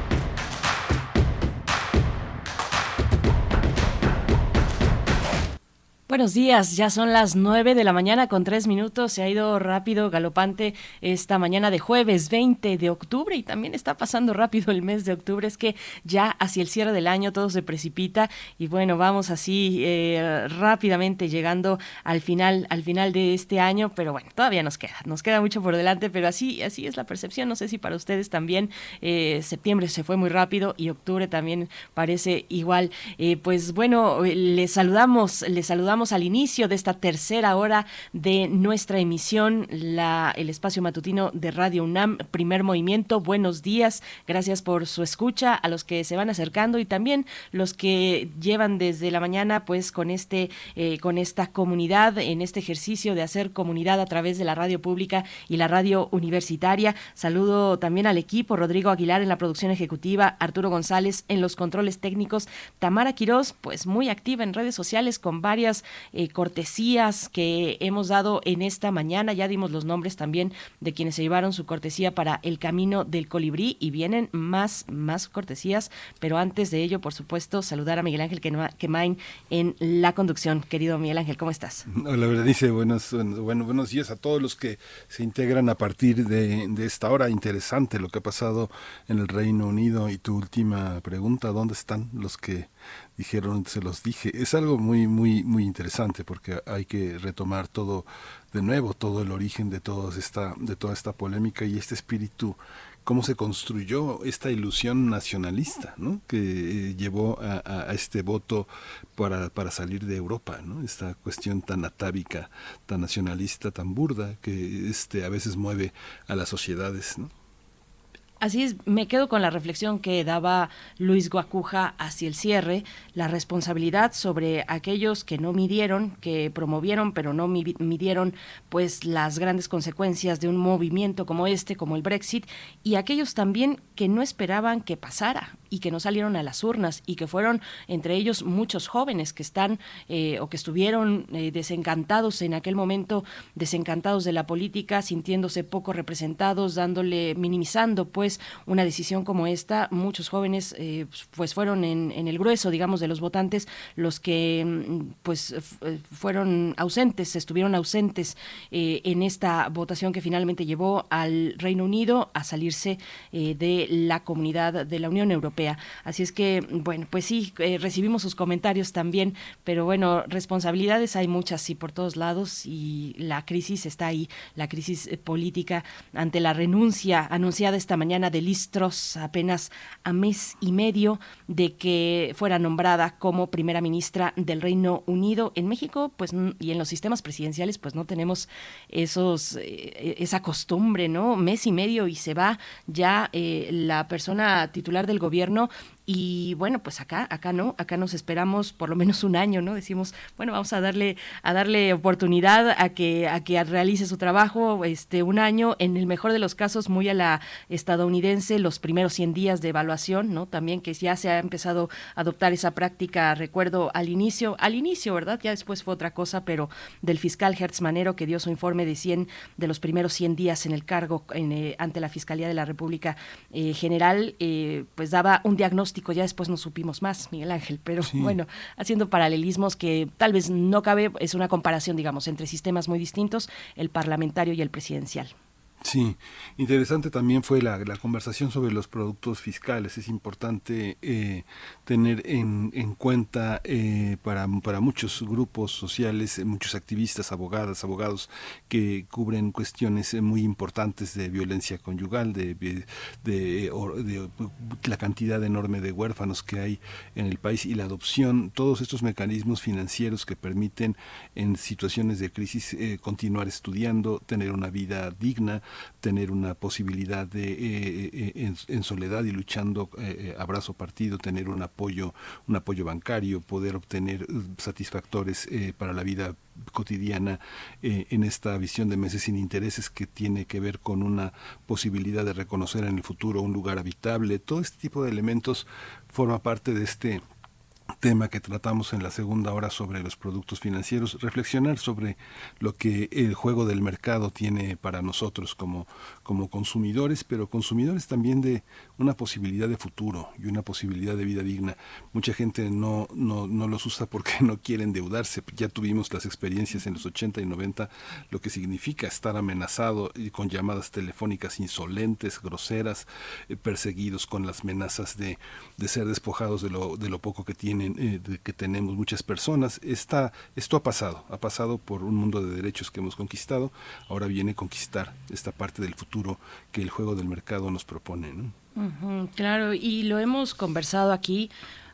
Buenos días, ya son las nueve de la mañana con tres minutos. Se ha ido rápido, galopante esta mañana de jueves 20 de octubre y también está pasando rápido el mes de octubre. Es que ya hacia el cierre del año todo se precipita y bueno, vamos así eh, rápidamente llegando al final, al final de este año, pero bueno, todavía nos queda, nos queda mucho por delante, pero así, así es la percepción. No sé si para ustedes también eh, septiembre se fue muy rápido y octubre también parece igual. Eh, pues bueno, les saludamos, les saludamos al inicio de esta tercera hora de nuestra emisión, el espacio matutino de Radio UNAM, primer movimiento. Buenos días, gracias por su escucha, a los que se van acercando y también los que llevan desde la mañana, pues con este, eh, con esta comunidad, en este ejercicio de hacer comunidad a través de la radio pública y la radio universitaria. Saludo también al equipo, Rodrigo Aguilar en la producción ejecutiva, Arturo González en los controles técnicos, Tamara Quirós, pues muy activa en redes sociales con varias eh, cortesías que hemos dado en esta mañana. Ya dimos los nombres también de quienes se llevaron su cortesía para el camino del colibrí y vienen más, más cortesías, pero antes de ello, por supuesto, saludar a Miguel Ángel Quemain en la conducción. Querido Miguel Ángel, ¿cómo estás? Hola, Berenice, buenos, bueno, buenos días a todos los que se integran a partir de, de esta hora. Interesante lo que ha pasado en el Reino Unido y tu última pregunta, ¿dónde están los que dijeron, se los dije. Es algo muy, muy, muy interesante porque hay que retomar todo de nuevo, todo el origen de, toda esta, de toda esta polémica y este espíritu, cómo se construyó esta ilusión nacionalista, ¿no? que eh, llevó a, este voto para, para salir de Europa, ¿no? esta cuestión tan atávica, tan nacionalista, tan burda, que este, a veces mueve a las sociedades. ¿no? Así es, me quedo con la reflexión que daba Luis Guacuja hacia el cierre, la responsabilidad sobre aquellos que no midieron, que promovieron pero no midieron pues las grandes consecuencias de un movimiento como este, como el Brexit, y aquellos también que no esperaban que pasara y que no salieron a las urnas y que fueron entre ellos muchos jóvenes que están eh, o que estuvieron eh, desencantados en aquel momento, desencantados de la política, sintiéndose poco representados, dándole, minimizando pues una decisión como esta. Muchos jóvenes eh, pues fueron en, el grueso, digamos, de los votantes los que mm, pues fueron ausentes, estuvieron ausentes en esta votación que finalmente llevó al Reino Unido a salirse de la comunidad de la Unión Europea. Así es que, bueno, pues sí, eh, recibimos sus comentarios también, pero bueno, responsabilidades hay muchas, sí, por todos lados y la crisis está ahí, la crisis eh, política ante la renuncia anunciada esta mañana de Listros apenas a mes y medio de que fuera nombrada como primera ministra del Reino Unido en México, pues y en los sistemas presidenciales, pues no tenemos esos eh, esa costumbre, ¿no? Mes y medio y se va ya la persona titular del gobierno gobierno y bueno, pues acá, acá no, acá nos esperamos por lo menos un año, ¿no? Decimos, bueno, vamos a darle, a darle oportunidad a que, a que realice su trabajo, este, un año, en el mejor de los casos, muy a la estadounidense, los primeros 100 días de evaluación, ¿no? También que ya se ha empezado a adoptar esa práctica, recuerdo al inicio, al inicio, ¿verdad? Ya después fue otra cosa, pero del fiscal Hertz Manero que dio su informe de 100, de los primeros 100 días en el cargo en, eh, ante la Fiscalía de la República eh, General, eh, pues daba un diagnóstico, ya después no supimos más, Miguel Ángel, pero bueno, haciendo paralelismos que tal vez no cabe, es una comparación, digamos, entre sistemas muy distintos, el parlamentario y el presidencial. Sí, interesante también fue la, la, conversación sobre los productos fiscales. Es importante eh, tener en, en cuenta eh, para, para muchos grupos sociales, eh, muchos activistas, abogadas, abogados que cubren cuestiones eh, muy importantes de violencia conyugal, de, de, la cantidad enorme de huérfanos que hay en el país y la adopción, todos estos mecanismos financieros que permiten en situaciones de crisis eh, continuar estudiando, tener una vida digna tener una posibilidad de eh, eh, en, en, soledad y luchando eh, abrazo partido, tener un apoyo, un apoyo bancario, poder obtener satisfactores para la vida cotidiana eh, en esta visión de meses sin intereses que tiene que ver con una posibilidad de reconocer en el futuro un lugar habitable. Todo este tipo de elementos forma parte de este tema que tratamos en la segunda hora sobre los productos financieros, reflexionar sobre lo que el juego del mercado tiene para nosotros como, como consumidores, pero consumidores también de una posibilidad de futuro y una posibilidad de vida digna. Mucha gente no, no, no los usa porque no quieren endeudarse. Ya tuvimos las experiencias en los 80 y 90, lo que significa estar amenazado y con llamadas telefónicas insolentes, groseras, eh, perseguidos con las amenazas de, de ser despojados de lo, de lo poco que tienen, eh, de que tenemos muchas personas. Está, esto ha pasado, ha pasado por un mundo de derechos que hemos conquistado, ahora viene conquistar esta parte del futuro que el juego del mercado nos propone. ¿no? Uh -huh, claro, y lo hemos conversado aquí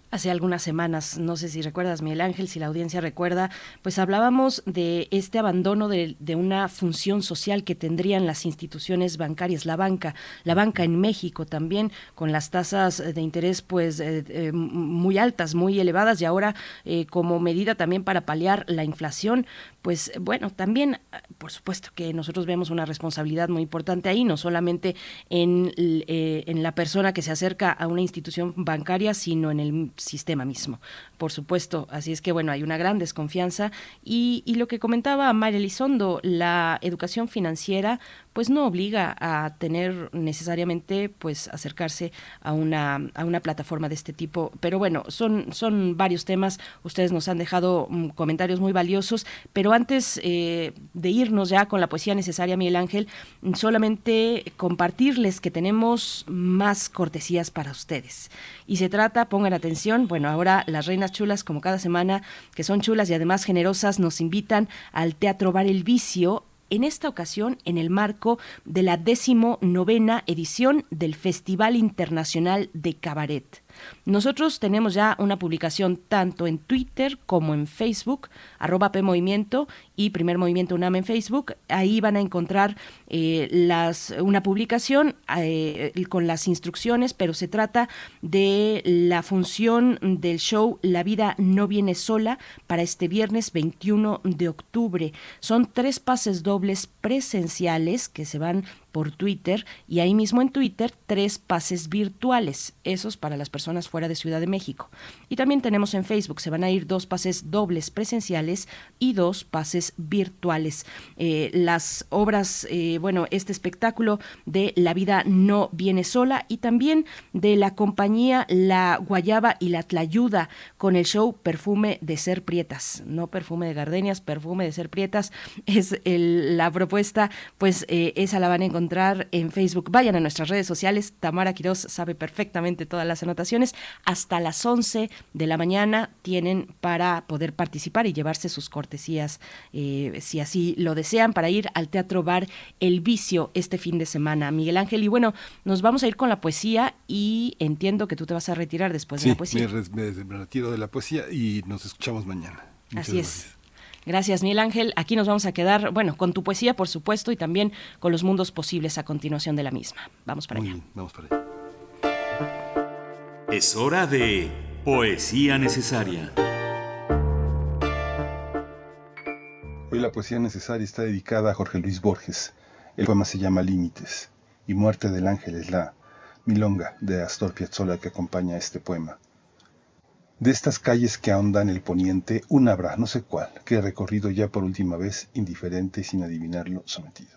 Hace algunas semanas, no sé si recuerdas, Miguel Ángel, si la audiencia recuerda, pues hablábamos de este abandono de, una función social que tendrían las instituciones bancarias, la banca, la banca en México también, con las tasas de interés pues eh, eh, muy altas, muy elevadas y ahora eh, como medida también para paliar la inflación, pues bueno, también por supuesto que nosotros vemos una responsabilidad muy importante ahí, no solamente en, en la persona que se acerca a una institución bancaria, sino en el sistema mismo, por supuesto. Así es que, bueno, hay una gran desconfianza. Y, y lo que comentaba María Elizondo, la educación financiera, pues no obliga a tener necesariamente, pues, acercarse a una, a una plataforma de este tipo. Pero bueno, son, son varios temas. Ustedes nos han dejado um, comentarios muy valiosos. Pero antes eh, de irnos ya con la poesía necesaria, Miguel Ángel, solamente compartirles que tenemos más cortesías para ustedes. Y se trata, pongan atención, bueno, ahora las reinas chulas, como cada semana, que son chulas y además generosas, nos invitan al Teatro Bar El Vicio en esta ocasión en el marco de la décimo novena edición del Festival Internacional de Cabaret. Nosotros tenemos ya una publicación tanto en Twitter como en Facebook, arroba PMovimiento y Primer Movimiento UNAM en Facebook. Ahí van a encontrar eh, las, una publicación eh, con las instrucciones, pero se trata de la función del show La vida no viene sola para este viernes 21 de octubre. Son tres pases dobles presenciales que se van por Twitter y ahí mismo en Twitter tres pases virtuales, esos para las personas fuera de Ciudad de México. Y también tenemos en Facebook, se van a ir dos pases dobles presenciales y dos pases virtuales. Eh, las obras, eh, bueno, este espectáculo de La vida no viene sola y también de la compañía La Guayaba y la Tlayuda con el show Perfume de Ser Prietas, no perfume de gardenias, perfume de Ser Prietas es la propuesta, pues eh, esa la van a encontrar en Facebook. Vayan a nuestras redes sociales. Tamara Quiroz sabe perfectamente todas las anotaciones. Hasta las 11 de la mañana tienen para poder participar y llevarse sus cortesías, eh, si así lo desean, para ir al Teatro Bar El Vicio este fin de semana. Miguel Ángel, y bueno, nos vamos a ir con la poesía y entiendo que tú te vas a retirar después de la poesía. Me, me, retiro de la poesía y nos escuchamos mañana. Muchas así es. Gracias, Miguel Ángel. Aquí nos vamos a quedar, bueno, con tu poesía, por supuesto, y también con los mundos posibles a continuación de la misma. Vamos para Muy allá. Bien, vamos para allá. Es hora de Poesía Necesaria. Hoy la poesía necesaria está dedicada a Jorge Luis Borges. El poema se llama Límites y Muerte del Ángel es la milonga de Astor Piazzolla que acompaña este poema. De estas calles que ahondan el poniente, una habrá, no sé cuál, que he recorrido ya por última vez, indiferente y sin adivinarlo, sometido.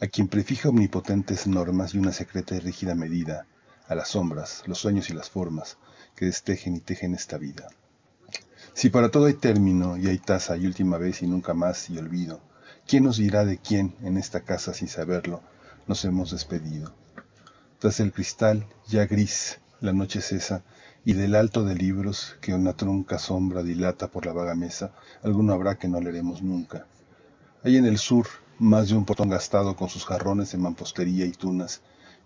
A quien prefija omnipotentes normas y una secreta y rígida medida, a las sombras, los sueños y las formas que destejen y tejen esta vida. Si para todo hay término y hay tasa y última vez y nunca más y olvido, ¿quién nos dirá de quién en esta casa sin saberlo nos hemos despedido? Tras el cristal, ya gris, la noche cesa, y del alto de libros que una trunca sombra dilata por la vaga mesa, alguno habrá que no leeremos nunca. Hay en el sur más de un portón gastado con sus jarrones de mampostería y tunas,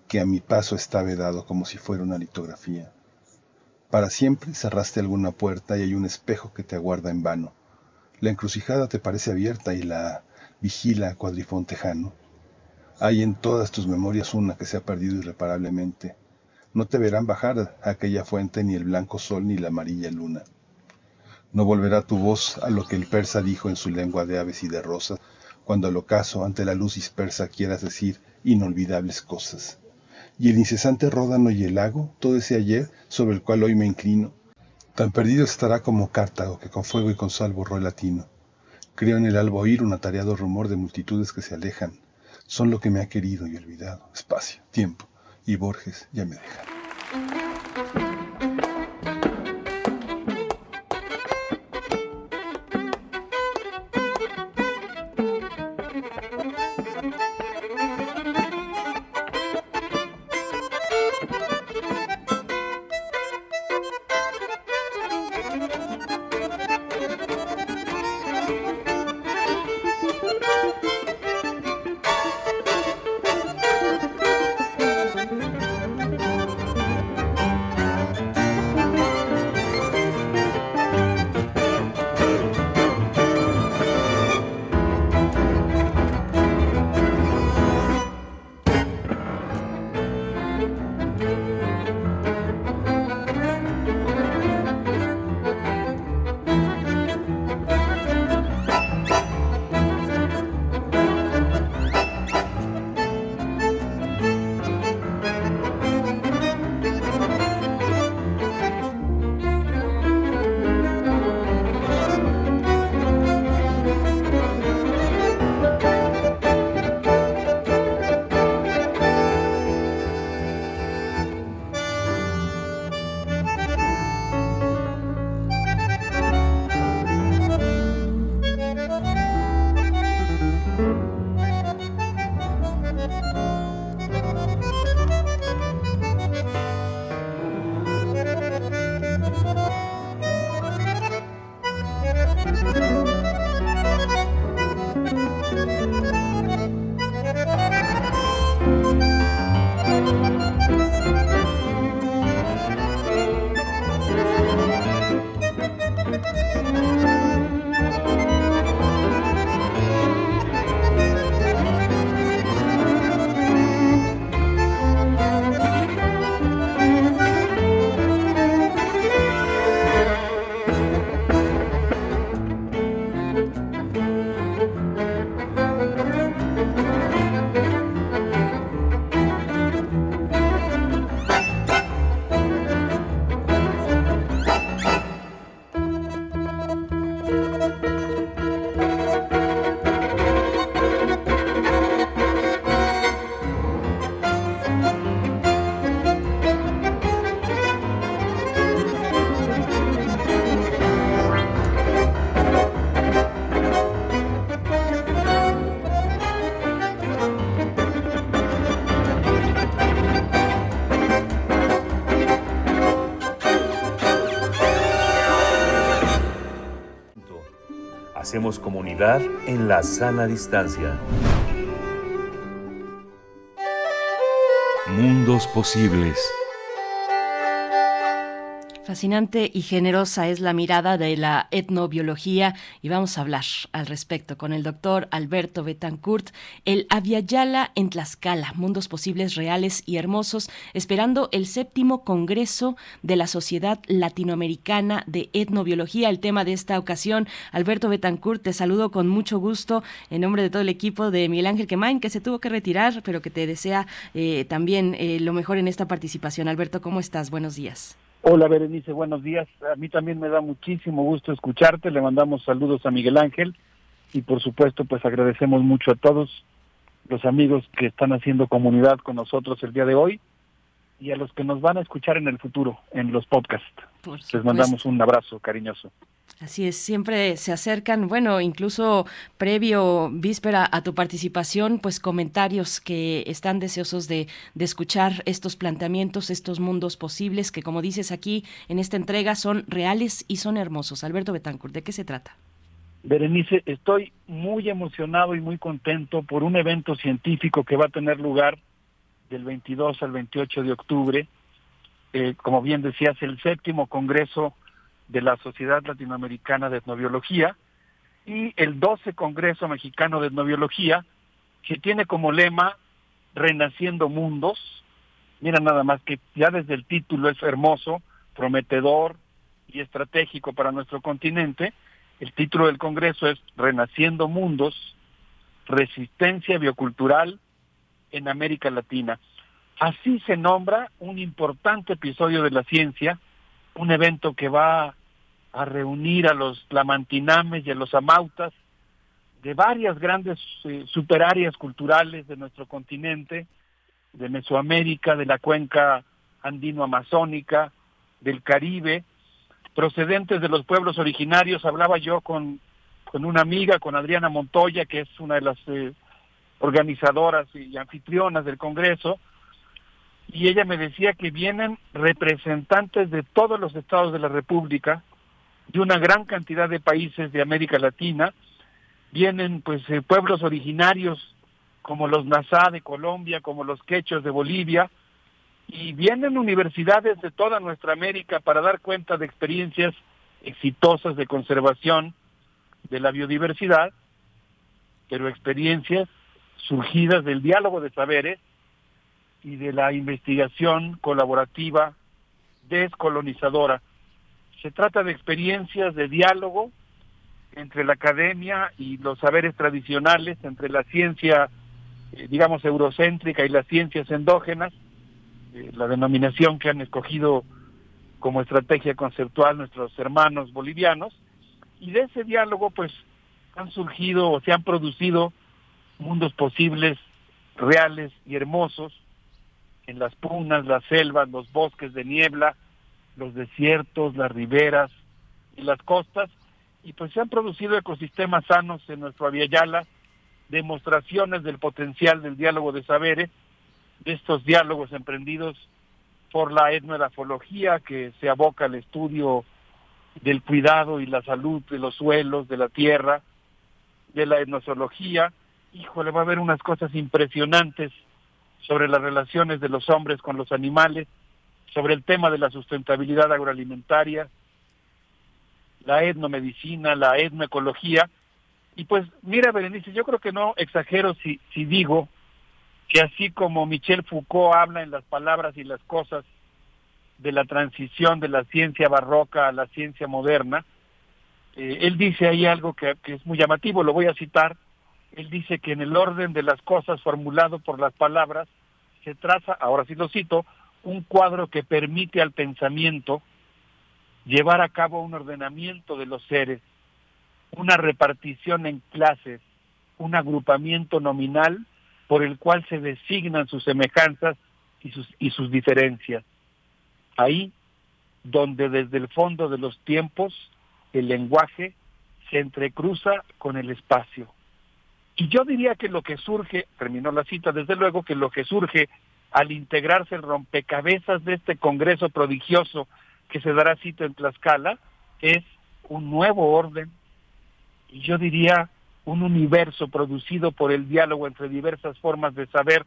que a mi paso está vedado como si fuera una litografía. Para siempre cerraste alguna puerta y hay un espejo que te aguarda en vano. La encrucijada te parece abierta y la vigila cuadrifón tejano. Hay en todas tus memorias una que se ha perdido irreparablemente, no te verán bajar a aquella fuente ni el blanco sol ni la amarilla luna. No volverá tu voz a lo que el persa dijo en su lengua de aves y de rosas, cuando al ocaso ante la luz dispersa quieras decir inolvidables cosas. Y el incesante ródano y el lago, todo ese ayer sobre el cual hoy me inclino, tan perdido estará como Cartago, que con fuego y con sal borró el latino. Creo en el alba oír un atareado rumor de multitudes que se alejan. Son lo que me ha querido y olvidado. Espacio, tiempo y Borges ya me deja. En la sana distancia. Mundos posibles. Fascinante y generosa es la mirada de la etnobiología y vamos a hablar al respecto con el doctor Alberto Betancourt, el Aviala en Tlaxcala, Mundos Posibles Reales y Hermosos, esperando el séptimo Congreso de la Sociedad Latinoamericana de Etnobiología. El tema de esta ocasión, Alberto Betancourt, te saludo con mucho gusto en nombre de todo el equipo de Miguel Ángel Quemain, que se tuvo que retirar, pero que te desea eh, también eh, lo mejor en esta participación. Alberto, ¿cómo estás? Buenos días. Hola Berenice, buenos días. A mí también me da muchísimo gusto escucharte. Le mandamos saludos a Miguel Ángel y por supuesto pues agradecemos mucho a todos los amigos que están haciendo comunidad con nosotros el día de hoy y a los que nos van a escuchar en el futuro en los podcasts. Les mandamos un abrazo cariñoso. Así es, siempre se acercan, bueno, incluso previo, víspera a tu participación, pues comentarios que están deseosos de, de, escuchar estos planteamientos, estos mundos posibles que, como dices aquí en esta entrega, son reales y son hermosos. Alberto Betancourt, ¿de qué se trata? Berenice, estoy muy emocionado y muy contento por un evento científico que va a tener lugar del 22 al 28 de octubre. Eh, como bien decías, el séptimo Congreso de la Sociedad Latinoamericana de Etnobiología y el 12 Congreso Mexicano de Etnobiología, que tiene como lema Renaciendo Mundos. Mira nada más que ya desde el título es hermoso, prometedor y estratégico para nuestro continente. El título del Congreso es Renaciendo Mundos, Resistencia Biocultural en América Latina. Así se nombra un importante episodio de la ciencia un evento que va a reunir a los lamantinames y a los amautas de varias grandes eh, superáreas culturales de nuestro continente, de Mesoamérica, de la cuenca andino-amazónica, del Caribe, procedentes de los pueblos originarios. Hablaba yo con, con una amiga, con Adriana Montoya, que es una de las eh, organizadoras y anfitrionas del Congreso, y ella me decía que vienen representantes de todos los estados de la República, de una gran cantidad de países de América Latina, vienen pues eh, pueblos originarios como los Nazá de Colombia, como los Quechos de Bolivia, y vienen universidades de toda nuestra América para dar cuenta de experiencias exitosas de conservación de la biodiversidad, pero experiencias surgidas del diálogo de saberes y de la investigación colaborativa descolonizadora. Se trata de experiencias de diálogo entre la academia y los saberes tradicionales, entre la ciencia, eh, digamos, eurocéntrica y las ciencias endógenas, eh, la denominación que han escogido como estrategia conceptual nuestros hermanos bolivianos, y de ese diálogo pues han surgido o se han producido mundos posibles, reales y hermosos, en las punas, las selvas, los bosques de niebla, los desiertos, las riberas y las costas, y pues se han producido ecosistemas sanos en nuestro Aviala, demostraciones del potencial del diálogo de saberes, de estos diálogos emprendidos por la etnografología que se aboca al estudio del cuidado y la salud de los suelos, de la tierra, de la etnozoología. Híjole, va a haber unas cosas impresionantes sobre las relaciones de los hombres con los animales, sobre el tema de la sustentabilidad agroalimentaria, la etnomedicina, la etnoecología. Y pues mira, Berenice, yo creo que no exagero si, si digo que así como Michel Foucault habla en las palabras y las cosas de la transición de la ciencia barroca a la ciencia moderna, eh, él dice ahí algo que, que es muy llamativo, lo voy a citar, él dice que en el orden de las cosas formulado por las palabras se traza, ahora sí lo cito, un cuadro que permite al pensamiento llevar a cabo un ordenamiento de los seres, una repartición en clases, un agrupamiento nominal por el cual se designan sus semejanzas y sus, y sus diferencias. Ahí donde desde el fondo de los tiempos el lenguaje se entrecruza con el espacio. Y yo diría que lo que surge, terminó la cita, desde luego que lo que surge al integrarse el rompecabezas de este Congreso prodigioso que se dará cita en Tlaxcala, es un nuevo orden, y yo diría un universo producido por el diálogo entre diversas formas de saber,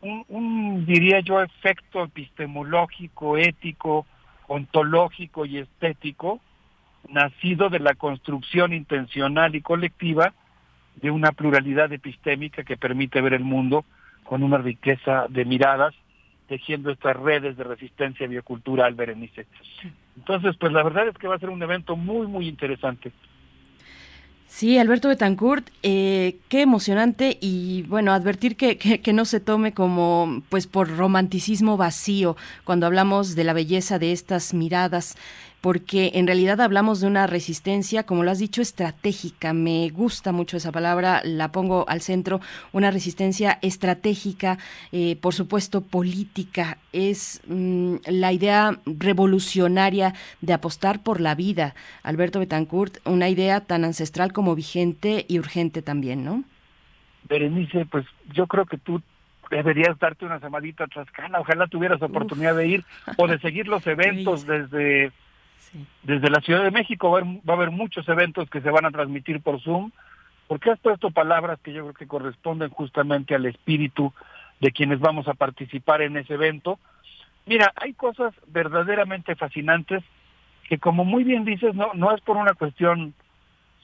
un, un diría yo, efecto epistemológico, ético, ontológico y estético, nacido de la construcción intencional y colectiva de una pluralidad epistémica que permite ver el mundo con una riqueza de miradas, tejiendo estas redes de resistencia biocultural, Berenice. Entonces, pues la verdad es que va a ser un evento muy, muy interesante. Sí, Alberto Betancourt, eh, qué emocionante y bueno, advertir que, que, que, no se tome como pues por romanticismo vacío cuando hablamos de la belleza de estas miradas porque en realidad hablamos de una resistencia, como lo has dicho, estratégica. Me gusta mucho esa palabra, la pongo al centro, una resistencia estratégica, eh, por supuesto política. Es mmm, la idea revolucionaria de apostar por la vida. Alberto Betancourt, una idea tan ancestral como vigente y urgente también, ¿no? Berenice, pues yo creo que tú deberías darte una semanita a Tlaxcala, ojalá tuvieras oportunidad Uf. de ir o de seguir los eventos desde Sí. Desde la Ciudad de México va a, haber, va a, haber, muchos eventos que se van a transmitir por Zoom, porque has puesto palabras que yo creo que corresponden justamente al espíritu de quienes vamos a participar en ese evento. Mira, hay cosas verdaderamente fascinantes que como muy bien dices, no, no es por una cuestión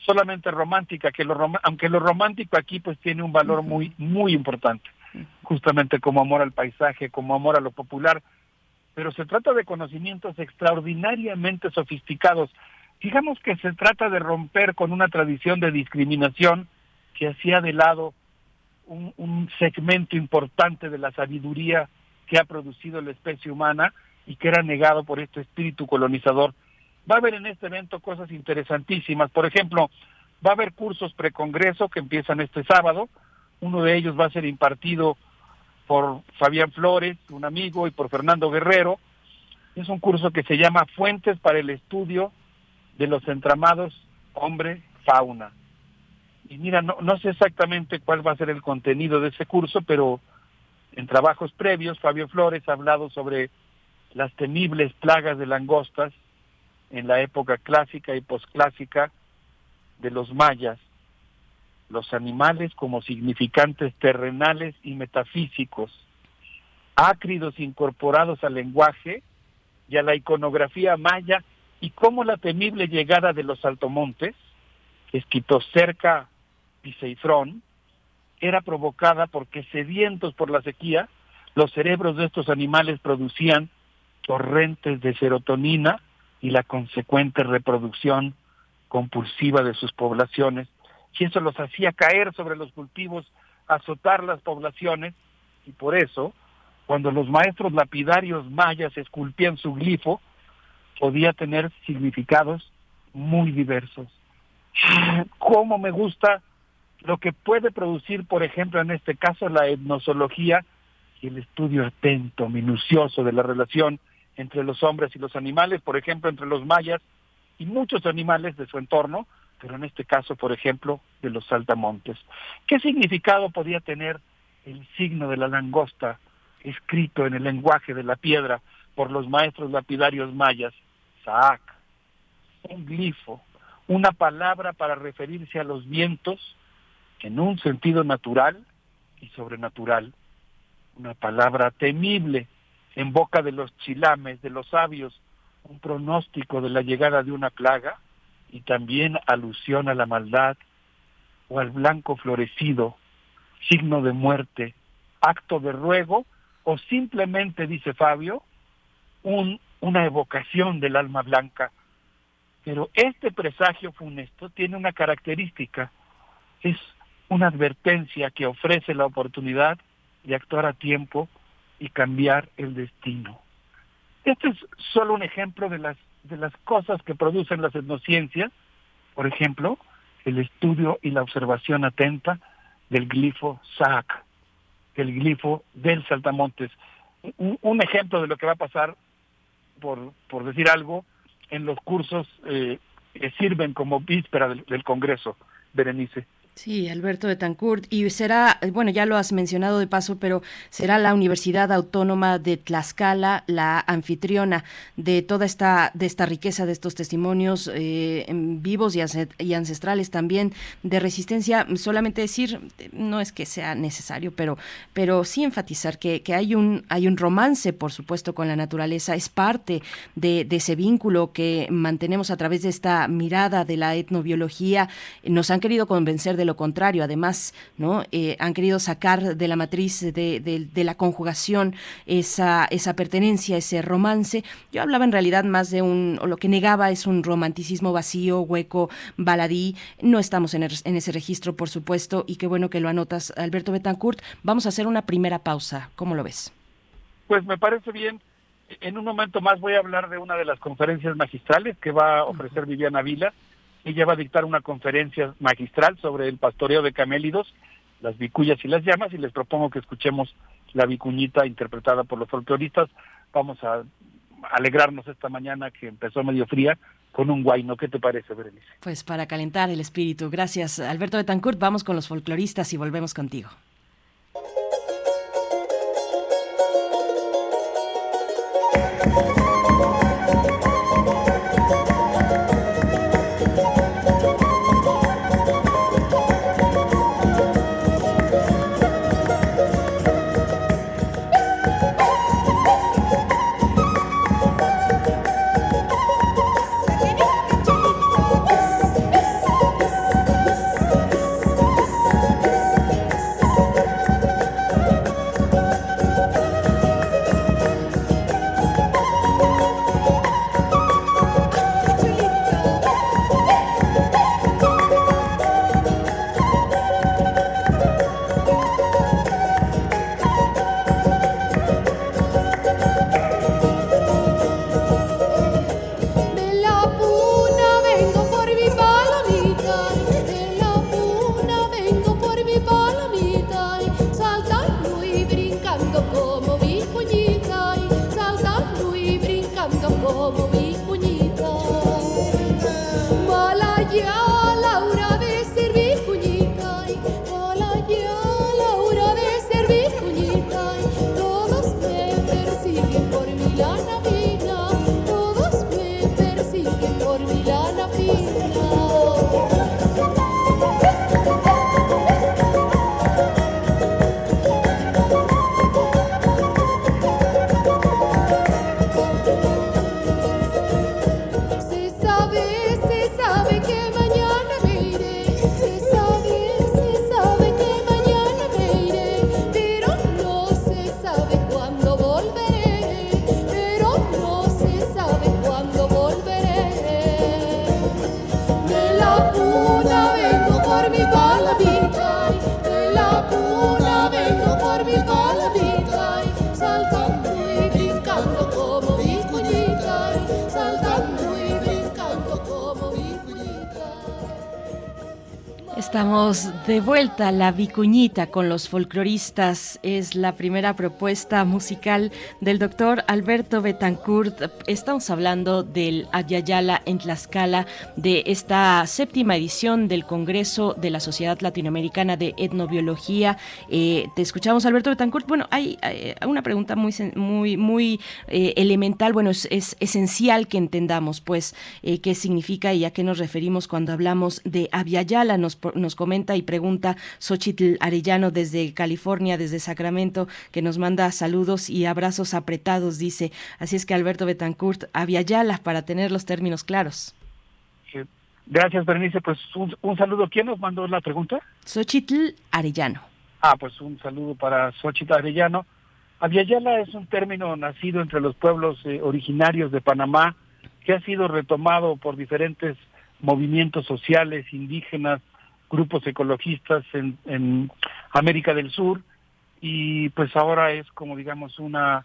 solamente romántica, que lo rom aunque lo romántico aquí pues tiene un valor muy, muy importante, justamente como amor al paisaje, como amor a lo popular, pero se trata de conocimientos extraordinariamente sofisticados. Digamos que se trata de romper con una tradición de discriminación que hacía de lado un, un, segmento importante de la sabiduría que ha producido la especie humana y que era negado por este espíritu colonizador. Va a haber en este evento cosas interesantísimas. Por ejemplo, va a haber cursos precongreso que empiezan este sábado. Uno de ellos va a ser impartido por Fabián Flores, un amigo, y por Fernando Guerrero. Es un curso que se llama Fuentes para el Estudio de los Entramados Hombre-Fauna. Y mira, no, sé exactamente cuál va a ser el contenido de ese curso, pero en trabajos previos, Fabio Flores ha hablado sobre las temibles plagas de langostas en la época clásica y posclásica de los mayas los animales como significantes terrenales y metafísicos, ácridos incorporados al lenguaje y a la iconografía maya, y cómo la temible llegada de los altomontes, cerca Piseifrón, era provocada porque sedientos por la sequía, los cerebros de estos animales producían torrentes de serotonina y la consecuente reproducción compulsiva de sus poblaciones y eso los hacía caer sobre los cultivos, azotar las poblaciones, y por eso, cuando los maestros lapidarios mayas esculpían su glifo, podía tener significados muy diversos. ¿Cómo me gusta lo que puede producir, por ejemplo, en este caso, la etnosología y el estudio atento, minucioso de la relación entre los hombres y los animales, por ejemplo, entre los mayas y muchos animales de su entorno, pero en este caso, por ejemplo, de los saltamontes. ¿Qué significado podía tener el signo de la langosta escrito en el lenguaje de la piedra por los maestros lapidarios mayas? Saak, un glifo, una palabra para referirse a los vientos en un sentido natural y sobrenatural, una palabra temible en boca de los chilames, de los sabios, un pronóstico de la llegada de una plaga, y también alusión a la maldad o al blanco florecido, signo de muerte, acto de ruego o simplemente, dice Fabio, un, una evocación del alma blanca. Pero este presagio funesto tiene una característica, es una advertencia que ofrece la oportunidad de actuar a tiempo y cambiar el destino. Este es solo un ejemplo de las de las cosas que producen las etnociencias, por ejemplo, el estudio y la observación atenta del glifo SAC, el glifo del saltamontes. Un, un ejemplo de lo que va a pasar, por, por decir algo, en los cursos eh, que sirven como víspera del, del Congreso, Berenice. Sí, Alberto Betancourt. Y será, bueno, ya lo has mencionado de paso, pero será la Universidad Autónoma de Tlaxcala la anfitriona de toda esta, de esta riqueza de estos testimonios eh, vivos y ancestrales también de resistencia. Solamente decir, no es que sea necesario, pero, pero sí enfatizar que, que hay un, hay un romance, por supuesto, con la naturaleza. Es parte de, de ese vínculo que mantenemos a través de esta mirada de la etnobiología. Nos han querido convencer de lo contrario, además, ¿no? Eh, han querido sacar de la matriz de, de- de la conjugación esa, esa pertenencia, ese romance. Yo hablaba en realidad más de un, o lo que negaba es un romanticismo vacío, hueco, baladí. No estamos en, el- en ese registro, por supuesto, y qué bueno que lo anotas, Alberto Betancourt. Vamos a hacer una primera pausa. ¿Cómo lo ves? Pues me parece bien. En un momento más voy a hablar de una de las conferencias magistrales que va a ofrecer Viviana Vila. Ella va a dictar una conferencia magistral sobre el pastoreo de camélidos, las vicuyas y las llamas, y les propongo que escuchemos la vicuñita interpretada por los folcloristas. Vamos a alegrarnos esta mañana que empezó medio fría con un guayno. ¿Qué te parece, Berenice? Pues para calentar el espíritu. Gracias, Alberto Betancourt. Vamos con los folcloristas y volvemos contigo. De vuelta, la vicuñita con los folcloristas. Es la primera propuesta musical del doctor Alberto Betancourt. Estamos hablando del Ayayala en Tlaxcala, de esta séptima edición del Congreso de la Sociedad Latinoamericana de Etnobiología. Eh, te escuchamos, Alberto Betancourt. Bueno, hay una pregunta muy, muy, muy eh, elemental. Bueno, es, es esencial que entendamos, pues, eh, qué significa y a qué nos referimos cuando hablamos de Aviala. Nos, nos comenta y pregunta Xochitl Arellano desde California, desde Sacramento, que nos manda saludos y abrazos apretados, dice. Así es que Alberto Betancourt, Aviala, para tener los términos claros. Gracias, Berenice. Pues un, un saludo. ¿Quién nos mandó la pregunta? Xochitl Arellano. Ah, pues un saludo para Xochitl Arellano. Aviala es un término nacido entre los pueblos eh, originarios de Panamá que ha sido retomado por diferentes movimientos sociales, indígenas, grupos ecologistas en, en América del Sur y pues ahora es como digamos una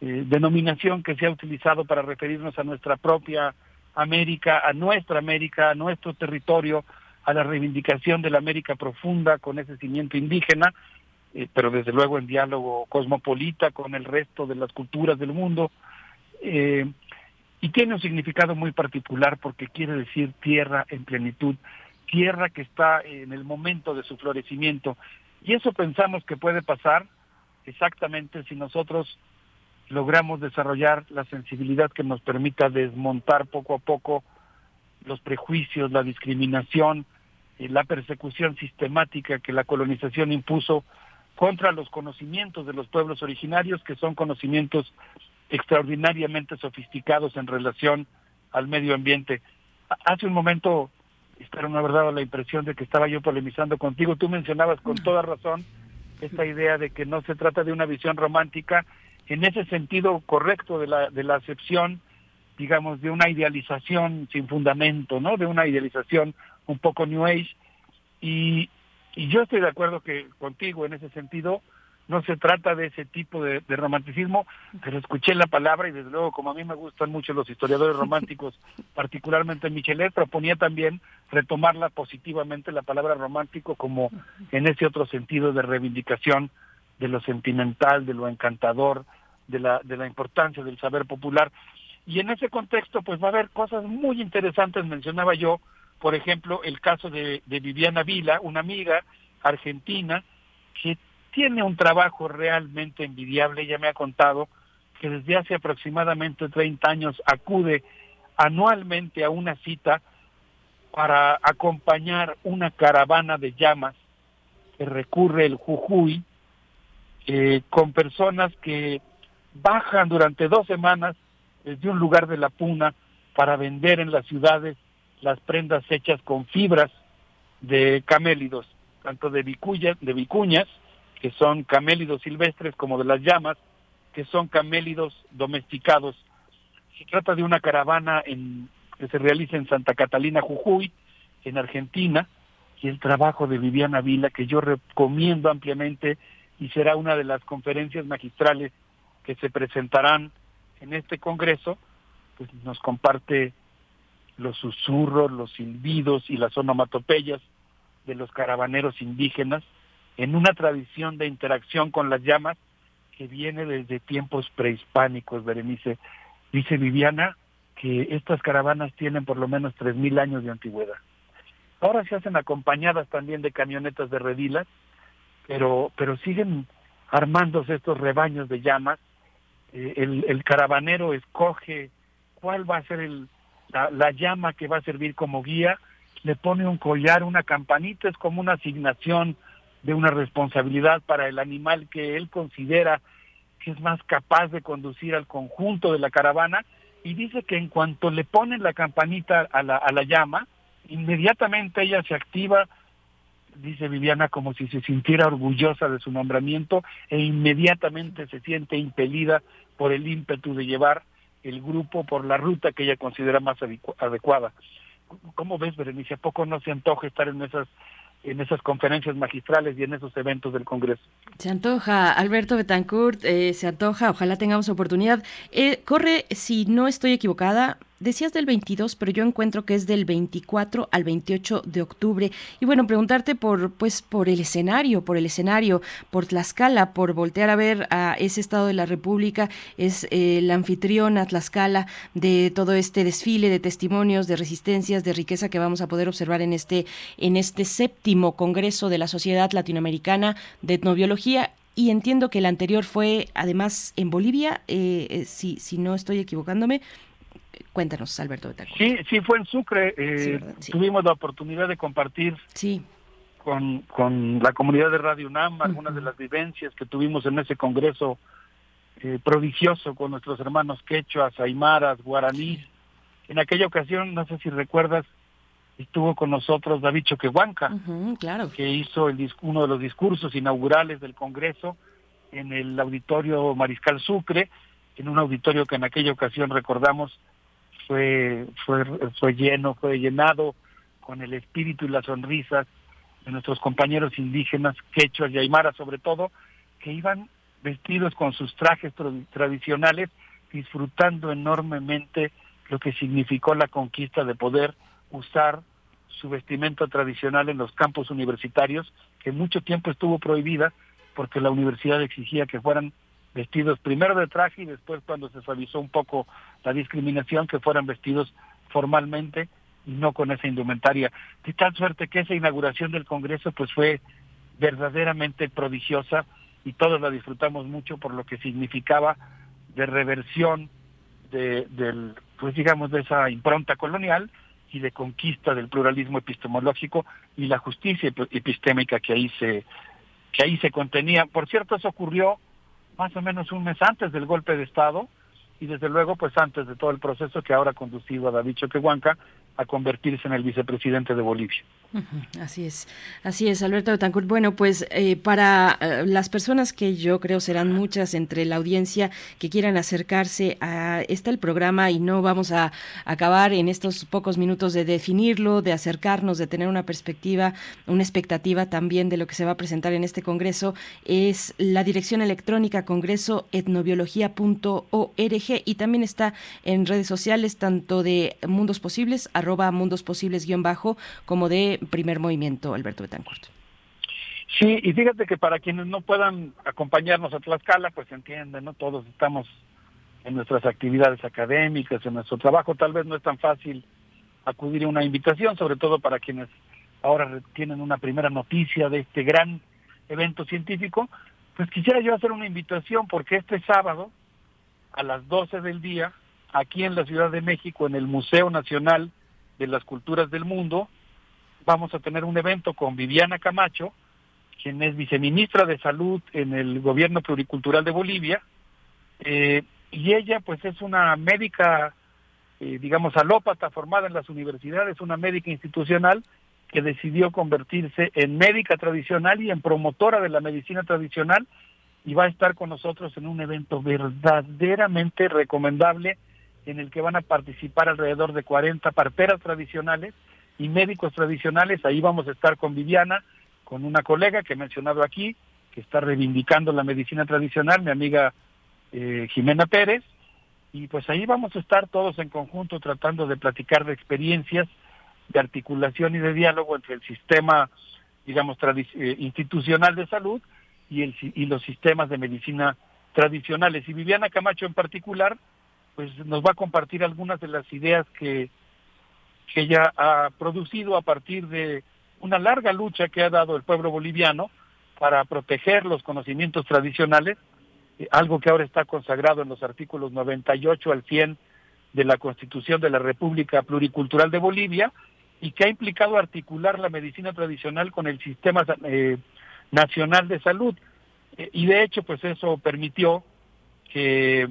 eh, denominación que se ha utilizado para referirnos a nuestra propia América, a nuestra América, a nuestro territorio, a la reivindicación de la América profunda con ese cimiento indígena, eh, pero desde luego en diálogo cosmopolita con el resto de las culturas del mundo. Eh, y tiene un significado muy particular porque quiere decir tierra en plenitud, tierra que está en el momento de su florecimiento. Y eso pensamos que puede pasar exactamente si nosotros logramos desarrollar la sensibilidad que nos permita desmontar poco a poco los prejuicios, la discriminación, y la persecución sistemática que la colonización impuso contra los conocimientos de los pueblos originarios, que son conocimientos extraordinariamente sofisticados en relación al medio ambiente. Hace un momento, espero no haber dado la impresión de que estaba yo polemizando contigo, tú mencionabas con toda razón esta idea de que no se trata de una visión romántica en ese sentido correcto de la, de la acepción, digamos, de una idealización sin fundamento, ¿no? De una idealización un poco New Age. Y, y yo estoy de acuerdo que contigo en ese sentido, no se trata de ese tipo de, de, romanticismo, pero escuché la palabra y desde luego como a mí me gustan mucho los historiadores románticos, particularmente Michelet, proponía también retomarla positivamente la palabra romántico como en ese otro sentido de reivindicación de lo sentimental, de lo encantador, de la, de la importancia del saber popular. Y en ese contexto pues va a haber cosas muy interesantes, mencionaba yo, por ejemplo, el caso de, de Viviana Vila, una amiga argentina que tiene un trabajo realmente envidiable. Ella me ha contado que desde hace aproximadamente 30 años acude anualmente a una cita para acompañar una caravana de llamas que recurre el Jujuy eh, con personas que bajan durante dos semanas desde un lugar de la Puna para vender en las ciudades las prendas hechas con fibras de camélidos, tanto de vicuñas, de vicuñas que son camélidos silvestres, como de las llamas, que son camélidos domesticados. Se trata de una caravana en, que se realiza en Santa Catalina, Jujuy, en Argentina, y el trabajo de Viviana Vila, que yo recomiendo ampliamente y será una de las conferencias magistrales que se presentarán en este Congreso, pues nos comparte los susurros, los silbidos y las onomatopeyas de los caravaneros indígenas, en una tradición de interacción con las llamas que viene desde tiempos prehispánicos, Berenice. Dice Viviana que estas caravanas tienen por lo menos 3.000 años de antigüedad. Ahora se hacen acompañadas también de camionetas de redilas, pero, pero siguen armándose estos rebaños de llamas. Eh, el, el, caravanero escoge cuál va a ser el, la, la llama que va a servir como guía, le pone un collar, una campanita, es como una asignación de una responsabilidad para el animal que él considera que es más capaz de conducir al conjunto de la caravana y dice que en cuanto le ponen la campanita a la, a la llama, inmediatamente ella se activa, dice Viviana, como si se sintiera orgullosa de su nombramiento e inmediatamente se siente impelida por el ímpetu de llevar el grupo por la ruta que ella considera más adecuada. ¿Cómo ves, Berenice? ¿A poco no se antoja estar en esas en esas conferencias magistrales y en esos eventos del Congreso. Se antoja, Alberto Betancourt, eh, se antoja, ojalá tengamos oportunidad. Eh, corre, si no estoy equivocada, decías del 22, pero yo encuentro que es del 24 al 28 de octubre. Y bueno, preguntarte por, pues, por el escenario, por el escenario, por Tlaxcala, por voltear a ver a ese estado de la República, es eh, la anfitriona Tlaxcala de todo este desfile de testimonios, de resistencias, de riqueza que vamos a poder observar en este, en este séptimo Congreso de la Sociedad Latinoamericana de Etnobiología y entiendo que el anterior fue además en Bolivia, eh, eh, si, si no estoy equivocándome. Cuéntanos, Alberto. Sí, sí, fue en Sucre. Eh, sí. Tuvimos la oportunidad de compartir sí. con, con la comunidad de Radio UNAM algunas uh -huh. de las vivencias que tuvimos en ese congreso eh, prodigioso con nuestros hermanos quechuas, aymaras, guaraníes. En aquella ocasión, no sé si recuerdas, estuvo con nosotros David Choquehuanca, uh -huh, claro. que hizo el, uno de los discursos inaugurales del Congreso en el auditorio Mariscal Sucre, en un auditorio que en aquella ocasión recordamos fue, fue, fue lleno, fue llenado con el espíritu y las sonrisas de nuestros compañeros indígenas, quechuas y aymaras sobre todo, que iban vestidos con sus trajes tradicionales, disfrutando enormemente lo que significó la conquista de poder usar su vestimenta tradicional en los campos universitarios, que mucho tiempo estuvo prohibida porque la universidad exigía que fueran vestidos primero de traje y después cuando se suavizó un poco la discriminación que fueran vestidos formalmente y no con esa indumentaria. De tal suerte que esa inauguración del Congreso pues fue verdaderamente prodigiosa y todos la disfrutamos mucho por lo que significaba de reversión de, del, pues digamos, de esa impronta colonial y de conquista del pluralismo epistemológico y la justicia epi- epistémica que ahí se que ahí se contenía. Por cierto, eso ocurrió más o menos un mes antes del golpe de Estado y desde luego pues antes de todo el proceso que ahora ha conducido a David Choquehuanca a convertirse en el vicepresidente de Bolivia. Así es, así es, Alberto Betancourt. Bueno, pues eh, para eh, las personas que yo creo serán muchas entre la audiencia que quieran acercarse a está el programa y no vamos a acabar en estos pocos minutos de definirlo, de acercarnos, de tener una perspectiva, una expectativa también de lo que se va a presentar en este congreso es la dirección electrónica congreso etnobiología.org y también está en redes sociales tanto de Mundos Posibles Mundos Posibles guion bajo como de Primer Movimiento Alberto Betancourt. Sí, y fíjate que para quienes no puedan acompañarnos a Tlaxcala, pues entienden, ¿no? Todos estamos en nuestras actividades académicas, en nuestro trabajo, tal vez no es tan fácil acudir a una invitación, sobre todo para quienes ahora tienen una primera noticia de este gran evento científico, pues quisiera yo hacer una invitación porque este sábado a las 12 del día, aquí en la Ciudad de México, en el Museo Nacional de las Culturas del Mundo, vamos a tener un evento con Viviana Camacho, quien es viceministra de Salud en el Gobierno Pluricultural de Bolivia, eh, y ella pues es una médica, eh, digamos, alópata formada en las universidades, una médica institucional que decidió convertirse en médica tradicional y en promotora de la medicina tradicional y va a estar con nosotros en un evento verdaderamente recomendable en el que van a participar alrededor de 40 parteras tradicionales y médicos tradicionales. Ahí vamos a estar con Viviana, con una colega que he mencionado aquí, que está reivindicando la medicina tradicional, mi amiga eh, Jimena Pérez, y pues ahí vamos a estar todos en conjunto tratando de platicar de experiencias de articulación y de diálogo entre el sistema, digamos, eh, institucional de salud y, el, y los sistemas de medicina tradicionales. Y Viviana Camacho en particular, pues nos va a compartir algunas de las ideas que, que ella ha producido a partir de una larga lucha que ha dado el pueblo boliviano para proteger los conocimientos tradicionales, eh, algo que ahora está consagrado en los artículos 98 al 100 de la Constitución de la República Pluricultural de Bolivia y que ha implicado articular la medicina tradicional con el sistema eh, nacional de salud. Eh, y de hecho, pues eso permitió que,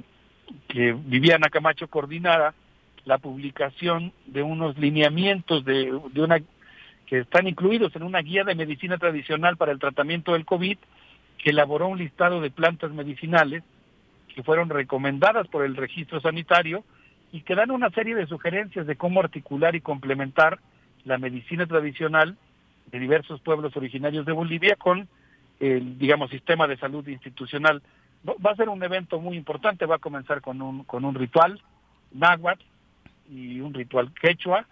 que Viviana Camacho coordinara la publicación de unos lineamientos de, de una que están incluidos en una guía de medicina tradicional para el tratamiento del COVID, que elaboró un listado de plantas medicinales que fueron recomendadas por el registro sanitario y que dan una serie de sugerencias de cómo articular y complementar la medicina tradicional de diversos pueblos originarios de Bolivia con el, digamos, sistema de salud institucional. Va a ser un evento muy importante, va a comenzar con un, con un ritual náhuatl y un ritual quechua,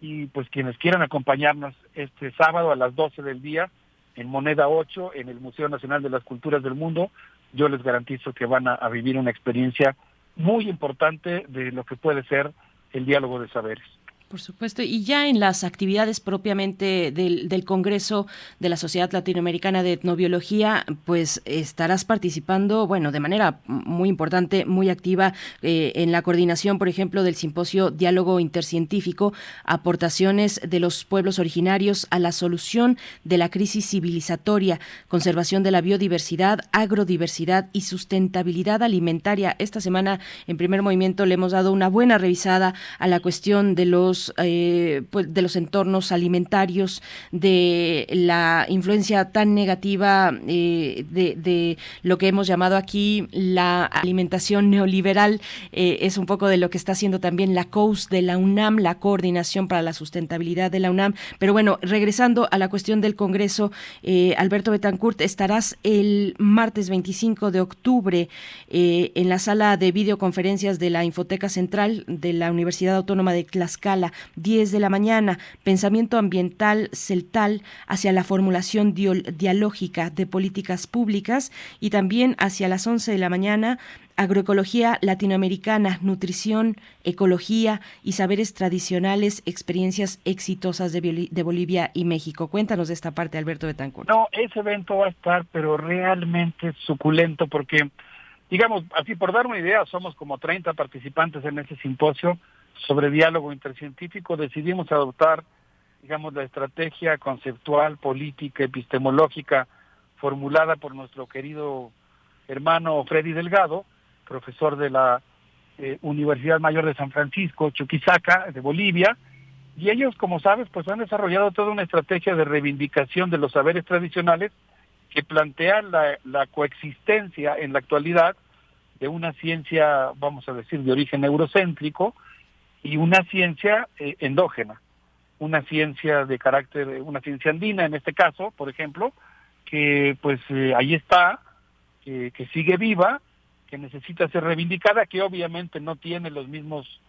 y pues quienes quieran acompañarnos este sábado a las 12 del día en Moneda 8 en el Museo Nacional de las Culturas del Mundo, yo les garantizo que van a vivir una experiencia muy importante de lo que puede ser el diálogo de saberes. Por supuesto, y ya en las actividades propiamente del, Congreso de la Sociedad Latinoamericana de Etnobiología, pues estarás participando, bueno, de manera muy importante, muy activa eh, en la coordinación, por ejemplo, del simposio Diálogo Intercientífico, aportaciones de los pueblos originarios a la solución de la crisis civilizatoria, conservación de la biodiversidad, agrodiversidad y sustentabilidad alimentaria. Esta semana, en primer movimiento, le hemos dado una buena revisada a la cuestión de los eh, pues, de los entornos alimentarios, de la influencia tan negativa eh, de, lo que hemos llamado aquí la alimentación neoliberal, eh, es un poco de lo que está haciendo también la COUS de la UNAM, la Coordinación para la Sustentabilidad de la UNAM. Pero bueno, regresando a la cuestión del Congreso, Alberto Betancourt, estarás el martes 25 de octubre en la sala de videoconferencias de la Infoteca Central de la Universidad Autónoma de Tlaxcala Guatemala, 10 de la mañana, Pensamiento Ambiental Celtal hacia la formulación dialógica de políticas públicas y también hacia las 11 de la mañana, Agroecología latinoamericana, nutrición, ecología y saberes tradicionales, experiencias exitosas de, de Bolivia y México. Cuéntanos de esta parte, Alberto Betancourt. No, ese evento va a estar, pero realmente suculento, porque, digamos, así por dar una idea, somos como 30 participantes en ese simposio sobre diálogo intercientífico. Decidimos adoptar, digamos, la estrategia conceptual, política, epistemológica formulada por nuestro querido hermano Freddy Delgado, profesor de la eh, Universidad Mayor de San Francisco, Chuquisaca, de Bolivia, y ellos, como sabes, pues han desarrollado toda una estrategia de reivindicación de los saberes tradicionales que plantea la, la coexistencia en la actualidad de una ciencia, vamos a decir, de origen eurocéntrico y una ciencia eh, endógena, una ciencia de carácter, una ciencia andina en este caso, por ejemplo, que pues eh, ahí está, que, sigue viva, que necesita ser reivindicada, que obviamente no tiene los mismos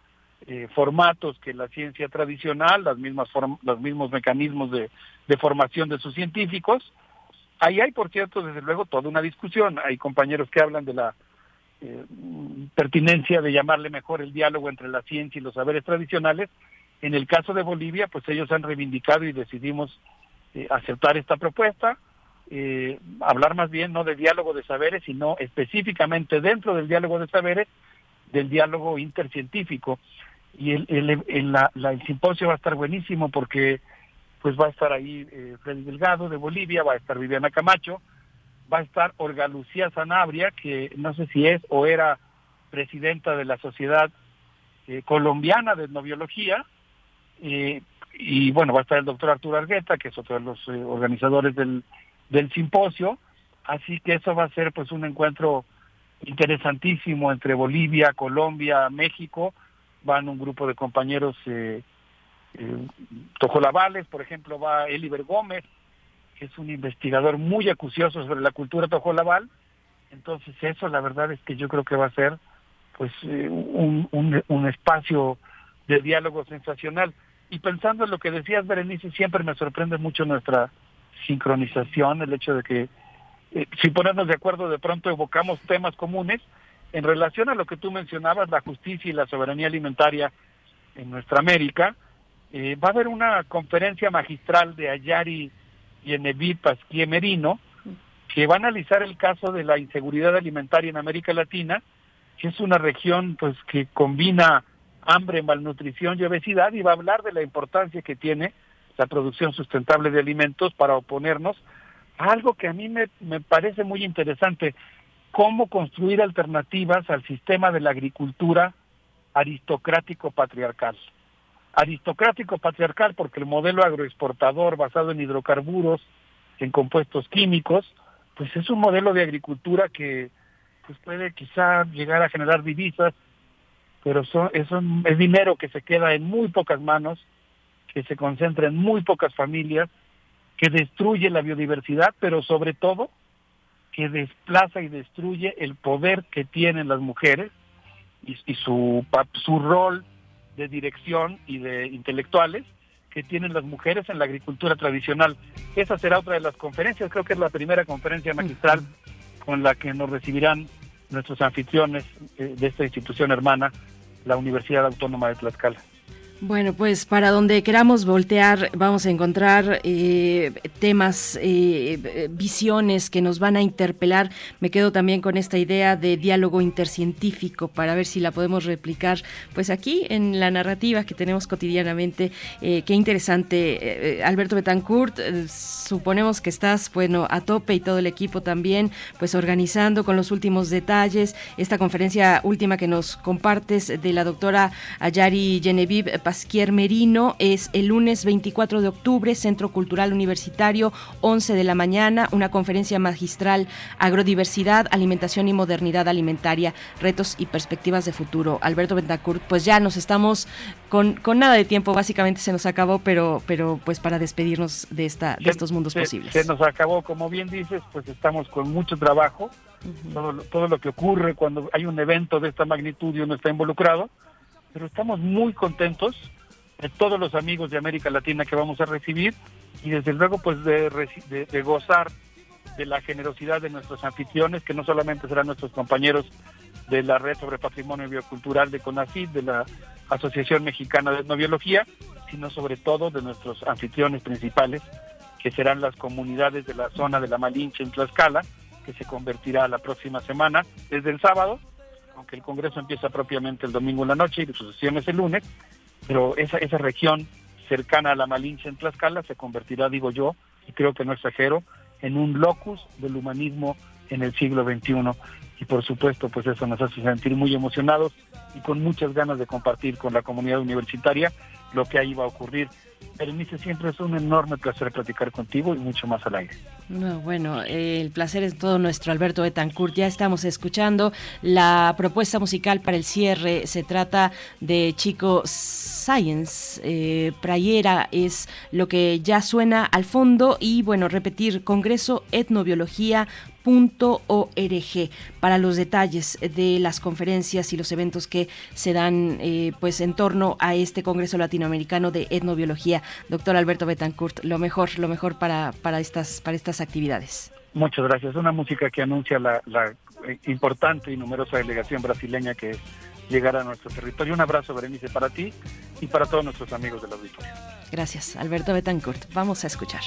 eh, formatos que la ciencia tradicional, las mismas los mismos mecanismos de, de formación de sus científicos. Ahí hay, por cierto, desde luego toda una discusión. Hay compañeros que hablan de la eh, pertinencia de llamarle mejor el diálogo entre la ciencia y los saberes tradicionales. En el caso de Bolivia, pues ellos han reivindicado y decidimos eh, aceptar esta propuesta, eh, hablar más bien no de diálogo de saberes, sino específicamente dentro del diálogo de saberes, del diálogo intercientífico. Y el, el, la- la- simposio va a estar buenísimo porque pues va a estar ahí eh, Freddy Delgado de Bolivia, va a estar Viviana Camacho, va a estar Olga Lucía Sanabria, que no sé si es o era presidenta de la Sociedad eh, Colombiana de Etnobiología, eh, y bueno, va a estar el doctor Arturo Argueta, que es otro de los eh, organizadores del, del simposio, así que eso va a ser pues un encuentro interesantísimo entre Bolivia, Colombia, México, van un grupo de compañeros eh, tojolabales, por ejemplo, va Eliber Gómez, que es un investigador muy acucioso sobre la cultura tojolabal, entonces eso la verdad es que yo creo que va a ser pues eh, un, un, espacio de diálogo sensacional. Y pensando en lo que decías, Berenice, siempre me sorprende mucho nuestra sincronización, el hecho de que eh, sin ponernos de acuerdo de pronto evocamos temas comunes en relación a lo que tú mencionabas, la justicia y la soberanía alimentaria en nuestra América. eh, va a haber una conferencia magistral de Ayari y Enevid Pasquier Merino que va a analizar el caso de la inseguridad alimentaria en América Latina, que es una región pues que combina hambre, malnutrición y obesidad y va a hablar de la importancia que tiene la producción sustentable de alimentos para oponernos a algo que a mí me, me parece muy interesante, cómo construir alternativas al sistema de la agricultura aristocrático patriarcal. Aristocrático patriarcal porque el modelo agroexportador basado en hidrocarburos, en compuestos químicos, pues es un modelo de agricultura que pues puede quizá llegar a generar divisas, pero son, es, un- es dinero que se queda en muy pocas manos, que se concentra en muy pocas familias, que destruye la biodiversidad, pero sobre todo que desplaza y destruye el poder que tienen las mujeres y, y su, su rol de dirección y de intelectuales que tienen las mujeres en la agricultura tradicional. Esa será otra de las conferencias, creo que es la primera conferencia magistral con la que nos recibirán nuestros anfitriones eh, de esta institución hermana, la Universidad Autónoma de Tlaxcala. Bueno, pues para donde queramos voltear vamos a encontrar eh, temas, eh, visiones que nos van a interpelar. Me quedo también con esta idea de diálogo intercientífico para ver si la podemos replicar pues aquí en la narrativa que tenemos cotidianamente. Eh, qué interesante. Alberto Betancourt, suponemos que estás bueno a tope y todo el equipo también pues organizando con los últimos detalles esta conferencia última que nos compartes de la doctora Ayari Genevieve Pasquier Merino es el lunes 24 de octubre, Centro Cultural Universitario, 11 de la mañana, una conferencia magistral Agrodiversidad, Alimentación y Modernidad Alimentaria, Retos y Perspectivas de Futuro. Alberto Betancourt, pues ya nos estamos con, con nada de tiempo, básicamente se nos acabó, pero, pero pues para despedirnos de, esta, de estos mundos se, posibles. se nos acabó, como bien dices, pues estamos con mucho trabajo. todo, todo lo que ocurre cuando hay un evento de esta magnitud y uno está involucrado, pero estamos muy contentos de todos los amigos de América Latina que vamos a recibir y desde luego pues de, de- de gozar de la generosidad de nuestros anfitriones, que no solamente serán nuestros compañeros de la Red sobre Patrimonio Biocultural de CONACYT, de la Asociación Mexicana de Etnobiología, sino sobre todo de nuestros anfitriones principales, que serán las comunidades de la zona de la Malinche en Tlaxcala, que se convertirá la próxima semana, desde el sábado, aunque el Congreso empieza propiamente el domingo en la noche y su sesión es el lunes, pero esa, esa región cercana a la Malinche en Tlaxcala se convertirá, digo yo, y creo que no exagero, en un locus del humanismo en el siglo XXI. Y por supuesto, pues eso nos hace sentir muy emocionados y con muchas ganas de compartir con la comunidad universitaria lo que ahí va a ocurrir. Berenice, siempre es un enorme placer platicar contigo y mucho más al aire. No, bueno, eh, el placer es todo nuestro, Alberto Betancourt. Ya estamos escuchando la propuesta musical para el cierre. Se trata de Chico Science. Eh, Prayera es lo que ya suena al fondo. Y bueno, repetir, Congreso Etnobiología .org para los detalles de las conferencias y los eventos que se dan eh, pues en torno a este Congreso Latinoamericano de Etnobiología. Doctor Alberto Betancourt, lo mejor, lo mejor para, para estas, para estas actividades. Muchas gracias. Una música que anuncia la, la, eh, importante y numerosa delegación brasileña que llegará a nuestro territorio. Un abrazo, Berenice, para ti y para todos nuestros amigos del auditorio. Gracias, Alberto Betancourt. Vamos a escuchar.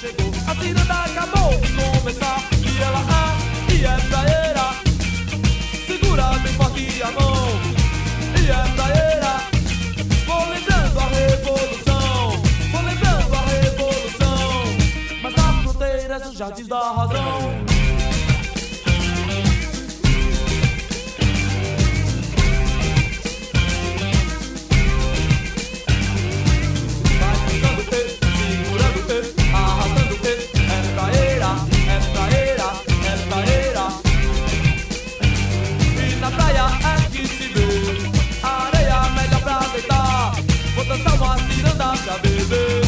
Chegou, a ciranda acabou de começar. E ela é, e é praieira Segura bem forte a mão. E é praieira Vou lembrando a revolução. Vou lembrando a revolução. Mas a fronteira é os jardins da razão dançar uma ciranda pra beber.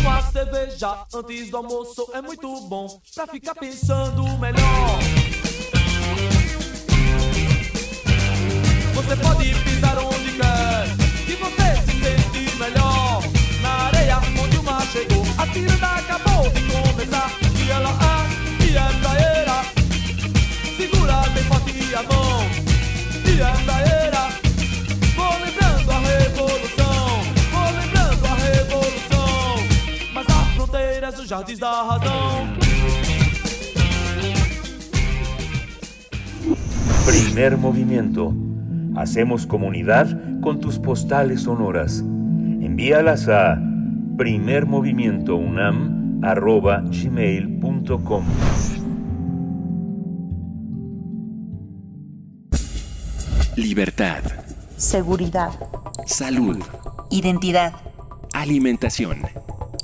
Uma cerveja antes do almoço é muito bom pra ficar pensando melhor. Você pode pisar onde quer e você se sente melhor. Na areia onde o mar chegou, a ciranda acabou de começar. E ela é, e é praieira. Segura bem forte a mão. E é praieira. Fronteiras dos jardins da razão. Primer movimiento. Hacemos comunidad con tus postales sonoras. Envíalas a primermovimientounam.gmail.com Libertad, Seguridad. salud, Identidad. alimentación.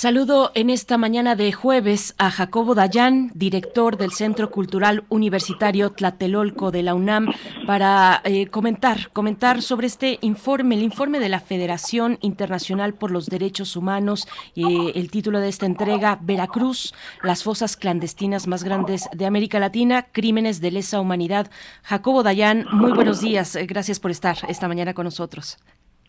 Saludo en esta mañana de jueves a Jacobo Dayan, director del Centro Cultural Universitario Tlatelolco de la UNAM, para eh, comentar, comentar sobre este informe, el informe de la Federación Internacional por los Derechos Humanos. eh, el título de esta entrega, Veracruz, las fosas clandestinas más grandes de América Latina, crímenes de lesa humanidad. Jacobo Dayan, muy buenos días. Gracias por estar esta mañana con nosotros.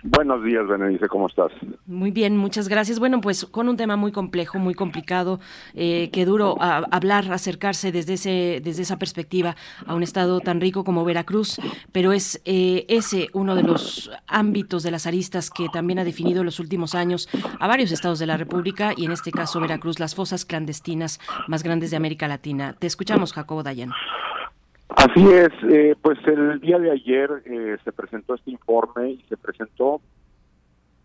Buenos días, Benedice, ¿cómo estás? Muy bien, muchas gracias. Bueno, pues con un tema muy complejo, muy complicado, eh, que duro hablar, acercarse desde ese, desde esa perspectiva a un estado tan rico como Veracruz, pero es eh, ese uno de los ámbitos de las aristas que también ha definido en los últimos años a varios estados de la República y en este caso Veracruz, las fosas clandestinas más grandes de América Latina. Te escuchamos, Jacobo Dayan. Así es, eh, pues el día de ayer eh, se presentó este informe y se presentó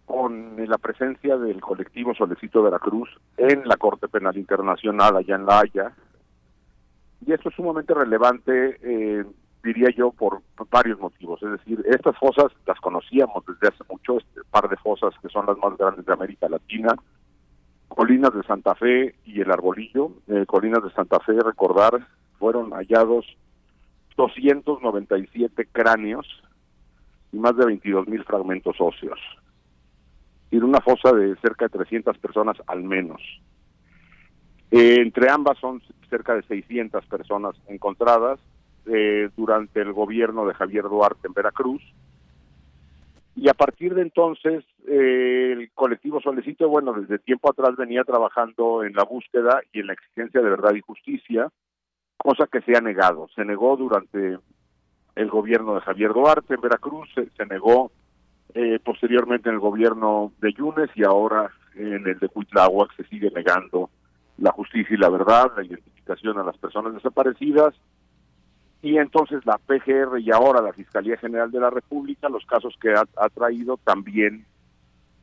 con la presencia del colectivo Solecito Veracruz en la Corte Penal Internacional allá en La Haya. Y esto es sumamente relevante, eh, diría yo, por varios motivos. Es decir, estas fosas las conocíamos desde hace mucho, este par de fosas que son las más grandes de América Latina. Colinas de Santa Fe y el Arbolillo. Eh, Colinas de Santa Fe, recordar, fueron hallados 297 cráneos y más de 22 mil fragmentos óseos. Y una fosa de cerca de 300 personas al menos. Eh, entre ambas son cerca de 600 personas encontradas eh, durante el gobierno de Javier Duarte en Veracruz. Y a partir de entonces, eh, el colectivo Solecito, bueno, desde tiempo atrás venía trabajando en la búsqueda y en la exigencia de verdad y justicia, cosa que se ha negado. Se negó durante el gobierno de Javier Duarte en Veracruz, se, negó eh, posteriormente en el gobierno de Yunes y ahora en el de Cuitláhuac se sigue negando la justicia y la verdad, la identificación a las personas desaparecidas y entonces la PGR y ahora la Fiscalía General de la República, los casos que ha, traído también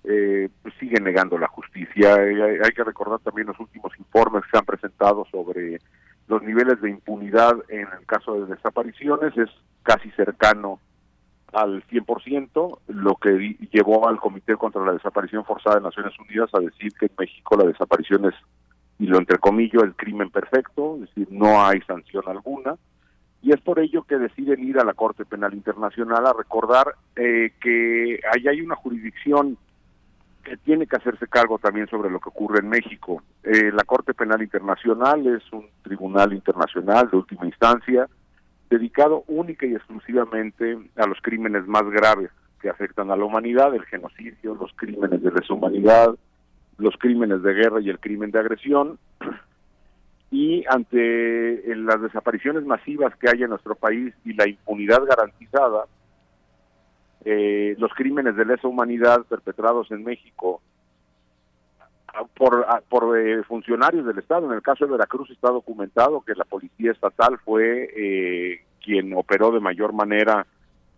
eh, pues siguen negando la justicia. Eh, hay que recordar también los últimos informes que se han presentado sobre los niveles de impunidad en el caso de desapariciones, es casi cercano al 100%, lo que llevó al Comité contra la Desaparición Forzada de Naciones Unidas a decir que en México la desaparición es, y lo entrecomillo, el crimen perfecto, es decir, no hay sanción alguna y es por ello que deciden ir a la Corte Penal Internacional a recordar eh, que ahí hay una jurisdicción que tiene que hacerse cargo también sobre lo que ocurre en México. Eh, la Corte Penal Internacional es un tribunal internacional de última instancia dedicado única y exclusivamente a los crímenes más graves que afectan a la humanidad, el genocidio, los crímenes de deshumanidad, los crímenes de guerra y el crimen de agresión y ante eh, las desapariciones masivas que hay en nuestro país y la impunidad garantizada, eh, los crímenes de lesa humanidad perpetrados en México por, por eh, funcionarios del Estado. En el caso de Veracruz está documentado que la policía estatal fue eh, quien operó de mayor manera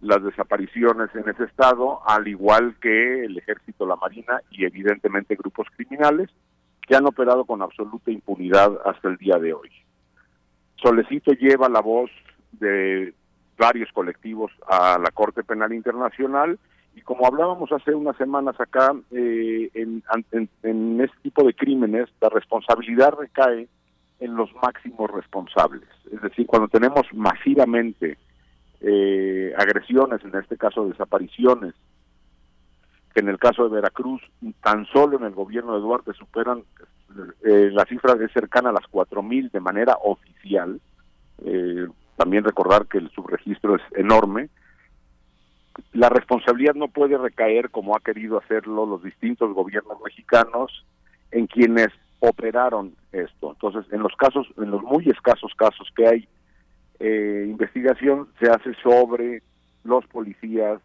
las desapariciones en ese estado, al igual que el ejército, la marina y evidentemente grupos criminales que han operado con absoluta impunidad hasta el día de hoy. Solecito lleva la voz de varios colectivos a la Corte Penal Internacional y como hablábamos hace unas semanas acá, eh, en, en, en este tipo de crímenes la responsabilidad recae en los máximos responsables. Es decir, cuando tenemos masivamente eh, agresiones, en este caso desapariciones, que en el caso de Veracruz, tan solo en el gobierno de Duarte superan, eh, la cifra es cercana a las 4.000 de manera oficial. Eh, también recordar que el subregistro es enorme. La responsabilidad no puede recaer, como ha querido hacerlo los distintos gobiernos mexicanos, en quienes operaron esto. Entonces, en los casos, en los muy escasos casos que hay eh, investigación, se hace sobre los policías,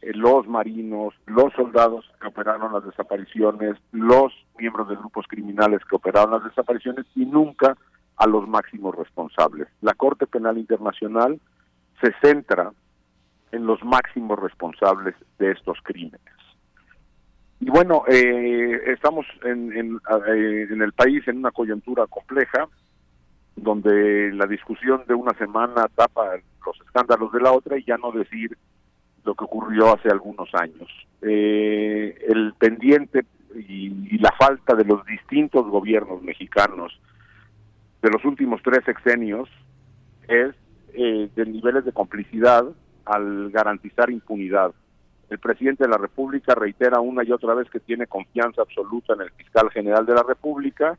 eh, los marinos, los soldados que operaron las desapariciones, los miembros de grupos criminales que operaron las desapariciones y nunca a los máximos responsables. La Corte Penal Internacional se centra en los máximos responsables de estos crímenes. Y bueno, eh, estamos eh, en el país en una coyuntura compleja, donde la discusión de una semana tapa los escándalos de la otra y ya no decir lo que ocurrió hace algunos años. Eh, el pendiente y, la falta de los distintos gobiernos mexicanos de los últimos tres sexenios es eh, de niveles de complicidad al garantizar impunidad. El presidente de la República reitera una y otra vez que tiene confianza absoluta en el fiscal general de la República.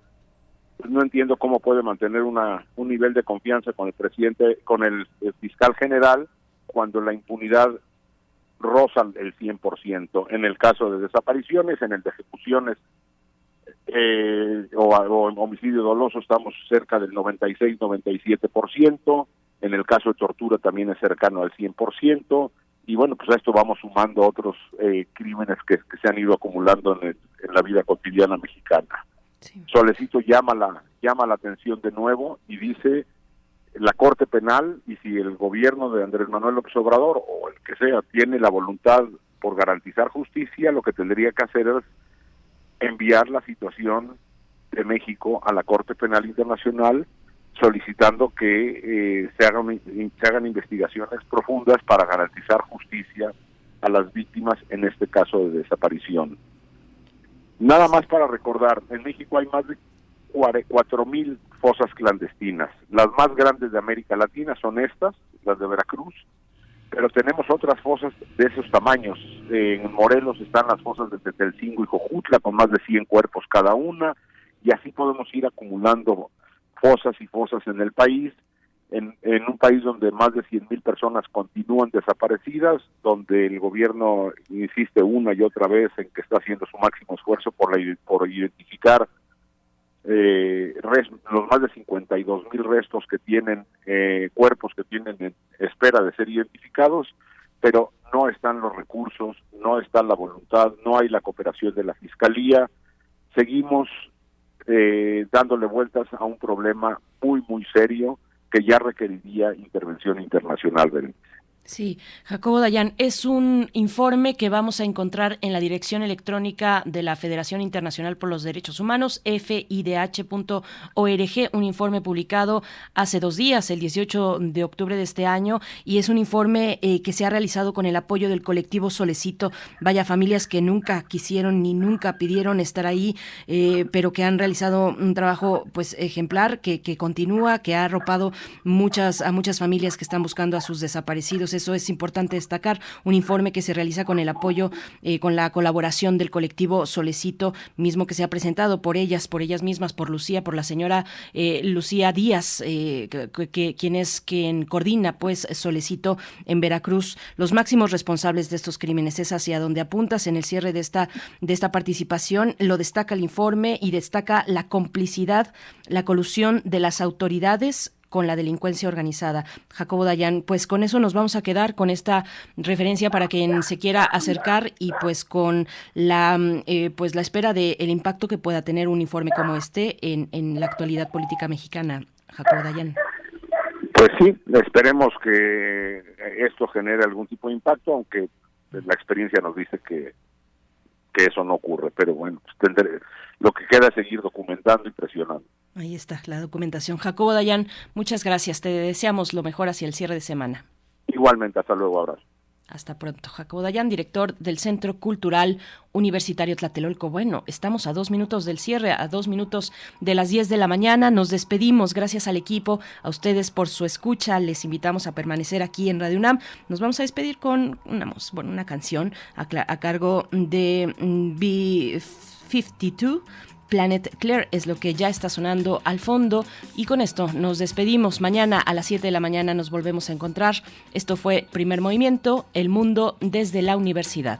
Pues no entiendo cómo puede mantener una, un nivel de confianza con el presidente, con el, fiscal general, cuando la impunidad roza el 100%. En el caso de desapariciones, en el de ejecuciones eh, o, o, homicidio doloso estamos cerca del 96-97%, en el caso de tortura también es cercano al 100%, y bueno, pues a esto vamos sumando otros eh, crímenes que, que, se han ido acumulando en, el, en la vida cotidiana mexicana. Sí. Solecito llama la, llama la atención de nuevo y dice la Corte Penal y si el gobierno de Andrés Manuel López Obrador o el que sea tiene la voluntad por garantizar justicia, lo que tendría que hacer es enviar la situación de México a la Corte Penal Internacional solicitando que eh, se, hagan, se hagan investigaciones profundas para garantizar justicia a las víctimas en este caso de desaparición. Nada más para recordar, en México hay más de cuatro mil fosas clandestinas. Las más grandes de América Latina son estas, las de Veracruz, pero tenemos otras fosas de esos tamaños. En Morelos están las fosas de Tetelcingo y Jojutla con más de 100 cuerpos cada una, y así podemos ir acumulando fosas y fosas en el país, en, en un país donde más de 100.000 personas continúan desaparecidas, donde el gobierno insiste una y otra vez en que está haciendo su máximo esfuerzo por, la, por identificar eh, res- los más de 52 mil restos que tienen, eh, cuerpos que tienen en espera de ser identificados, pero no están los recursos, no está la voluntad, no hay la cooperación de la Fiscalía. Seguimos eh, dándole vueltas a un problema muy, muy serio que ya requeriría intervención internacional. Berenice. Sí, Jacobo Dayan, es un informe que vamos a encontrar en la dirección electrónica de la Federación Internacional por los Derechos Humanos, fidh.org, un informe publicado hace dos días, el 18 de octubre de este año, y es un informe eh, que se ha realizado con el apoyo del colectivo Solecito, vaya familias que nunca quisieron ni nunca pidieron estar ahí, eh, pero que han realizado un trabajo pues ejemplar, que, que continúa, que ha arropado muchas, a muchas familias que están buscando a sus desaparecidos. Eso es importante destacar. Un informe que se realiza con el apoyo, eh, con la colaboración del colectivo Solecito, mismo que se ha presentado por ellas, por ellas mismas, por Lucía, por la señora eh, Lucía Díaz, eh, que, que- quien es quien coordina pues Solecito en Veracruz. Los máximos responsables de estos crímenes es hacia donde apuntas en el cierre de esta, de esta participación. Lo destaca el informe y destaca la complicidad, la colusión de las autoridades con la delincuencia organizada. Jacobo Dayan, pues con eso nos vamos a quedar con esta referencia para quien se quiera acercar y pues con la mm, eh, pues la espera del impacto que pueda tener un informe como este en, en la actualidad política mexicana. Jacobo Dayan. Pues sí, esperemos que esto genere algún tipo de impacto, aunque la experiencia nos dice que, que eso no ocurre. Pero bueno, pues tendré- lo que queda es seguir documentando y presionando. Ahí está la documentación. Jacobo Dayan, muchas gracias. Te deseamos lo mejor hacia el cierre de semana. Igualmente, hasta luego, abrazo. Hasta pronto. Jacobo Dayan, director del Centro Cultural Universitario Tlatelolco. Bueno, estamos a dos minutos del cierre, a dos minutos de las 10 de la mañana. Nos despedimos. Gracias al equipo, a ustedes por su escucha. Les invitamos a permanecer aquí en Radio UNAM. Nos vamos a despedir con una, bueno, una canción a cargo de mm, B52. Planet Clear es lo que ya está sonando al fondo y con esto nos despedimos. Mañana a las 7 de la mañana nos volvemos a encontrar. Esto fue Primer Movimiento, El Mundo desde la Universidad.